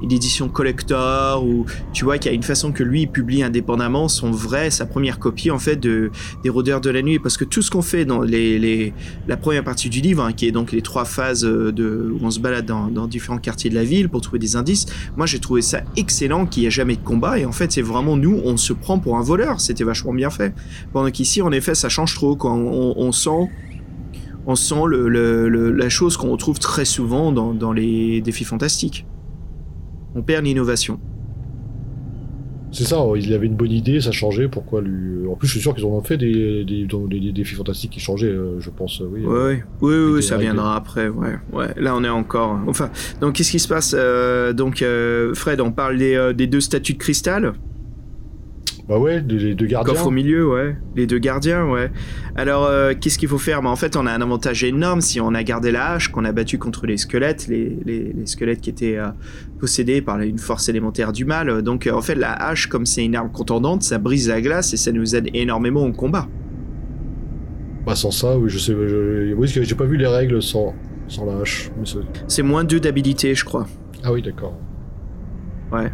une édition collector, ou tu vois qu'il y a une façon que lui publie indépendamment son vrai, sa première copie, en fait, de, des Rôdeurs de la Nuit. Parce que tout ce qu'on fait dans les, la première partie du livre, hein, qui est donc les trois phases de, où on se balade dans, dans différents quartiers de la ville pour trouver des indices, moi j'ai trouvé ça excellent qu'il n'y ait jamais de combat. Et en fait, c'est vraiment nous, on se prend pour un voleur. C'était vachement bien fait. Pendant qu'ici, en effet, ça change trop. Quand on, sent, on sent le, la chose qu'on retrouve très souvent dans, les défis fantastiques. On perd l'innovation. C'est ça, il avait une bonne idée, ça changeait, pourquoi lui... En plus, je suis sûr qu'ils ont fait des, des, défis fantastiques qui changeaient, euh, je pense, oui. Oui, oui, oui, ça viendra après, ouais. ouais. Là, on est encore... Enfin, donc, qu'est-ce qui se passe euh, Donc, euh, Fred, on parle des, des deux statues de cristal bah ouais, les deux gardiens. Coffre au milieu, ouais. Les deux gardiens, ouais. Alors, euh, qu'est-ce qu'il faut faire? Bah, En fait, on a un avantage énorme si on a gardé la hache, qu'on a battu contre les squelettes, les, les, les squelettes qui étaient euh, possédés par une force élémentaire du mal. Donc, euh, en fait, la hache, comme c'est une arme contendante, ça brise la glace et ça nous aide énormément au combat. Bah, sans ça, oui, je sais. Je, oui, j'ai pas vu les règles sans, sans la hache. C'est moins 2 d'habilité, je crois. Ah oui, d'accord. Ouais.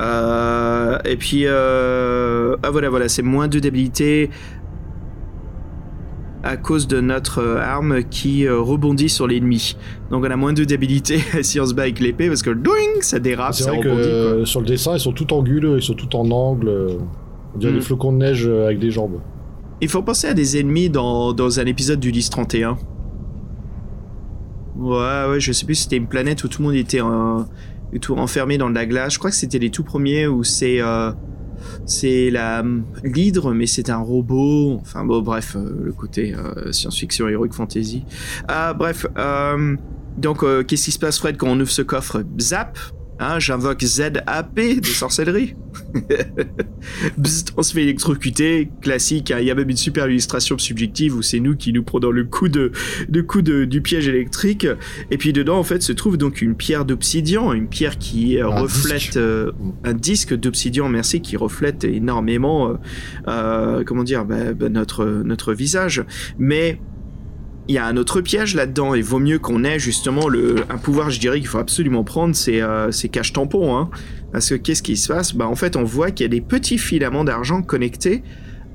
Euh, et puis, euh, ah voilà, voilà, c'est moins de débilité à cause de notre euh, arme qui rebondit sur l'ennemi. Donc on a moins de débilité si on se bat avec l'épée parce que doing, ça dérape, ça vrai Que, sur le dessin, ils sont tout anguleux, ils sont tout en angle. On dirait des mm. flocons de neige avec des jambes. Il faut penser à des ennemis dans, dans un épisode du 10-31. Ouais, ouais, je sais plus si c'était une planète où tout le monde était en, tout enfermé dans de la glace. Je crois que c'était les tout premiers où c'est euh, c'est la l'hydre, mais c'est un robot. Enfin bon, bref, euh, le côté euh, science-fiction, heroic fantasy. Ah, bref, donc qu'est-ce qui se passe, Fred, quand on ouvre ce coffre? Zap Hein, j'invoque ZAP de sorcellerie. On se fait électrocuter, classique. hein. Il y a même une super illustration subjective où c'est nous qui nous prenons le coup de, de coup de- du piège électrique. Et puis dedans, en fait, se trouve donc une pierre d'obsidian, une pierre qui Un reflète disque. euh, un disque d'obsidian, merci, qui reflète énormément, euh, euh, comment dire, bah, bah, notre notre visage. Mais il y a un autre piège là-dedans et vaut mieux qu'on ait justement le, un pouvoir, je dirais, qu'il faut absolument prendre, c'est euh, c'est cache-tampon. Hein. Parce que qu'est-ce qui se passe? Bah, En fait, on voit qu'il y a des petits filaments d'argent connectés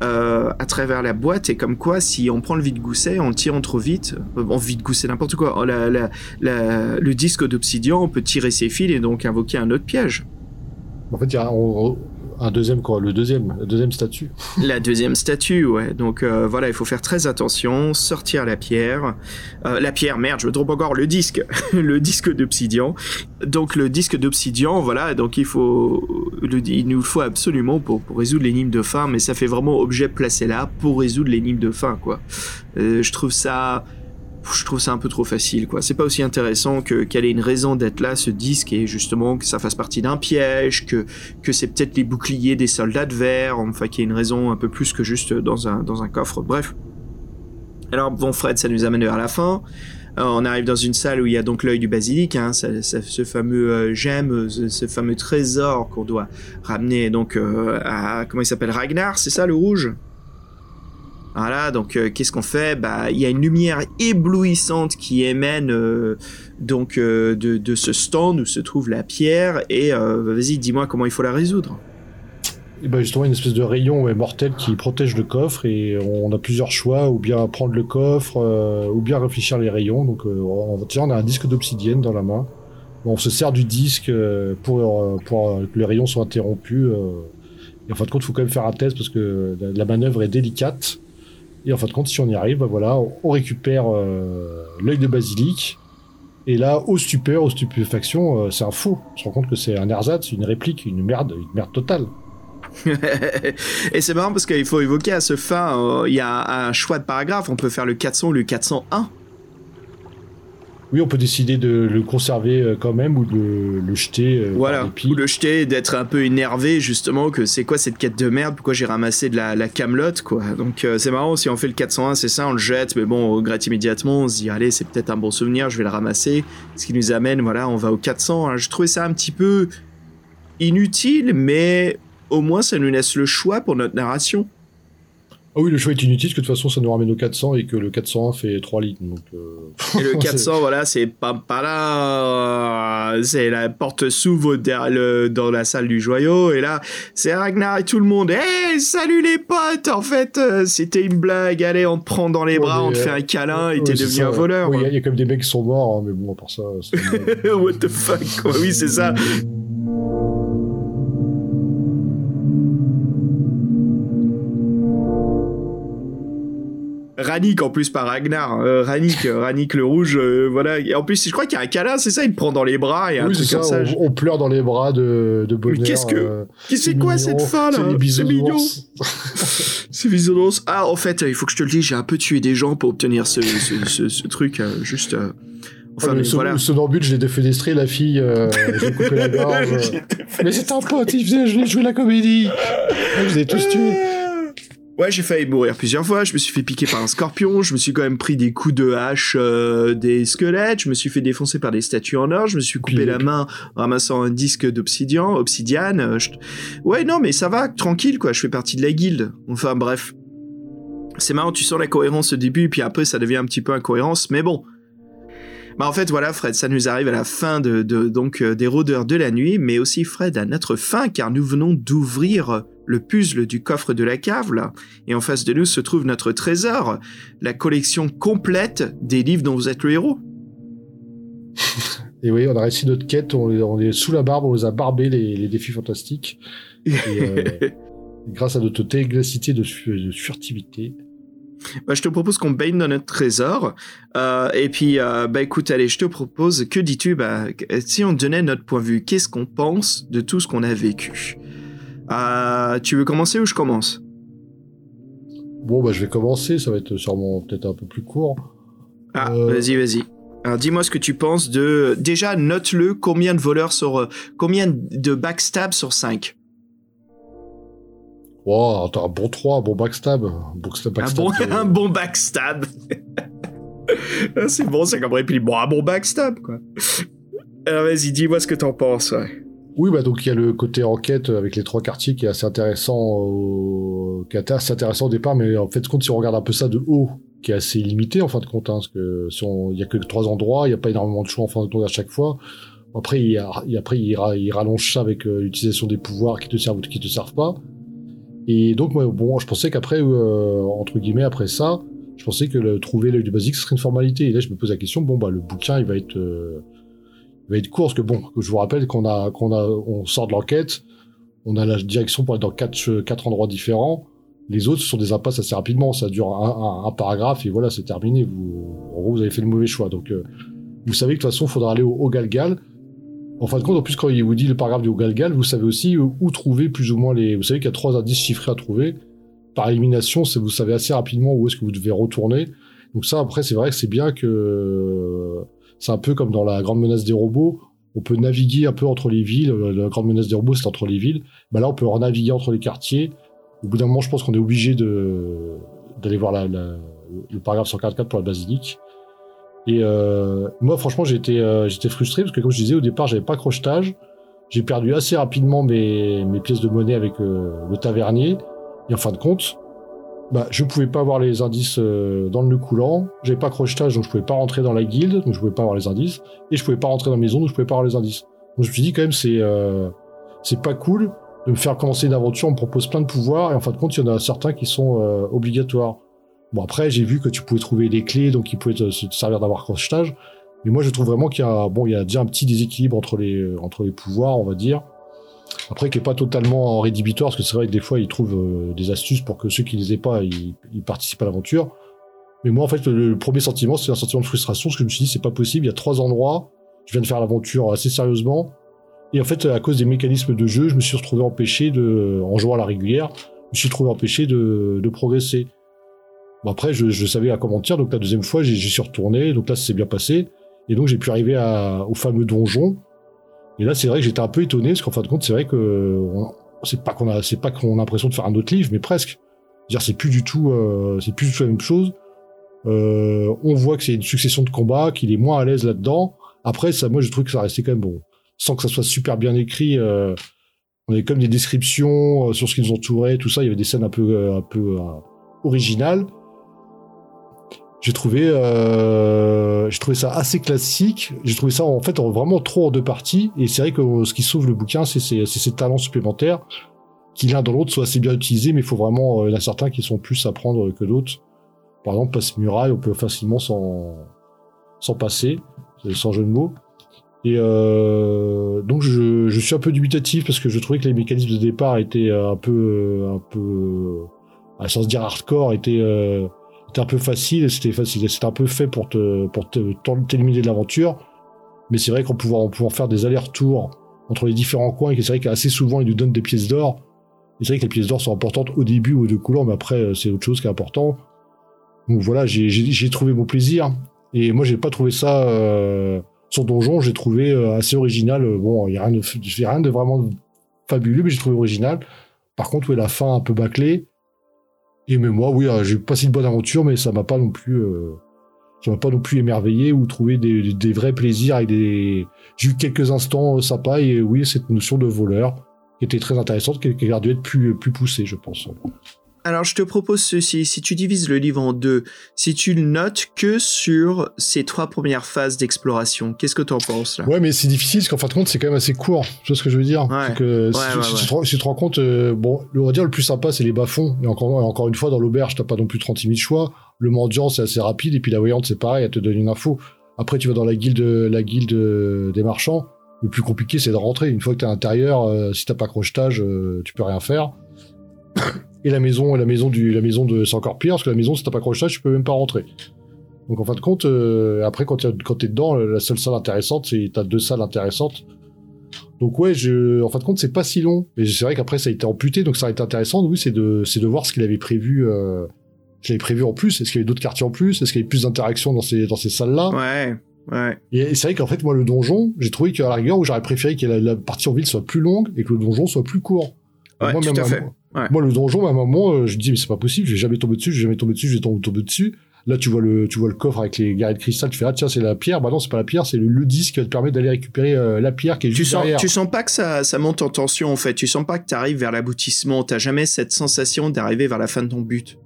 euh, à travers la boîte et comme quoi, si on prend le vide-gousset, on tire trop vite, euh, bon, vide-gousset, n'importe quoi, oh, le disque d'obsidian, on peut tirer ses fils et donc invoquer un autre piège. En fait, a un, deuxième, quoi, le deuxième, le deuxième statut. La deuxième statue, ouais. Donc euh, voilà, il faut faire très attention, sortir la pierre. Euh, la pierre, merde, je me trompe encore, le disque. le disque d'obsidian. Donc le disque d'obsidian, voilà, donc il faut... Le, il nous faut absolument pour, pour résoudre l'énigme de fin, mais ça fait vraiment objet placé là pour résoudre l'énigme de fin, quoi. Euh, je trouve ça... Je trouve ça un peu trop facile, quoi. C'est pas aussi intéressant que qu'elle ait une raison d'être là, ce disque, et justement que ça fasse partie d'un piège, que que c'est peut-être les boucliers des soldats de verre, enfin qu'il y ait une raison un peu plus que juste dans un, dans un coffre, bref. Alors bon Fred, ça nous amène vers la fin. Euh, on arrive dans une salle où il y a donc l'œil du basilic, hein, ce fameux euh, gemme, ce, ce fameux trésor qu'on doit ramener donc euh, à comment il s'appelle? Ragnar, c'est ça le rouge? Voilà, donc euh, qu'est-ce qu'on fait? Bah, il y a une lumière éblouissante qui émène euh, donc euh, de, ce stand où se trouve la pierre et euh, vas-y, dis-moi comment il faut la résoudre. Et ben justement, une espèce de rayon mortel qui protège le coffre et on a plusieurs choix, ou bien prendre le coffre, ou bien réfléchir les rayons. Donc, on, on a un disque d'obsidienne dans la main. On se sert du disque pour, que les rayons soient interrompus. et en fin de compte, il faut quand même faire un test parce que la manœuvre est délicate. Et en fin de compte, si on y arrive, bah voilà, on, récupère euh, l'œil de basilic. Et là, au stupeur, aux stupéfaction, euh, c'est un faux. On se rend compte que c'est un ersatz, une réplique, une merde, une merde totale. et c'est marrant parce qu'il faut évoquer à ce fin, euh, il y a un choix de paragraphe, on peut faire le 400 ou le 401. Oui, on peut décider de le conserver euh, quand même ou de le jeter. euh, Voilà, ou le jeter, d'être un peu énervé justement que c'est quoi cette quête de merde, pourquoi j'ai ramassé de la, la camelote quoi. Donc euh, c'est marrant si on fait le 401, c'est ça, on le jette, mais bon, on regrette immédiatement, on se dit allez c'est peut-être un bon souvenir, je vais le ramasser. Ce qui nous amène, voilà, on va au 400. hein. Je trouvais ça un petit peu inutile, mais au moins ça nous laisse le choix pour notre narration. Ah oui, le choix est inutile, parce que de toute façon, ça nous ramène au 400 et que le 401 fait 3 litres. Donc, euh, Et le c'est- 400, voilà, c'est pas pas là. C'est la porte s'ouvre dans la salle du joyau. Et là, c'est Ragnar et tout le monde. Hey, salut les potes! En fait, euh, c'était une blague. Allez, on te prend dans les Ouais, bras, on te fait euh, un câlin et t'es devenu ça, un voleur. Oui, il y a- il y, a quand même des mecs qui sont morts, hein, mais bon, à part ça. What the fuck, quoi. Oui, c'est ça. Rannick en plus par Ragnar, euh, Rannick, euh, Rannick le rouge, euh, voilà. Et en plus, je crois qu'il y a un câlin, c'est ça, il te prend dans les bras et un oui, c'est truc ça, comme ça. on, on pleure dans les bras de, de bonheur. qu'est-ce que- euh, c'est quoi mignon, cette fin là C'est mignon. C'est bisounours. Ah, en fait, il faut que je te le dise, j'ai un peu tué des gens pour obtenir ce, ce, ce- ce truc, juste. euh, Enfin, Ah, le, mais son- voilà. le sonambule, je l'ai défenestré, la fille, euh, j'ai coupé la gorge. mais c'est un pote, il faisait je l'ai joué la comédie. Je les ai tous tués. Ouais, j'ai failli mourir plusieurs fois. Je me suis fait piquer par un scorpion. Je me suis quand même pris des coups de hache euh, des squelettes. Je me suis fait défoncer par des statues en or. Je me suis coupé la main en ramassant un disque d'obsidian, obsidiane. Euh, je- Ouais, non, mais ça va, tranquille, quoi. Je fais partie de la guilde. Enfin, bref. C'est marrant, tu sens la cohérence au début, puis après, ça devient un petit peu incohérence. Mais bon. Bah en fait voilà Fred, ça nous arrive à la fin de, de- donc euh, des rôdeurs de la nuit, mais aussi Fred à notre fin car nous venons d'ouvrir le puzzle du coffre de la cave là, et en face de nous se trouve notre trésor, la collection complète des livres dont vous êtes le héros. Et oui, on a réussi notre quête, on, est- on est sous la barbe, on les a barbés, les, les défis fantastiques. Et, euh, grâce à notre ténacité de furtivité. Bah, je te propose qu'on baigne dans notre trésor. Euh, et puis, euh, bah écoute, allez, je te propose, que dis-tu bah, Si on donnait notre point de vue, qu'est-ce qu'on pense de tout ce qu'on a vécu? Euh, Tu veux commencer ou je commence? Bon, bah, je vais commencer, ça va être sûrement peut-être un peu plus court. Ah, vas-y, vas-y. Alors, dis-moi ce que tu penses de... Déjà, note-le, combien de voleurs sur... Combien de backstab sur 5 Oh, attends, un bon 3, un bon backstab. Un bon backstab, un, bon, de- un bon backstab. Ah, c'est bon, c'est comme réplique. Bon, un bon backstab, quoi. Alors vas-y, dis-moi ce que t'en penses. Ouais. Oui, bah donc il y a le côté enquête avec les trois quartiers qui est assez intéressant, au... qui est assez intéressant au départ, mais en fait, compte si on regarde un peu ça de haut, qui est assez limité en fin de compte, hein, parce que si on... il y a que trois endroits, il n'y a pas énormément de choix en fin de compte à chaque fois. Après, il, y a... et après, il rallonge ça avec euh, l'utilisation des pouvoirs qui te servent ou qui te servent pas. Et donc, moi, bon, je pensais qu'après, euh, entre guillemets, après ça, je pensais que trouver l'œil du basique, serait une formalité. Et là, je me pose la question, bon, bah, le bouquin, il va être, euh, va être court, parce que bon, je vous rappelle qu'on a, qu'on a, on sort de l'enquête, on a la direction pour être dans quatre, quatre endroits différents. Les autres, ce sont des impasses assez rapidement. Ça dure un, paragraphe et voilà, c'est terminé. Vous, en gros, vous avez fait le mauvais choix. Donc, euh, vous savez que de toute façon, il faudra aller au Galgal. En fin de compte, en plus, quand il vous dit le paragraphe du Galgal, vous savez aussi où, où trouver plus ou moins les. Vous savez qu'il y a trois indices chiffrés à trouver. Par élimination, vous savez assez rapidement où est-ce que vous devez retourner. Donc ça, après, c'est vrai que c'est bien que c'est un peu comme dans la grande menace des robots. On peut naviguer un peu entre les villes. Euh, La grande menace des robots, c'est entre les villes. Bah là, on peut naviguer entre les quartiers. Au bout d'un moment, je pense qu'on est obligé de d'aller voir la, la- le paragraphe 144 pour la basilique. Et euh, moi, franchement, j'étais euh, j'étais frustré parce que, comme je disais au départ, j'avais pas crochetage. J'ai perdu assez rapidement mes, mes pièces de monnaie avec euh, le tavernier. Et en fin de compte, bah, je pouvais pas avoir les indices euh, dans le nœud coulant. J'avais pas crochetage, donc je pouvais pas rentrer dans la guilde, donc je pouvais pas avoir les indices. Et je pouvais pas rentrer dans la maison, donc je pouvais pas avoir les indices. Donc je me suis dit quand même, c'est euh, c'est pas cool de me faire commencer une aventure. On me propose plein de pouvoirs et en fin de compte, il y en a certains qui sont euh, obligatoires. Bon après, j'ai vu que tu pouvais trouver les clés, donc ils pouvaient te, se servir d'avoir crochetage. Mais moi, je trouve vraiment qu'il y a bon, il y a déjà un petit déséquilibre entre les euh, entre les pouvoirs, on va dire. Après, qui est pas totalement rédhibitoire, parce que c'est vrai que des fois, ils trouvent euh, des astuces pour que ceux qui les aient pas, ils, participent à l'aventure. Mais moi, en fait, le, premier sentiment, c'est un sentiment de frustration, parce que je me suis dit, c'est pas possible, il y a trois endroits, je viens de faire l'aventure assez sérieusement, et en fait, à cause des mécanismes de jeu, je me suis retrouvé empêché de, en jouant à la régulière, je me suis retrouvé empêché de progresser. Bon, après, je, je savais à comment mentir, donc la deuxième fois, j'y suis retourné, donc là, ça s'est bien passé, et donc j'ai pu arriver à, au fameux donjon, et là, c'est vrai que j'étais un peu étonné, parce qu'en fin de compte, c'est vrai que c'est pas qu'on a, c'est pas qu'on a l'impression de faire un autre livre, mais presque. dire c'est plus du tout, euh, c'est plus du tout la même chose. Euh, on voit que c'est une succession de combats, qu'il est moins à l'aise là-dedans. Après, ça, moi, je trouve que ça restait quand même bon, sans que ça soit super bien écrit. Euh, on avait comme des descriptions euh, sur ce qui nous entourait, tout ça. Il y avait des scènes un peu, un peu originales. J'ai trouvé, euh, j'ai trouvé ça assez classique. J'ai trouvé ça en fait en- vraiment trop en deux parties. Et c'est vrai que euh, ce qui sauve le bouquin, c'est ses talents supplémentaires, qui l'un dans l'autre soient assez bien utilisés, mais il faut vraiment, euh, il y en a certains qui sont plus à prendre que d'autres. Par exemple, passe muraille, on peut facilement s'en passer, euh, sans jeu de mots. Et donc je, je suis un peu dubitatif parce que je trouvais que les mécanismes de départ étaient un peu, un peu, à sans se dire hardcore, étaient, étaient un peu faciles. C'était facile, c'était un peu fait pour te, pour t'éliminer de l'aventure. Mais c'est vrai qu'en pouvant, en pouvant faire des allers-retours entre les différents coins, et c'est vrai qu'assez souvent ils nous donnent des pièces d'or. Et c'est vrai que les pièces d'or sont importantes au début ou de couleur, mais après euh, c'est autre chose qui est important. Donc voilà, j'ai- trouvé mon plaisir. Et moi, j'ai pas trouvé ça. Euh, son donjon, j'ai trouvé euh, assez original. Euh, Bon, il y a a rien de vraiment fabuleux, mais j'ai trouvé original. Par contre, ouais, la fin un peu bâclée. Et mais moi, oui, euh, j'ai passé une bonne aventure, mais ça m'a pas non plus, euh, ça m'a pas non plus émerveillé ou trouvé des, vrais plaisirs avec des. J'ai eu quelques instants euh, sympas et oui, cette notion de voleur qui était très intéressante, qui, qui a dû être plus plus poussée, je pense. Alors, je te propose ceci. Si tu divises le livre en deux, si tu le notes que sur ces trois premières phases d'exploration, qu'est-ce que tu en penses là? Ouais, mais c'est difficile parce qu'en fin de compte, c'est quand même assez court. Tu vois ce que je veux dire? Ouais. Que si, Ouais, si. Tu, te, rends- si tu te rends compte, euh, bon, le- on va dire le plus sympa, c'est les bas-fonds. Et encore, encore une fois, dans l'auberge, t'as pas non plus 36 000 choix. Le mendiant, c'est assez rapide. Et puis la voyante, c'est pareil, elle te donne une info. Après, tu vas dans la guilde, la guilde euh, des marchands. Le plus compliqué, c'est de rentrer. Une fois que t'es à l'intérieur, euh, si t'as pas crochetage, euh, tu peux rien faire. Et la maison, et la maison du, la maison de, c'est encore pire parce que la maison, si t'as pas crochetage, tu peux même pas rentrer. Donc en fin de compte, euh, après quand, t'es- quand t'es dedans, la seule salle intéressante, c'est t'as deux salles intéressantes. Donc ouais, je, en fin de compte, c'est pas si long. Mais c'est vrai qu'après ça a été amputé, donc ça a été intéressant. Oui, c'est de, c'est de voir ce qu'il avait prévu, euh, ce qu'il avait prévu en plus. Est-ce qu'il y avait d'autres quartiers en plus? Est-ce qu'il y avait plus d'interactions dans ces, dans ces salles-là? Ouais, ouais. Et, et c'est vrai qu'en fait, moi, le donjon, j'ai trouvé qu'à la rigueur, où j'aurais préféré que la, la partie en ville soit plus longue et que le donjon soit plus court. Ouais, moi, tout même à à fait. moi- Ouais. Moi, le donjon, à un moment, euh, je dis, mais c'est pas possible, je vais jamais tomber dessus, je vais jamais tomber dessus, je vais tomber, dessus. Là, tu vois le, tu vois le coffre avec les guerriers de cristal, tu fais, ah, tiens, c'est la pierre. Bah non, c'est pas la pierre, c'est le, le disque qui te permet d'aller récupérer euh, la pierre qui est Tu juste sens, derrière. tu sens pas que ça, ça monte en tension en fait. Tu sens pas que tu arrives vers l'aboutissement. T'as jamais cette sensation d'arriver vers la fin de ton but.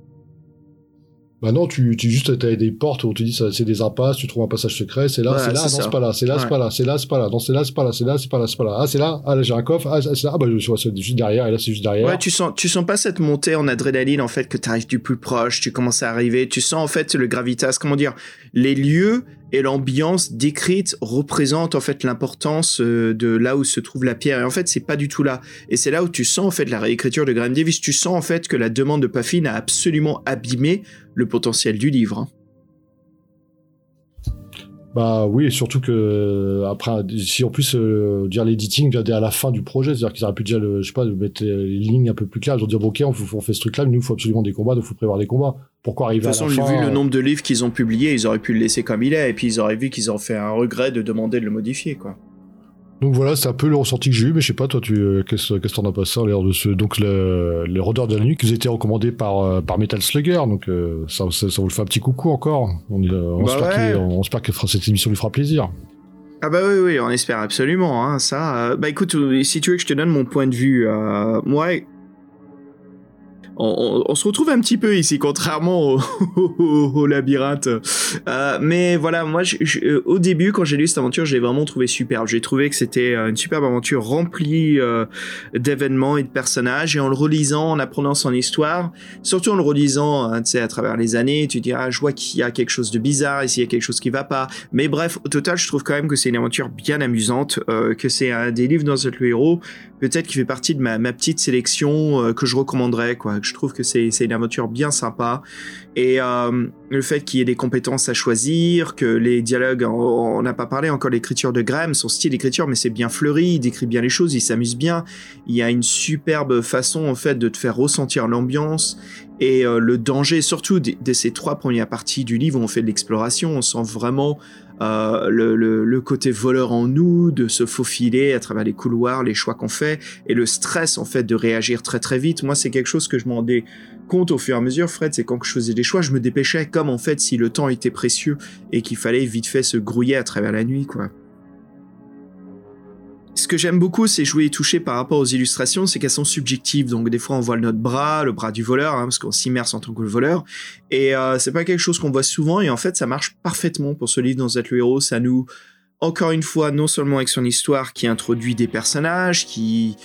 Bah non, tu, tu juste, t'as des portes où on te dit, c'est des impasses, tu trouves un passage secret, c'est là, c'est là, c'est non, c'est pas là, c'est là, Ouais. c'est pas là, c'est là, c'est pas là, non, c'est là, c'est pas là, c'est là, c'est pas là, c'est pas là. Ah, c'est là, ah, là, j'ai un coffre, ah, c'est là, ah, bah, je vois, c'est juste derrière, et là, c'est juste derrière. Ouais, tu sens, tu sens pas cette montée en adrénaline en fait que tu arrives du plus proche, tu commences à arriver, tu sens en fait le gravitas, comment dire, les lieux et l'ambiance décrite représentent en fait l'importance euh, de là où se trouve la pierre. Et en fait, c'est pas du tout là. Et c'est là où tu sens en fait la réécriture de Graham Davis. Tu sens en fait que la demande de Puffin a absolument abîmé le potentiel du livre. Bah oui, et surtout que euh, après, si en plus euh, dire l'editing vient à la fin du projet, c'est-à-dire qu'ils auraient pu déjà, le, je sais pas, de mettre les lignes un peu plus claires, ils ont dit bon, ok, on, fait ce truc-là, mais nous, il faut absolument des combats, donc il faut prévoir des combats. Pourquoi De arriver toute façon, à la fin vu le euh, nombre de livres qu'ils ont publiés, ils auraient pu le laisser comme il est, et puis ils auraient vu qu'ils ont fait un regret de demander de le modifier, quoi. Donc voilà, c'est un peu le ressenti que j'ai eu, mais je sais pas, toi, tu euh, qu'est-ce qu'est-ce que t'en as passé à l'heure de ce donc le, les Rôdeurs de la nuit qui vous étaient recommandés par euh, par Metal Slugger, donc euh, ça, ça ça vous le fait un petit coucou encore. On, est, on Bah espère ouais. qu'il- on espère que cette émission lui fera plaisir. Ah bah oui, oui, on espère absolument, hein, ça. euh, bah écoute, si tu veux que je te donne mon point de vue, euh, moi, on, on- se retrouve un petit peu ici, contrairement au, au- au labyrinthe. Euh, mais voilà, moi, je- je- euh, au début, quand j'ai lu cette aventure, j'ai vraiment trouvé superbe. J'ai trouvé que c'était euh, une superbe aventure remplie euh, d'événements et de personnages. Et en le relisant, en apprenant son histoire, surtout en le relisant, hein, tu sais, à travers les années, tu dis, ah, je vois qu'il y a quelque chose de bizarre, ici il y a quelque chose qui va pas. Mais bref, au total, je trouve quand même que c'est une aventure bien amusante, euh, que c'est un des livres dans le héros, peut-être qui fait partie de ma, petite sélection euh, que je recommanderais, quoi. Je trouve que c'est une aventure bien sympa. Et euh, le fait qu'il y ait des compétences à choisir, que les dialogues, on n'a pas parlé encore l'écriture de Graham, son style d'écriture, mais c'est bien fleuri, il décrit bien les choses, il s'amuse bien. Il y a une superbe façon, en fait, de te faire ressentir l'ambiance et euh, le danger, surtout dès ces trois premières parties du livre où on fait de l'exploration, on sent vraiment euh, le, le- le côté voleur en nous, de se faufiler à travers les couloirs, les choix qu'on fait, et le stress en fait de réagir très très vite. Moi, c'est quelque chose que je m'en rendais compte au fur et à mesure, Fred, c'est quand je faisais des choix, je me dépêchais comme en fait si le temps était précieux et qu'il fallait vite fait se grouiller à travers la nuit, quoi. Ce que j'aime beaucoup, c'est jouer et toucher par rapport aux illustrations, c'est qu'elles sont subjectives. Donc des fois, on voit notre bras, le bras du voleur, hein, parce qu'on s'immerse en tant que voleur. Et euh, c'est pas quelque chose qu'on voit souvent. Et en fait, ça marche parfaitement pour ce livre dans être le héros. Ça nous, encore une fois, non seulement avec son histoire qui introduit des personnages, qui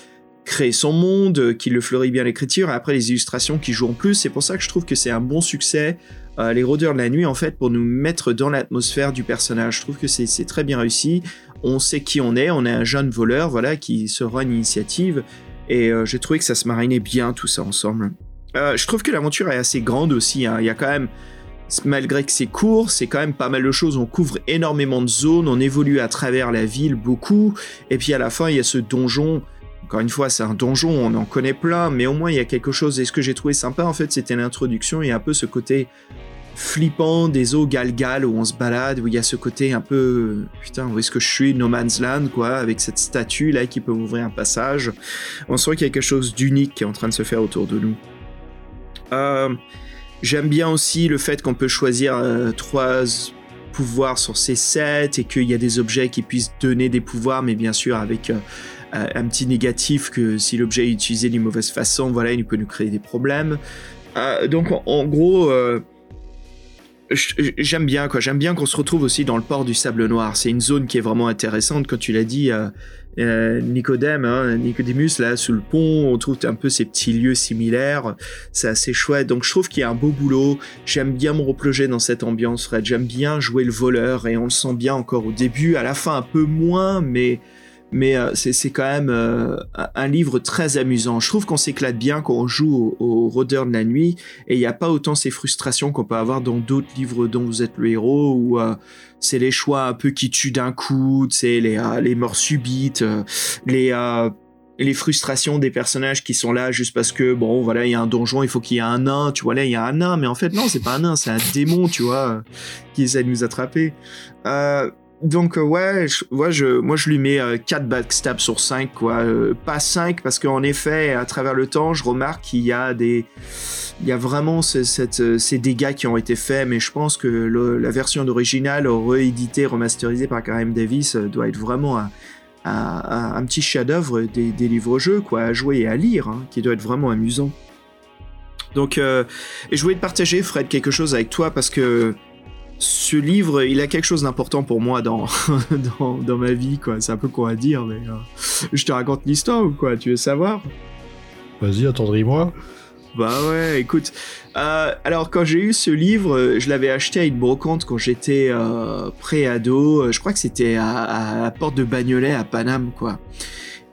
crée son monde, qui le fleurit bien l'écriture, et après les illustrations qui jouent en plus. C'est pour ça que je trouve que c'est un bon succès. euh, les rôdeurs de la nuit, en fait, pour nous mettre dans l'atmosphère du personnage. Je trouve que c'est très bien réussi. On sait qui on est. On est un jeune voleur, voilà, qui se rend une initiative. Et euh, j'ai trouvé que ça se marinait bien tout ça ensemble. Euh, je trouve que l'aventure est assez grande aussi. hein. Il y a quand même, malgré que c'est court, c'est quand même pas mal de choses. On couvre énormément de zones, on évolue à travers la ville beaucoup. Et puis à la fin, il y a ce donjon. Encore une fois, c'est un donjon, on en connaît plein, mais au moins il y a quelque chose. Et ce que j'ai trouvé sympa, en fait, c'était l'introduction et un peu ce côté flippant des eaux Galgal où on se balade, où il y a ce côté un peu putain, où est-ce que je suis, No Man's Land, quoi, avec cette statue là qui peut ouvrir un passage. On sent qu'il y a quelque chose d'unique qui est en train de se faire autour de nous. Euh, J'aime bien aussi le fait qu'on peut choisir euh, trois pouvoirs sur ces sets et qu'il y a des objets qui puissent donner des pouvoirs, mais bien sûr avec euh, un petit négatif que si l'objet est utilisé d'une mauvaise façon, voilà, il peut nous créer des problèmes. Donc en, gros, j'aime bien quoi. J'aime bien qu'on se retrouve aussi dans le port du Sable Noir. C'est une zone qui est vraiment intéressante, comme tu l'as dit. Euh, euh, Nicodème, hein, Nicodemus, là, sous le pont, on trouve un peu ces petits lieux similaires. C'est assez chouette. Donc, je trouve qu'il y a un beau boulot. J'aime bien me replonger dans cette ambiance, Fred. J'aime bien jouer le voleur et on le sent bien encore au début. À la fin, un peu moins, mais mais euh, c'est quand même euh, un- livre très amusant. Je trouve qu'on s'éclate bien quand on joue au, au de la nuit et il n'y a pas autant ces frustrations qu'on peut avoir dans d'autres livres dont vous êtes le héros où euh, c'est les choix un peu qui tuent d'un coup, c'est les, les morts subites, les les frustrations des personnages qui sont là juste parce que bon voilà il y a un donjon il faut qu'il y ait un nain tu vois là il y a un nain mais en fait non c'est pas un nain c'est un démon tu vois qui essaie de nous attraper euh, donc ouais, je, je, moi je lui mets 4 backstabs sur 5 quoi, pas 5 parce qu'en effet à travers le temps je remarque qu'il y a des il y a vraiment ces dégâts qui ont été faits, mais je pense que la version d'original rééditée, remasterisée par Karim Davis doit être vraiment un, un, petit chef-d'œuvre des, livres-jeux quoi, à jouer et à lire, hein, qui doit être vraiment amusant. Donc, euh, et je voulais te partager, Fred, quelque chose avec toi parce que ce livre, il a quelque chose d'important pour moi dans, dans, dans, ma vie, quoi. C'est un peu quoi à dire, mais euh, je te raconte l'histoire ou quoi? Tu veux savoir? Vas-y, attendris-moi. Bah ouais, écoute. Euh, alors quand j'ai eu ce livre, je l'avais acheté à une brocante quand j'étais euh, pré-ado. Je crois que c'était à, à, la porte de Bagnolet à Paname, quoi.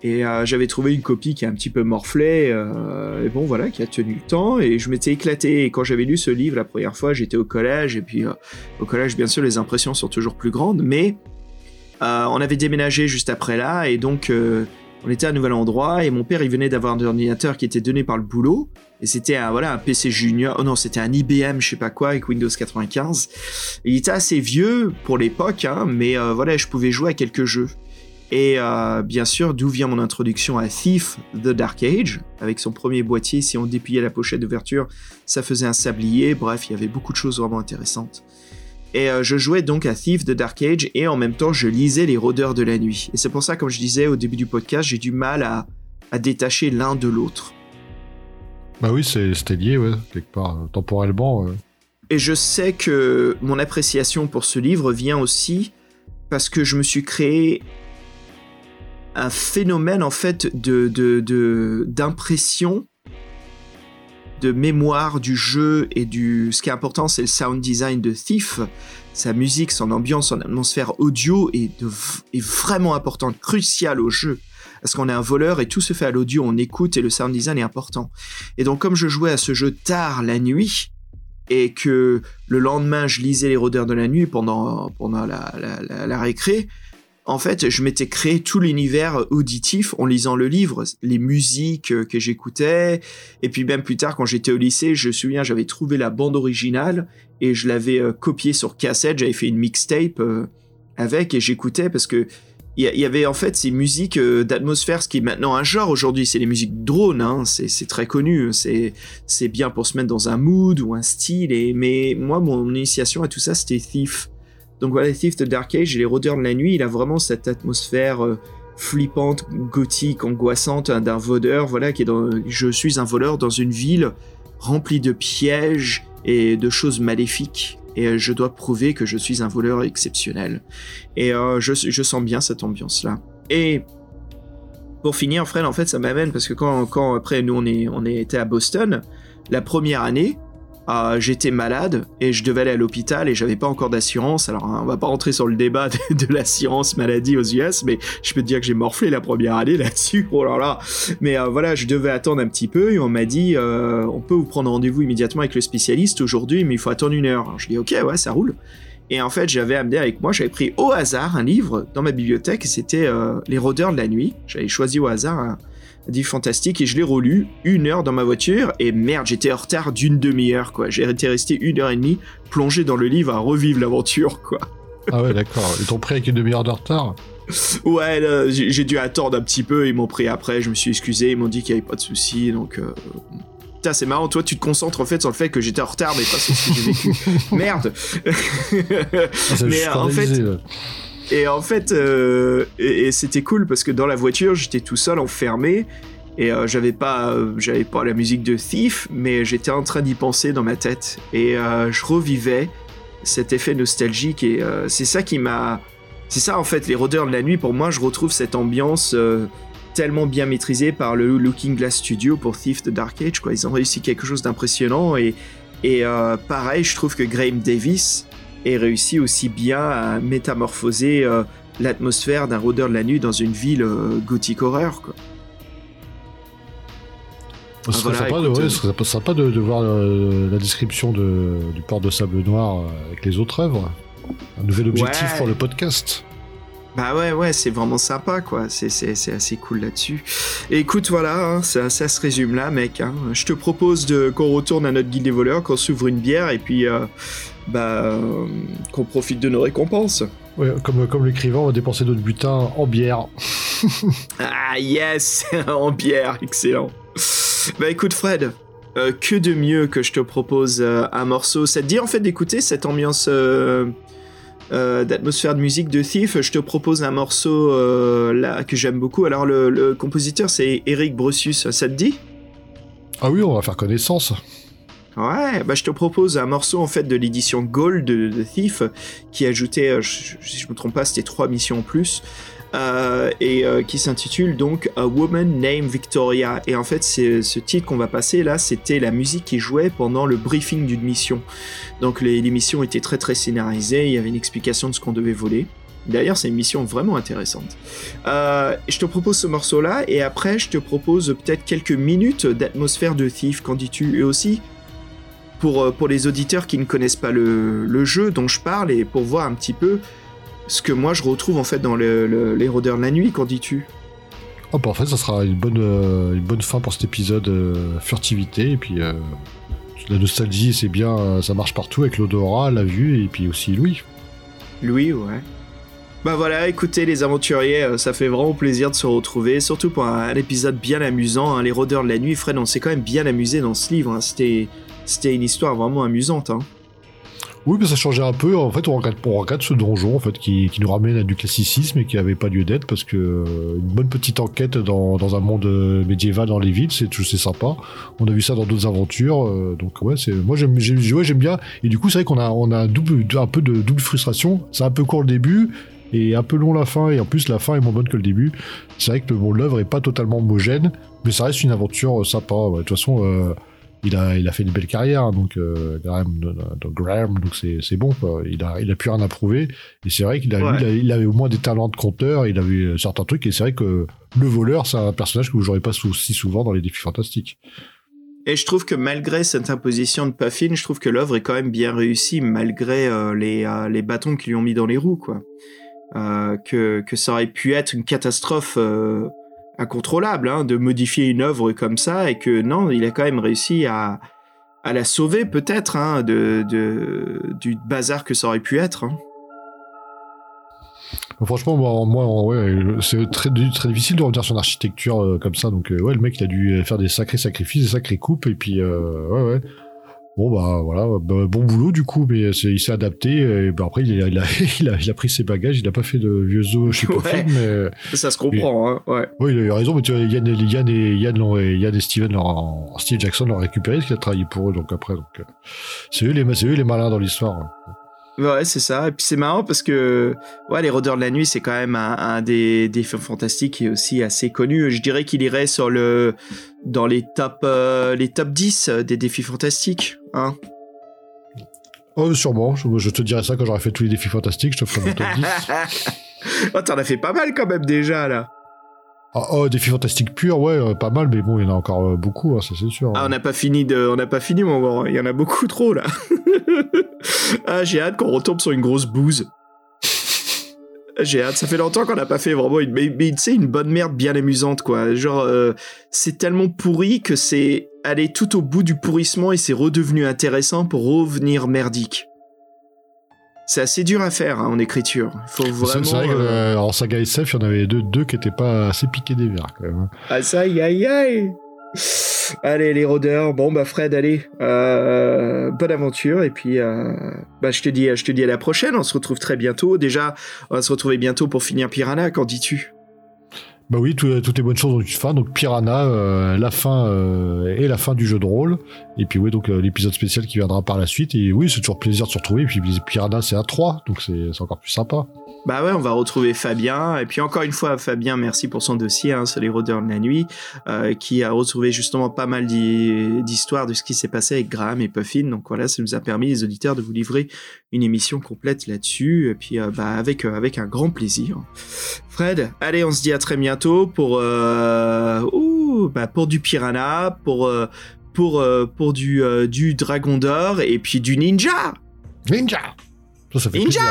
Et euh, j'avais trouvé une copie qui est un petit peu morflée, euh, et bon voilà, qui a tenu le temps, et je m'étais éclaté. Et quand j'avais lu ce livre la première fois, j'étais au collège, et puis euh, au collège, bien sûr, les impressions sont toujours plus grandes, mais on avait déménagé juste après là, et donc on était à un nouvel endroit, et mon père, il venait d'avoir un ordinateur qui était donné par le boulot, et c'était un, voilà, un PC junior, oh non, c'était un IBM, je sais pas quoi, avec Windows 95. il était assez vieux pour l'époque, hein, mais voilà, je pouvais jouer à quelques jeux. Et euh, bien sûr, d'où vient mon introduction à Thief The Dark Age, avec son premier boîtier, si on dépuyait la pochette d'ouverture, ça faisait un sablier, bref, il y avait beaucoup de choses vraiment intéressantes. Et euh, je jouais donc à Thief The Dark Age, et en même temps, je lisais Les Rôdeurs de la Nuit. Et c'est pour ça, comme je disais au début du podcast, j'ai du mal à, détacher l'un de l'autre. Bah oui, c'était lié, ouais, quelque part, euh, temporellement. Et je sais que mon appréciation pour ce livre vient aussi parce que je me suis créé un phénomène en fait de d'impression, de, mémoire du jeu et du. Ce qui est important, c'est le sound design de Thief. Sa musique, son ambiance, son atmosphère audio est, est vraiment importante, cruciale au jeu. Parce qu'on est un voleur et tout se fait à l'audio, on écoute et le sound design est important. Et donc, comme je jouais à ce jeu tard la nuit, et que le lendemain je lisais les rôdeurs de la nuit pendant, pendant la, la, la récré, en fait, je m'étais créé tout l'univers auditif en lisant le livre, les musiques que j'écoutais, et puis même plus tard, quand j'étais au lycée, je me souviens, j'avais trouvé la bande originale et je l'avais euh, copiée sur cassette, j'avais fait une mixtape euh, avec et j'écoutais parce que il y, avait en fait ces musiques euh, d'atmosphère, ce qui est maintenant un genre aujourd'hui, c'est les musiques drones, hein, c'est très connu, c'est bien pour se mettre dans un mood ou un style, et, mais moi, mon initiation à tout ça, c'était Thief. Donc voilà, Thief the Dark Age et les rôdeurs de la nuit, il a vraiment cette atmosphère euh, flippante, gothique, angoissante hein, d'un voleur, voilà, qui est dans, je suis un voleur dans une ville remplie de pièges et de choses maléfiques. Et euh, je dois prouver que je suis un voleur exceptionnel. Et euh, je, sens bien cette ambiance-là. Et pour finir, Fred, en fait, ça m'amène parce que quand, quand après nous on est on était à Boston, la première année, ah, j'étais malade et je devais aller à l'hôpital et j'avais pas encore d'assurance. Alors, hein, on va pas rentrer sur le débat de, l'assurance maladie aux US, mais je peux te dire que j'ai morflé la première année là-dessus. Oh là là. Mais euh, voilà, je devais attendre un petit peu et on m'a dit, euh, on peut vous prendre rendez-vous immédiatement avec le spécialiste aujourd'hui, mais il faut attendre une heure. Alors, je dis, ok, ouais, ça roule. Et en fait, j'avais amené avec moi, j'avais pris au hasard un livre dans ma bibliothèque, c'était euh, Les rôdeurs de la nuit. J'avais choisi au hasard un, fantastique et je l'ai relu une heure dans ma voiture et merde j'étais en retard d'une demi-heure quoi. J'ai été resté une heure et demie plongé dans le livre à revivre l'aventure quoi. Ah ouais d'accord. Ils t'ont pris avec une demi-heure de retard ouais j'ai dû attendre un petit peu. Ils m'ont pris après je me suis excusé ils m'ont dit qu'il n'y avait pas de souci donc euh... Putain, c'est marrant, toi tu te concentres en fait sur le fait que j'étais en retard, mais pas sur ce que j'ai vécu. Merde. Ah, mais en fait, et en fait, euh, et, c'était cool parce que dans la voiture, j'étais tout seul, enfermé. Et euh, j'avais pas, j'avais pas la musique de Thief, mais j'étais en train d'y penser dans ma tête. Et euh, je revivais cet effet nostalgique. Et c'est ça qui m'a. C'est ça en fait, les rôdeurs de la nuit, pour moi, je retrouve cette ambiance tellement bien maîtrisée par le Looking Glass Studio pour Thief the Dark Age. Ils ont réussi quelque chose d'impressionnant. Et, et pareil, je trouve que Graham Davis et réussi aussi bien à métamorphoser euh, l'atmosphère d'un rôdeur de la nuit dans une ville euh, gothique horreur. Quoi. Ce serait, sympa, de, voir euh, la description du port de sable noir avec les autres œuvres. Un nouvel objectif pour le podcast. Bah ouais, ouais, c'est vraiment sympa, quoi. C'est assez cool là-dessus. écoute, voilà, hein, ça, ça, se résume là, mec. Hein. Je te propose qu'on retourne à notre guide des voleurs, qu'on s'ouvre une bière et puis bah, qu'on profite de nos récompenses. Ouais, comme, comme l'écrivain, on va dépenser notre butin en bière. ah yes, en bière, excellent. Bah écoute Fred, euh, que de mieux que je te propose euh, un morceau. Ça te dit en fait d'écouter cette ambiance euh, d'atmosphère de musique de Thief Je te propose un morceau là que j'aime beaucoup. Alors le, le compositeur c'est Eric Brossus, ça te dit? Ah oui, on va faire connaissance. Ouais, bah je te propose un morceau en fait de l'édition Gold de, Thief qui ajoutait, si je me trompe pas, c'était trois missions en plus. Euh, et euh, qui s'intitule donc A Woman Named Victoria. Et en fait, c'est ce titre qu'on va passer là, c'était la musique qui jouait pendant le briefing d'une mission. Donc les, missions étaient très très scénarisées, il y avait une explication de ce qu'on devait voler. D'ailleurs, c'est une mission vraiment intéressante. Euh, je te propose ce morceau-là, et après, je te propose peut-être quelques minutes d'atmosphère de Thief. Qu'en dis-tu Et aussi, pour, pour les auditeurs qui ne connaissent pas le, le, jeu dont je parle, et pour voir un petit peu ce que moi je retrouve en fait dans le, les rôdeurs de la nuit, qu'en dis-tu? Oh bah en fait ça sera une bonne, euh, une bonne fin pour cet épisode euh, furtivité et puis euh, la nostalgie c'est bien, ça marche partout avec l'odorat, la vue et puis aussi Louis. Louis ouais. Bah voilà, écoutez les aventuriers, ça fait vraiment plaisir de se retrouver, surtout pour un, épisode bien amusant, hein, les rôdeurs de la nuit. Fred, on s'est quand même bien amusé dans ce livre, hein. c'était, c'était une histoire vraiment amusante. Hein. Oui, mais ça changeait un peu. En fait, on regarde, on regarde ce donjon en fait, qui, qui, nous ramène à du classicisme et qui avait pas lieu d'être parce que euh, une bonne petite enquête dans, dans un monde euh, médiéval dans les villes, c'est c'est sympa. On a vu ça dans d'autres aventures, euh, donc ouais, c'est moi j'aime j'aime bien. Et du coup, c'est vrai qu'on a on a un, double, un peu de double frustration. C'est un peu court le début et un peu long la fin. Et en plus, la fin est moins bonne que le début. C'est vrai que bon, l'œuvre est pas totalement homogène, mais ça reste une aventure sympa. De toute façon il a, il a fait une belle carrière, hein, donc euh, Graham, donc c'est bon. Quoi. Il a, il a plus rien à prouver. Et c'est vrai qu'il a, il, avait au moins des talents de conteur, il avait certains trucs. Et c'est vrai que le voleur, c'est un personnage que vous n'aurez pas si souvent dans les défis fantastiques. Et je trouve que malgré cette imposition de Puffin, je trouve que l'œuvre est quand même bien réussie malgré euh, les, euh, les bâtons qu'ils lui ont mis dans les roues, quoi. Euh, que, que ça aurait pu être une catastrophe incontrôlable hein, de modifier une œuvre comme ça et que non, il a quand même réussi à, à la sauver peut-être hein, de, de, du bazar que ça aurait pu être. Hein. Franchement, moi, c'est très, très difficile de revenir sur une architecture euh, comme ça. Donc, euh, ouais, le mec, il a dû faire des sacrés sacrifices, des sacrées coupes. Et puis, euh, ouais, ouais. Bon bah voilà, bah, bon boulot du coup, mais il s'est adapté. Et bah, après il a, il, a, il, a, pris ses bagages, il a pas fait de vieux os chez ouais, mais ça se comprend. hein, ouais. Oui, il a eu raison, mais tu vois, Yann, Yann et Yann, Yann et Steven, leur, Steve Jackson l'ont récupéré parce qu'il a travaillé pour eux. Donc après, donc euh, c'est eux les, eux les malins dans l'histoire. Hein. Ouais, c'est ça. Et puis c'est marrant parce que ouais, les Rôdeurs de la Nuit, c'est quand même un, des, des, films fantastiques et aussi assez connu. Je dirais qu'il irait sur le dans les top euh, les top 10 des défis fantastiques, hein. Oh, sûrement. Je, te dirais ça quand j'aurai fait tous les défis fantastiques, je te ferai mon top 10. oh, t'en as fait pas mal quand même déjà là. Ah, oh, défi fantastique pur, ouais, euh, pas mal, mais bon, il y en a encore euh, beaucoup, hein, ça c'est sûr. Ah, on n'a pas fini de, on n'a pas fini, mon gars. Il y en a beaucoup trop là. ah, j'ai hâte qu'on retombe sur une grosse bouse. J'ai hâte. Ça fait longtemps qu'on n'a pas fait vraiment une, mais, tu sais, une bonne merde bien amusante, quoi. Genre, euh, c'est tellement pourri que c'est aller tout au bout du pourrissement et c'est redevenu intéressant pour revenir merdique c'est assez dur à faire hein, en écriture. Faut vraiment. C'est vrai que euh, en saga SF, il y en avait deux, deux qui étaient pas assez piqués des verres quand même. Hein. Ah ça, aïe aïe aïe. Allez les rôdeurs, bon bah Fred, allez, euh, bonne aventure et puis euh, bah je te dis, je te dis à la prochaine. On se retrouve très bientôt. Déjà, on va se retrouver bientôt pour finir Piranha. Qu'en dis-tu? Bah oui, toutes les bonnes choses ont une fin. Donc Piranha, euh, la fin euh, et la fin du jeu de rôle. Et puis oui, donc euh, l'épisode spécial qui viendra par la suite. Et oui, c'est toujours plaisir de se retrouver. Et puis Piranha, c'est à 3, donc c'est encore plus sympa. Bah ouais, on va retrouver Fabien. Et puis encore une fois, Fabien, merci pour son dossier, hein, sur les rôdeurs de la nuit, euh, qui a retrouvé justement pas mal d'histoires de ce qui s'est passé avec Graham et Puffin. Donc voilà, ça nous a permis, les auditeurs, de vous livrer une émission complète là-dessus. Et puis euh, bah, avec, euh, avec un grand plaisir. Fred, allez, on se dit à très bientôt pour, ouh, bah, pour du Piranha, pour, pour, pour du, du Dragon d'Or et puis du Ninja. Ninja! Ça, fait Ninja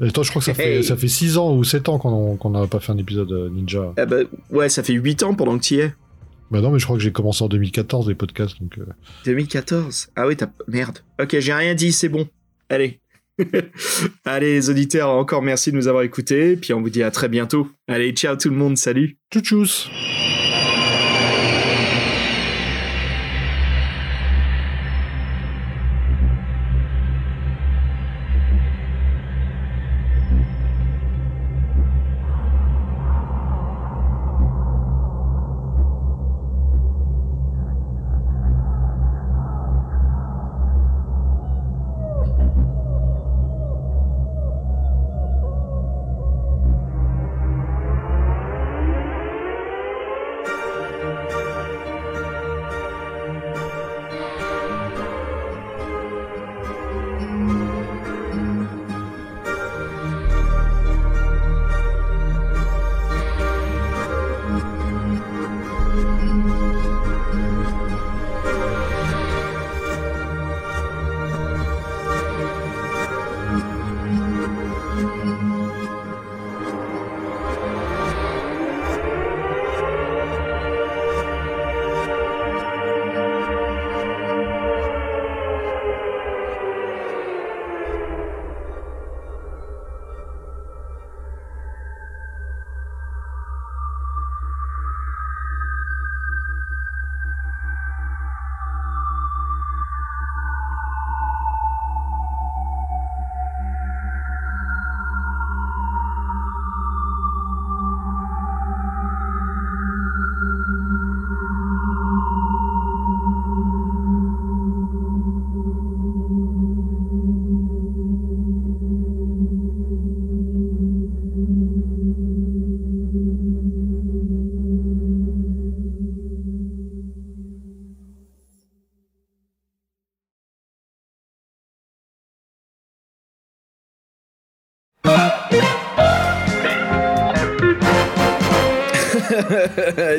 Attends, je crois que ça fait, ça fait 6 ans ou 7 ans qu'on n'a pas fait un épisode euh, Ninja. Eh ben, ouais, ça fait 8 ans pendant que tu y es. Bah non, mais je crois que j'ai commencé en 2014 les podcasts. Donc 2014 euh. Ah oui, t'as... Merde. Ok, j'ai rien dit, c'est bon. Allez. Allez, les auditeurs, encore merci de nous avoir écoutés. Puis on vous dit à très bientôt. Allez, ciao tout le monde. Salut. Tchou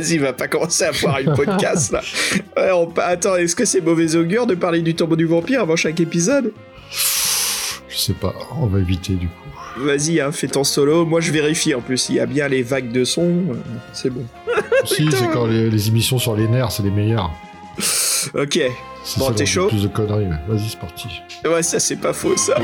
Vas-y, va pas commencer à voir une podcast là. Attends, est-ce que c'est mauvais augure de parler du tombeau du vampire avant chaque épisode? Je sais pas, on va éviter du coup. Vas-y, hein, fais ton solo. Moi, je vérifie en plus. Il y a bien les vagues de son. Euh, c'est bon. si, c'est quand les, émissions sur les nerfs, c'est les meilleures. Ok. bon, t'es chaud? Plus de conneries. Vas-y, c'est parti. Ouais, ça, c'est pas faux, ça.